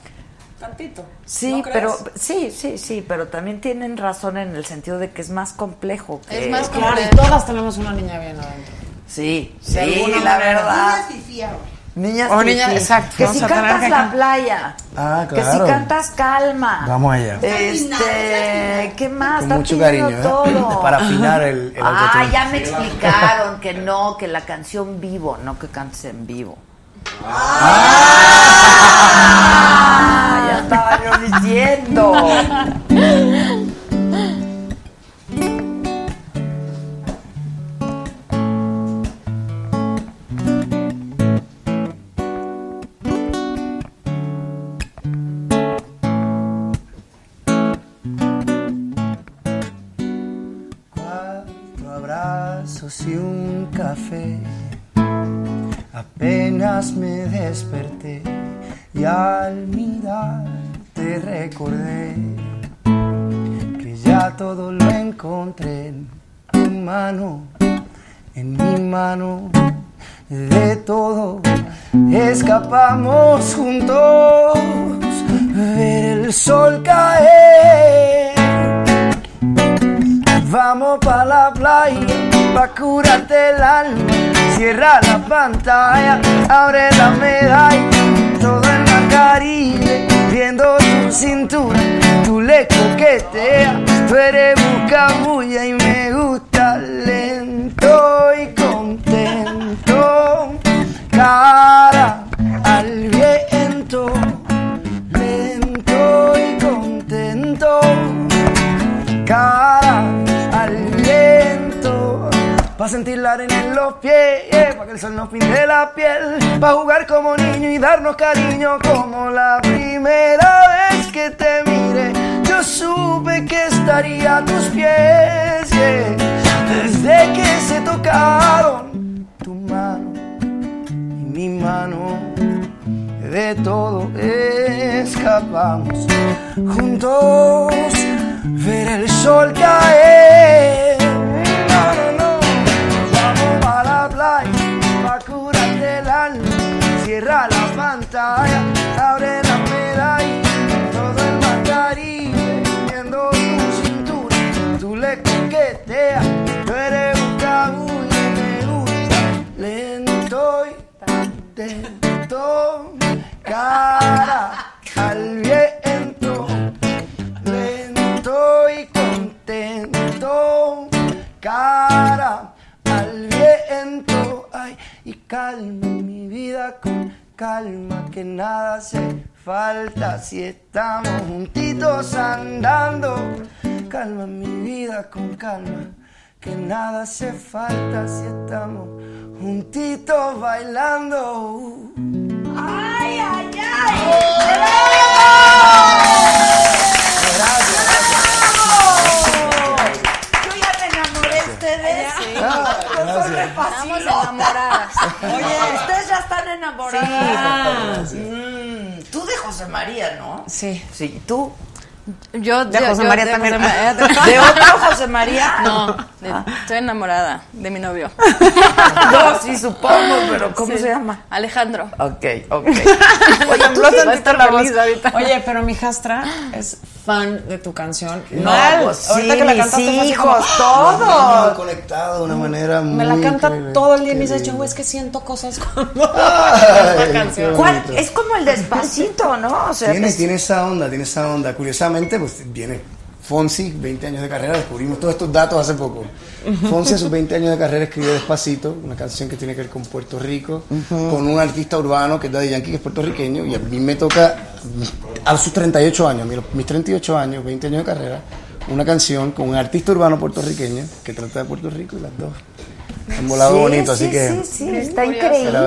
Tantito. Sí, pero sí, sí, sí, pero también tienen razón en el sentido de que es más complejo. Que... Es más Claro, y complejo. todas tenemos una niña bien adentro. Sí, sí, la verdad. Niñas ahora. Niñas, O exacto, Que si cantas que la playa. Ah, Que si cantas calma. Vamos allá. Este, ¿qué más? Con mucho cariño, ¿eh? todo. Para afinar el, el Ah, autotune. ya me explicaron que no, que la canción vivo, no que cantes en vivo. Ah, ya estaba yo diciendo. Y un café. Apenas me desperté y al mirar te recordé que ya todo lo encontré en tu mano, en mi mano. De todo escapamos juntos, ver el sol caer. Vamos pa' la playa, pa' curarte el alma. Cierra la pantalla, abre la medalla. Todo en la Caribe, viendo tu cintura. Tú le coqueteas, tú eres bulla y me gusta lento Pa' sentir la arena en los pies, yeah, pa' que el sol nos pinte la piel. Pa' jugar como niño y darnos cariño como la primera vez que te miré. Yo supe que estaría a tus pies. Desde que se tocaron tu mano y mi mano. De todo escapamos juntos ver el sol caer. Cierra la pantalla, abre la medalla, todo el Caribe, viendo tu cintura. Tú le coqueteas, tú eres un cabullo y me gusta lento y lento, cara al viento lento y contento, cara y calma mi vida con calma, que nada hace falta si estamos juntitos andando, calma mi vida con calma, que nada hace falta si estamos juntitos bailando. ¡Ay, ay, Yo Estamos enamoradas. Oye, ustedes ya están enamoradas. Sí. Mm, Tú de José María, ¿no? Sí. Sí, ¿tú? Yo De yo- José yo María de también. José María ¿De otro José María? No, de- estoy enamorada de mi novio. No, sí, supongo, pero ¿cómo Sí. se llama? Alejandro. Ok, ok. Oye, tú toda la voz. ahorita. Oye, pero mi hijastra es fan de tu canción. No, Mal. pues sí, Ahorita que la mis cantaste así hijos, como- todos. conectado de una manera Me la muy canta increíble. todo el día y me dice, yo es que siento cosas con. Es como el despacito, ¿no? O sea, tiene, es- tiene esa onda, tiene esa onda. Curiosamente, pues viene Fonsi, 20 años de carrera, descubrimos todos estos datos hace poco. Fonsi a sus 20 años de carrera escribió Despacito, una canción que tiene que ver con Puerto Rico, con un artista urbano que es Daddy Yankee, que es puertorriqueño, y a mí me toca, a sus 38 años, mis 38 años, 20 años de carrera, una canción con un artista urbano puertorriqueño que trata de Puerto Rico y las dos. Han volado Sí, bonito, así sí, que... Sí, sí, está increíble.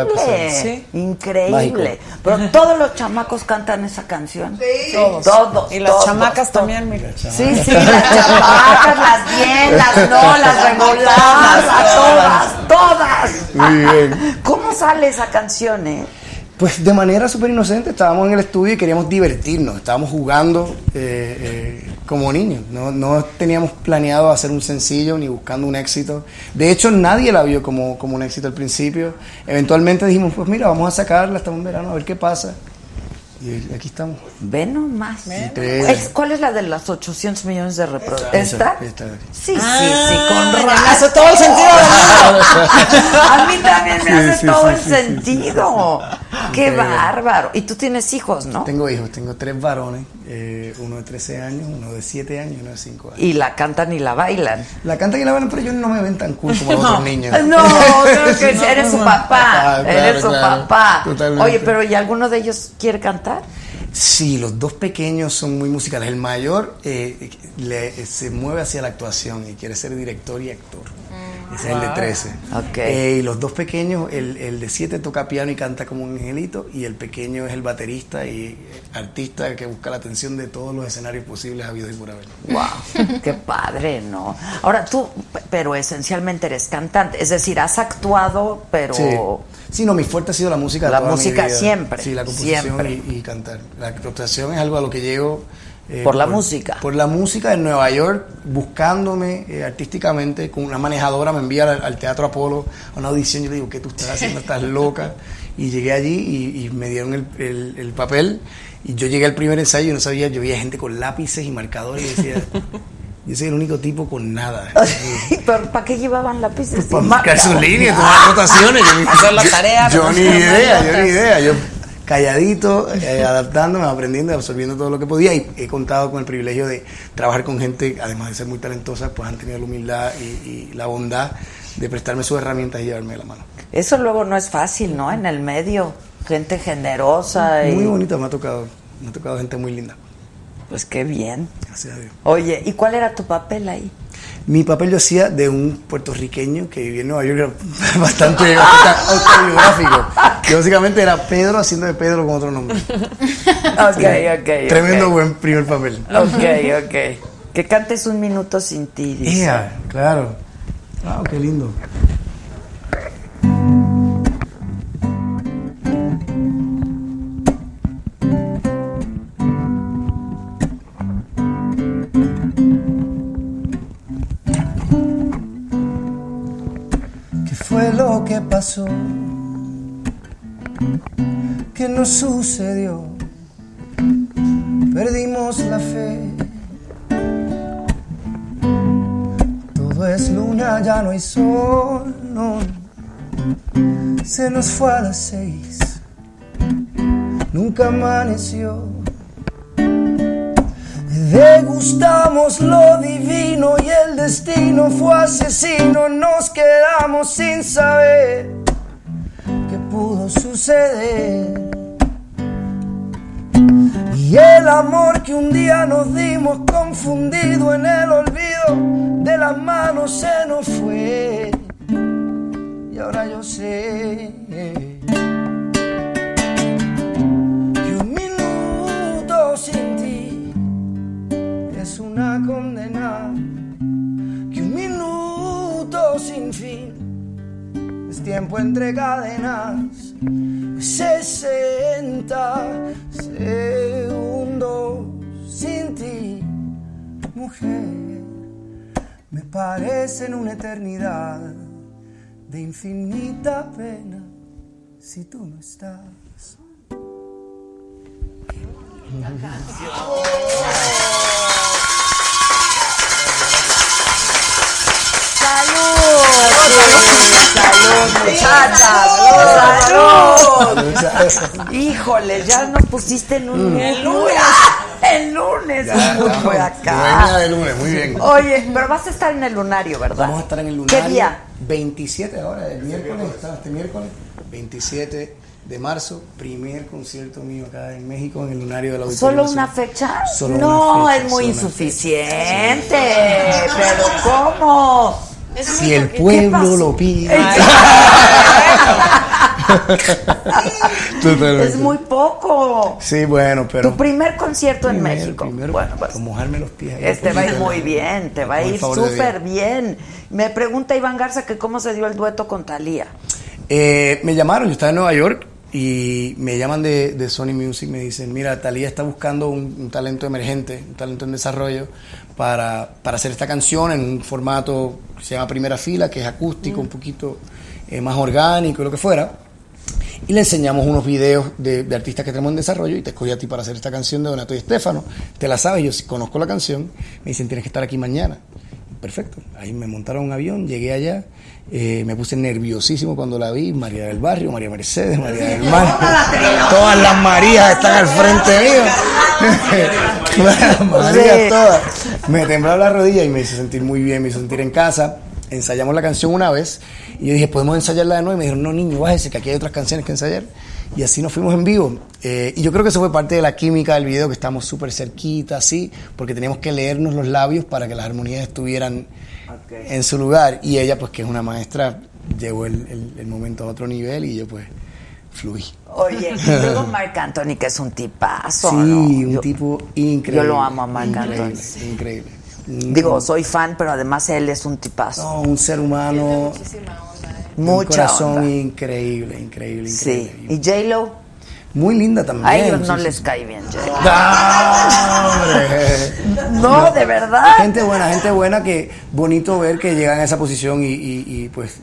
Increíble. Mágico. Pero todos los chamacos cantan esa canción. Sí. Todos. Todos. Todos. Y las todos, chamacas todos. también, mira. Sí, sí, las chamacas, las bien, las no, las reguladas, a todas, todas. Muy bien. ¿Cómo sale esa canción, eh? Pues de manera súper inocente, estábamos en el estudio y queríamos divertirnos, estábamos jugando eh, eh, como niños, no, no teníamos planeado hacer un sencillo ni buscando un éxito. De hecho, nadie la vio como, como un éxito al principio. Eventualmente dijimos, pues mira, vamos a sacarla hasta un verano a ver qué pasa. Y aquí estamos. Ve nomás. Es- ¿Cuál es la de las 800 millones de reproducciones? ¿Esta? esta. Sí, sí, Ah, sí, con ya razón. me hace todo el sentido. A mí también me Sí, hace sí, todo sí, el sí, sí, sentido. Qué bárbaro. Y tú tienes hijos, ¿no? Tengo hijos, tengo tres varones, eh, uno de 13 años, uno de 7 años y uno de 5 años. Y la cantan y la bailan. La cantan y la bailan, pero ellos no me ven tan cool como los No, otros niños. no, no, que No, eres su papá, Ah, eres su claro. papá. Totalmente. Oye, pero ¿y alguno de ellos quiere cantar? Sí, los dos pequeños son muy musicales. El mayor eh, le- se mueve hacia la actuación y quiere ser director y actor. Ese es el de 13. Ok. Eh, y los dos pequeños, el, el de 7 toca piano y canta como un angelito, y el pequeño es el baterista y artista que busca la atención de todos los escenarios posibles habidos y por haber. Wow, qué padre, ¿no? Ahora tú, pero esencialmente eres cantante, es decir, has actuado, pero Sí. Sí, no, mi fuerte ha sido la música. La toda mi música vida. siempre, Sí, la composición siempre. Y, y cantar. La actuación es algo a lo que llego. Eh, Por la música. Por la música en Nueva York, buscándome eh, artísticamente, con una manejadora me envía al, al Teatro Apolo a una audición. Yo le digo, ¿qué tú estás haciendo? Estás loca. Y llegué allí y, y me dieron el, el- el papel. Y yo llegué al primer ensayo y no sabía, yo veía gente con lápices y marcadores y decía, yo soy el único tipo con nada. ¿Pero para qué llevaban lápices? Para y marcar sus líneas, tomar anotaciones. Yo la tarea, Yo ¿no? ni idea, yo ni idea. Yo calladito, eh, adaptándome, aprendiendo, absorbiendo todo lo que podía y he contado con el privilegio de trabajar con gente, además de ser muy talentosa, pues han tenido la humildad y, y la bondad de prestarme sus herramientas y llevarme de la mano. Eso luego no es fácil, ¿no? En el medio, gente generosa y Muy bonito, me ha tocado, me ha tocado gente muy linda. pues qué bien. Gracias a Dios. Oye, ¿y cuál era tu papel ahí? Mi papel yo hacía de un puertorriqueño que vivía en Nueva York, bastante autobiográfico. Que básicamente era Pedro haciendo de Pedro con otro nombre. Ok, ok. Tremendo buen primer papel. Ok, ok. Que cantes un minuto sin ti, dice. Ea, claro. Wow, qué lindo. Que pasó? ¿Qué nos sucedió? Perdimos la fe. Todo es luna, ya no hay sol. Se nos fue a las seis. Nunca amaneció. Degustamos lo divino y el destino fue asesino. Nos quedamos sin saber qué pudo suceder. Y el amor que un día nos dimos confundido en el olvido de las manos se nos fue. Y ahora yo sé es tiempo entre cadenas. 60 segundos sin ti, mujer, me parecen una eternidad de infinita pena si tú no estás. ¡Salud! ¡Salud! Híjole, ya nos pusiste en un Mm. lunes. El lunes Ya, acá. Buena de lunes, muy bien. Oye, pero vas a estar en el lunario, ¿verdad? Vamos a estar en el lunario. ¿Qué día? 27 ahora, el miércoles, este miércoles, 27 de marzo, primer concierto mío acá en México en el lunario de la Auditorio ¿Solo una fecha? Solo no, una fecha, es muy insuficiente. Pero ¿cómo? Si el pueblo lo pide. Es muy poco. Sí, bueno, pero. tu primer concierto en México. primero, bueno, pues, para mojarme los pies. ahí este va a ir muy bien, te va a ir súper bien. Me pregunta Iván Garza que cómo se dio el dueto con Talía. Eh, me llamaron, yo estaba en Nueva York y me llaman de, de Sony Music, me dicen, mira, Talía está buscando un, un talento emergente, un talento en desarrollo para, para hacer esta canción en un formato que se llama Primera Fila, que es acústico, un poquito eh, más orgánico, lo que fuera. Y le enseñamos unos videos de, de artistas que tenemos en desarrollo y te escogí a ti para hacer esta canción de Donato y Estefano. Te la sabes, yo conozco la canción, me dicen, tienes que estar aquí mañana. Perfecto, ahí me montaron un avión, llegué allá, eh, me puse nerviosísimo cuando la vi, María del Barrio, María Mercedes, María del Mar, todas las Marías están al frente mío, las Marías todas. Me temblaba la rodilla y me hizo sentir muy bien, me hizo sentir en casa, ensayamos la canción una vez y yo dije, ¿podemos ensayarla de nuevo? Y me dijeron, no niño, bájese que aquí hay otras canciones que ensayar. Y así nos fuimos en vivo. Eh, y yo creo que eso fue parte de la química del video, que estábamos súper cerquita, así, porque teníamos que leernos los labios para que las armonías estuvieran en su lugar. Y ella, pues que es una maestra, llevó el, el- el momento a otro nivel y yo pues fluí. Oye, y luego Marc Anthony, que es un tipazo, Sí, ¿no? un Yo- tipo increíble. Yo lo amo a Marc Increíble, Anthony. Increíble. Digo, soy fan, pero además él es un tipazo. No, un ser humano. Un Mucha corazón onda. increíble, increíble, increíble. Sí. ¿Y J-Lo? Muy linda también. A ellos no sí, les sí. cae bien J-Lo. ¡Ah, hombre! No, de verdad. Gente buena, gente buena que bonito ver que llegan a esa posición y, y- y, pues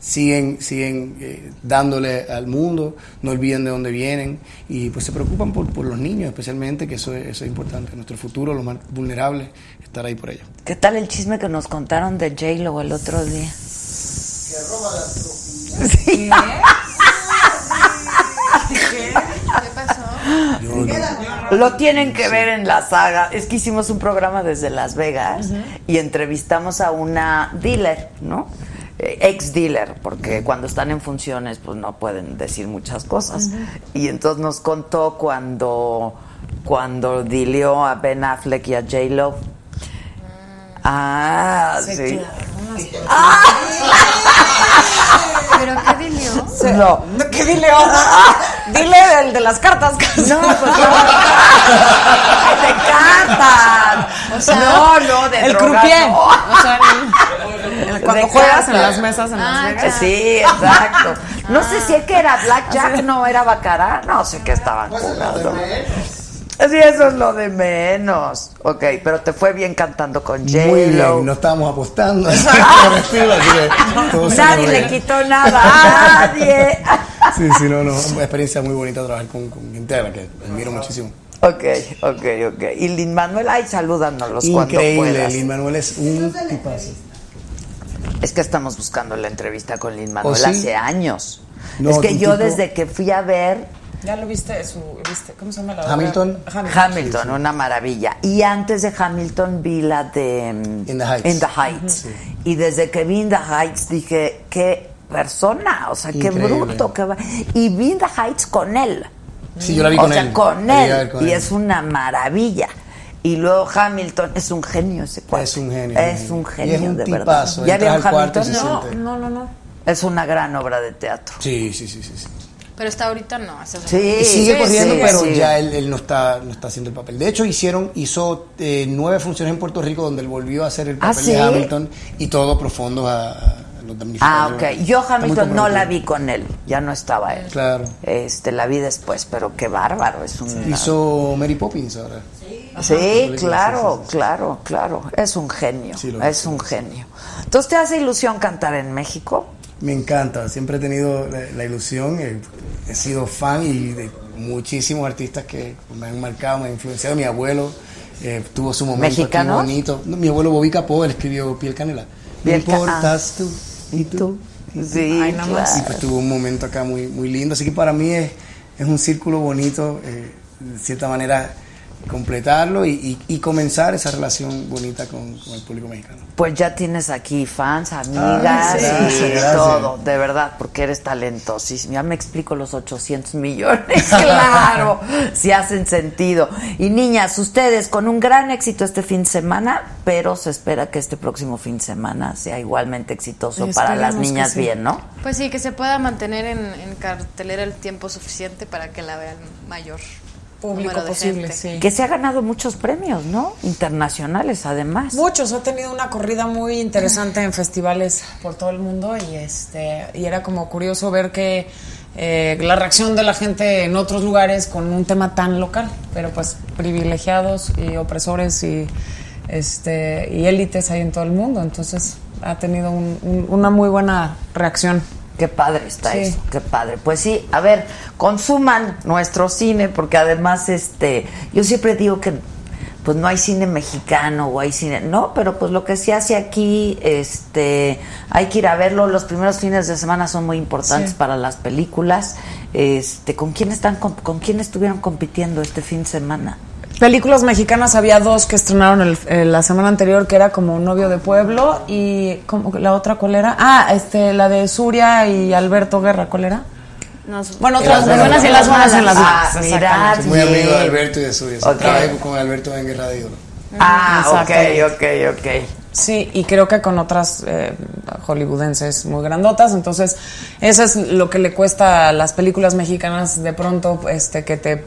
siguen siguen eh, dándole al mundo, no olviden de dónde vienen y pues se preocupan por, por los niños especialmente, que eso, es- eso es importante, nuestro futuro, los más vulnerables, estar ahí por ellos. ¿Qué tal el chisme que nos contaron de J-Lo el otro día? Sí. ¿Qué pasó? Lo tienen que ver en la saga. Es que hicimos un programa desde Las Vegas y entrevistamos a una dealer, ¿no? Eh, ex dealer, porque cuando están en funciones pues no pueden decir muchas cosas. Y entonces nos contó cuando cuando dileó a Ben Affleck y a J Lo. Ah, sí. ¿Pero qué dilió? No. ¿Qué dile Dile el de las cartas. No, pues de cartas. no, no, de El croupier. no. O sea, el- el- cuando juegas en las mesas en Las Vegas. Sí, exacto. No sé si es que era Blackjack, no era Bacará, no sé qué estaban jugando. Sí, eso es lo de menos. Ok, pero te fue bien cantando con J-Lo. Muy bien, no estábamos apostando Nadie le quitó nada, nadie. Sí, sí, no, no, una experiencia muy bonita trabajar con, con gente a la que admiro muchísimo. Ok, ok, ok. Y Lin Manuel, ay, salúdanos cuando Increíble, puedas. Lin Manuel es un tipazo. Es que estamos buscando la entrevista con Lin Manuel ¿Oh, sí? hace años. No, es que yo tipo- desde que fui a ver Ya lo viste, su, viste, ¿cómo se llama la obra? Hamilton. Hamilton, una maravilla. Y antes de Hamilton vi la de mm, In the Heights. Heights. Y desde que vi In the Heights dije, qué persona, o sea, qué Increíble. bruto que va. Y vi In the Heights con él. Sí, yo la vi o con sea, él. con él. con y él. es una maravilla. Y luego Hamilton es un genio ese cuate. Es un genio. Es un Y genio, es un de tipazo. verdad. ¿Ya vieron y Hamilton? No. No, no, no. Es una gran obra de teatro. Sí, sí, sí, sí. sí. Pero está ahorita no. esa es Sí, Y sigue sí, corriendo, sí, pero sí. ya él, él no está no está haciendo el papel. De hecho, hicieron hizo eh, nueve funciones en Puerto Rico donde él volvió a hacer el ¿Ah, papel sí? de Hamilton y todo profundo a, a los damnificados. Ah, ok. Yo Hamilton no la vi con él, ya no estaba él. Claro. Este, la vi después, pero qué bárbaro, es un... Hizo Mary Poppins ahora. Sí, claro, sí, sí, sí. claro, claro. Es un genio, Sí, lo es es, un genio. Entonces, ¿te hace ilusión cantar en México? Me encanta, siempre he tenido la, la ilusión, eh, he sido fan y de muchísimos artistas que me han marcado, me han influenciado. Mi abuelo eh, tuvo su momento aquí ¿Mexicanos? bonito. No, mi abuelo Bobby Capó, él escribió Piel Canela. Me importas tú y tú. Sí, Ay. Y pues tuvo un momento acá muy, muy lindo. Así que para mí es, es un círculo bonito, eh, de cierta manera, completarlo y, y- y comenzar esa relación bonita con, con el público mexicano. Pues ya tienes aquí fans, amigas Ah, sí, y gracias, gracias. todo, de verdad, porque eres talentosísimo. Ya me explico los 800 millones, claro, si hacen sentido. Y niñas, ustedes con un gran éxito este fin de semana, pero se espera que este próximo fin de semana sea igualmente exitoso para las niñas sí. bien, ¿no? Pues sí, que se pueda mantener en, en cartelera el tiempo suficiente para que la vean mayor Público posible, gente. sí. Que se ha ganado muchos premios, ¿no? Internacionales, además. Muchos, ha tenido una corrida muy interesante en festivales por todo el mundo y este y era como curioso ver que eh, la reacción de la gente en otros lugares con un tema tan local, pero pues privilegiados y opresores y este y élites hay en todo el mundo, entonces ha tenido un- un- una muy buena reacción. Qué padre está Sí. eso, qué padre. Pues sí, a ver, consuman nuestro cine, porque además, este, yo siempre digo que pues no hay cine mexicano o hay cine, no, pero pues lo que se hace aquí, este, hay que ir a verlo. Los primeros fines de semana son muy importantes Sí. para las películas. Este, ¿con quién están, con, con quién estuvieron compitiendo este fin de semana? Películas mexicanas había dos que estrenaron el- eh, la semana anterior que era como Novio de Pueblo y ¿cómo que la otra cuál era? Ah, este la de Suria y Alberto Guerra, ¿cuál era? Bueno, En otras buenas buenas y las buenas en las Ah, malas. mira, exactamente. Muy amigo de. Alberto y de Suria. Ok. Trabajé con Alberto en Guerra de Oro. Ah, ok, ok, ok. Sí, y creo que con otras eh, hollywoodenses muy grandotas, entonces eso es lo que le cuesta a las películas mexicanas de pronto, este, que te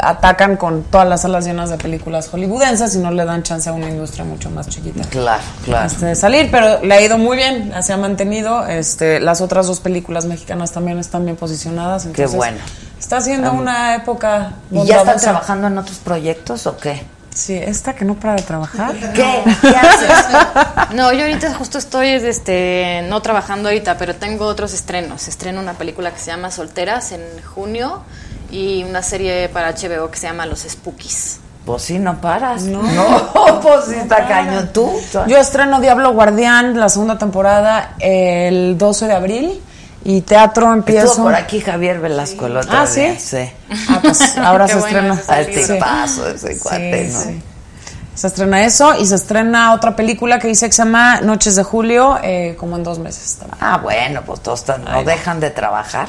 atacan con todas las salas llenas de películas hollywoodenses y no le dan chance a una industria mucho más chiquita. Claro, claro. Este, de salir, pero le ha ido muy bien, se ha mantenido. Este, las otras dos películas mexicanas también están bien posicionadas. Qué entonces, bueno. Está siendo Am- una época. ¿Y ya están trabajando en otros proyectos o qué? Sí, esta que no para de trabajar. ¿Qué? ¿Qué haces? No, yo ahorita justo estoy este, no trabajando ahorita, pero tengo otros estrenos. Estreno una película que se llama Solteras en junio y una serie para HBO que se llama Los Spookies. Pues sí, no paras. No. pues sí, está cañón. ¿Tú? Yo estreno Diablo Guardián, la segunda temporada, el 12 de abril. Y teatro empiezo. Estuvo por aquí Javier Velasco el otro Ah, día. ¿sí? Ah, pues ahora se estrena. Al tipazo ese cuate, ¿no? sí. Se estrena eso y se estrena otra película que dice que se llama Noches de Julio, eh, como en dos meses también. Ah, bueno, pues todos están- no dejan de trabajar.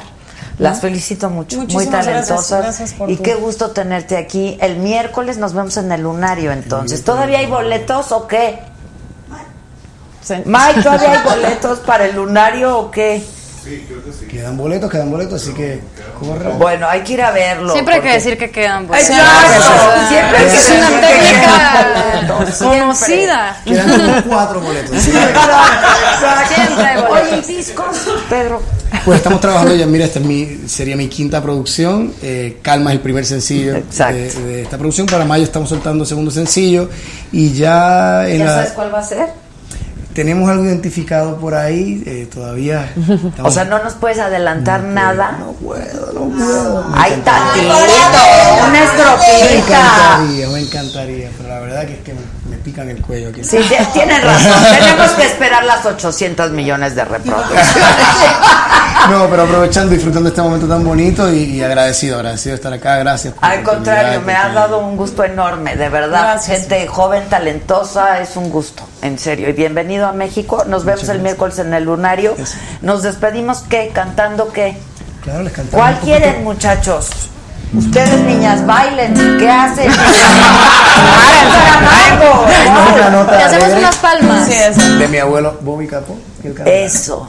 Las ¿No? felicito mucho, muy Muchísimas gracias, talentosas. gracias por y qué gusto tenerte aquí. El miércoles nos vemos en el Lunario, entonces. ¿Todavía hay boletos o qué? Mike, ¿todavía hay boletos para el Lunario o qué? Sí, creo que sí. Quedan boletos, quedan boletos, así que corre. Bueno, hay que ir a verlo. Siempre hay que decir que quedan buenos. Exacto, siempre hay que Es una técnica conocida. Quedan como cuatro boletos. Siempre hay boletos. Oye, ¿y discos, Pedro. Pues estamos trabajando ya, mira, esta es mi, sería mi quinta producción. eh, Calma es el primer sencillo de, de esta producción. Para mayo estamos soltando el segundo sencillo. Y ya en ¿Ya la- sabes cuál va a ser? Tenemos algo identificado por ahí. eh, todavía. O sea, no nos puedes adelantar nada. No puedo, no puedo. Hay tantito, una Me estrofita. encantaría, me encantaría, pero la verdad que es que me, me pican el cuello aquí. Sí, tie- tienes razón. Tenemos que esperar las 800 millones de reproducciones. No, pero aprovechando, disfrutando este momento tan bonito y, y agradecido, agradecido de estar acá, gracias. Al contrario, me porque- dado un gusto enorme, de verdad. Gracias. Gente joven, talentosa, es un gusto, en serio. Y bienvenido a México. Nos vemos el miércoles en el Lunario. Nos despedimos, ¿qué? ¿Cantando qué? Claro, les cantamos. ¿Cuál quieren, muchachos? Ustedes, niñas, bailen. ¿Qué hacen? Te hacemos unas palmas. De mi abuelo Bobby canta. Eso.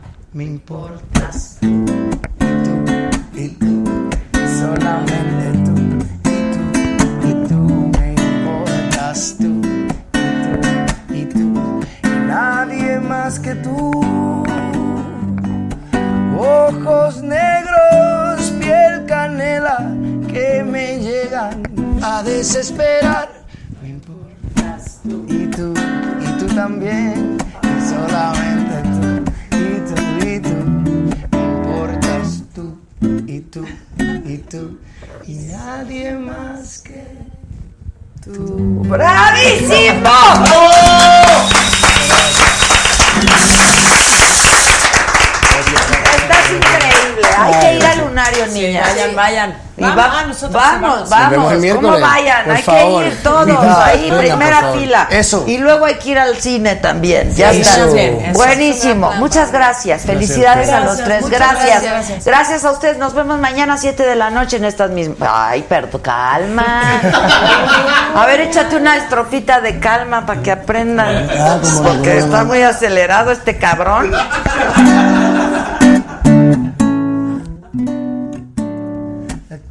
Me importas tú, y tú, y tú, y solamente tú, y tú, y tú, me importas tú, y tú, y tú, y nadie más que tú. Ojos negros, piel canela, que me llegan a desesperar. Me importas tú, y tú, y tú también, y solamente tú, y tú, y nadie más que tú. ¡Bravísimo! Estás niñas. Vayan, vayan. Y va- Vamos, nosotros vamos, vamos. Vamos. el ¿Cómo vayan? Por Hay favor. que ir todos ahí, primera fila. Eso. Y luego hay que ir al cine también. Ya Sí, está. eso bien, eso. Buenísimo. Muchas gracias. Felicidades a los tres. Gracias. gracias. Gracias a ustedes. Nos vemos mañana a 7 de la noche en estas mismas. Ay, perdón, calma. A ver, échate una estrofita de calma para que aprendan. Ah, Porque está muy acelerado este cabrón.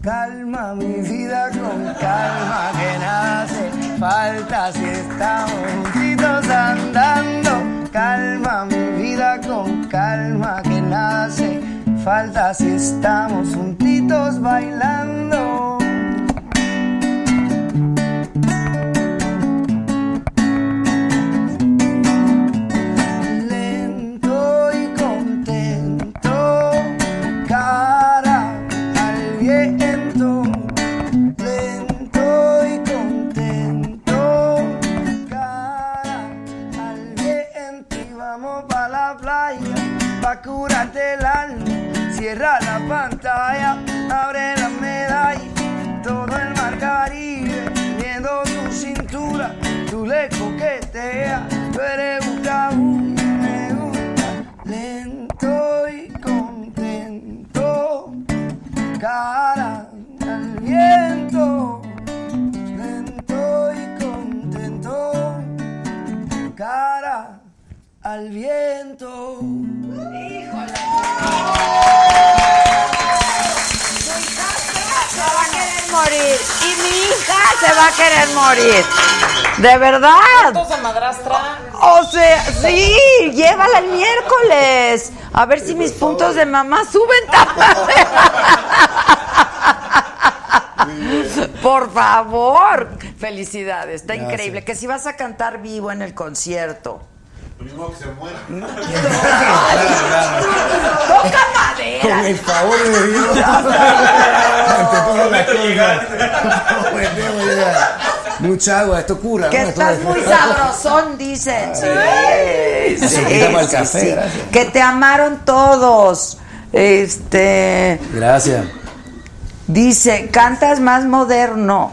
Calma mi vida con calma que nace falta si estamos juntitos andando. Calma mi vida con calma que nace falta si estamos juntitos bailando. Cállate el alma, cierra la pantalla, abre la medalla, todo el mar Caribe, viendo tu cintura, tú le coqueteas, tú eres cabullo, me gusta lento y contento, cara al viento, al viento. Se va a querer morir. Y mi hija se va a querer morir. De verdad. Fotos de madrastra. O sea, sí, llévala el miércoles. A ver si mis puntos de mamá suben también. Por favor. Felicidades, está Gracias. increíble. Que si vas a cantar vivo en el concierto. Lo mismo que se muera. Toca madera. Con el favor de Dios. Ante llegar. Mucha agua, esto cura. Que estás es- muy sabrosón, dicen. Sí, sí, sí, café, sí. gracias. Que te amaron todos. Este Gracias. dice, cantas más moderno.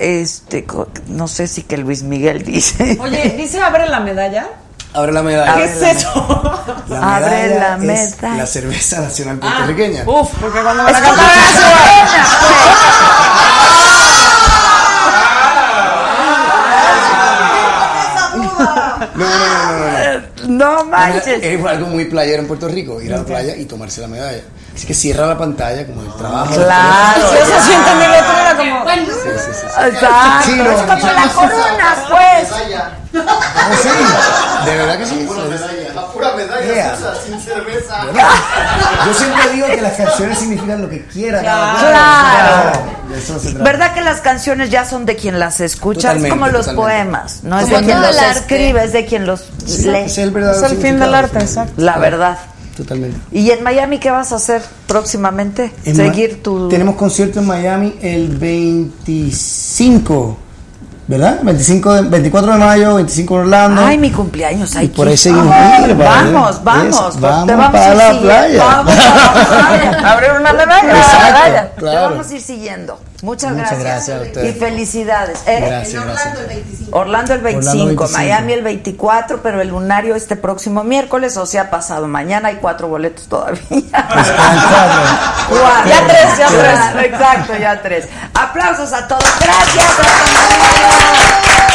Este, co- no sé si que Luis Miguel dice. Oye, dice abre la medalla. Abre la medalla. ¿Qué es eso? La Abre medalla la es medalla. La cerveza nacional puertorriqueña. Uf, porque cuando me la como cantaba la No, no, no, no, no. No manches. Es algo muy playero en Puerto Rico, ir a la playa y tomarse la medalla. Así que cierra la pantalla como el trabajo. Claro. Sí, eso sí entendí la letra, era como. Sí, sí, sí. Exacto. Sí, no, es como sí. la corona, pues. Ah, sí, de verdad que sí. Pura medalla. Yeah. sin cerveza. Yo siempre digo que las canciones significan lo que quiera. Claro. Se trata. ¿Verdad que las canciones ya son de quien las escucha? Totalmente, es como los totalmente. poemas, no es de quien los el arte. escribe, es de quien los Sí, lee. es el verdadero Es el fin del arte, exacto. La verdad. Totalmente. ¿Y en Miami qué vas a hacer próximamente? En Seguir tu... Tenemos concierto en Miami el 25, ¿verdad? 25 de- 24 de mayo, 25 en Orlando. Ay, mi cumpleaños, y hay por ahí seguimos. Ay, para. Vamos, vamos. Pues, vamos te vamos para la playa. Vamos a la playa. Abrir una medalla. Exacto, medalla. Te claro. vamos a ir siguiendo. Muchas, Muchas gracias. gracias a ustedes. Y felicidades. ¿eh? Gracias, En gracias. Orlando el 25. Orlando el 25, Orlando 25. Miami el 24, pero el lunario este próximo miércoles, o sea, pasado mañana hay cuatro boletos todavía. Cuatro. Ya tres, ya tres. Exacto, ya tres. Aplausos a todos. Gracias. hasta mañana.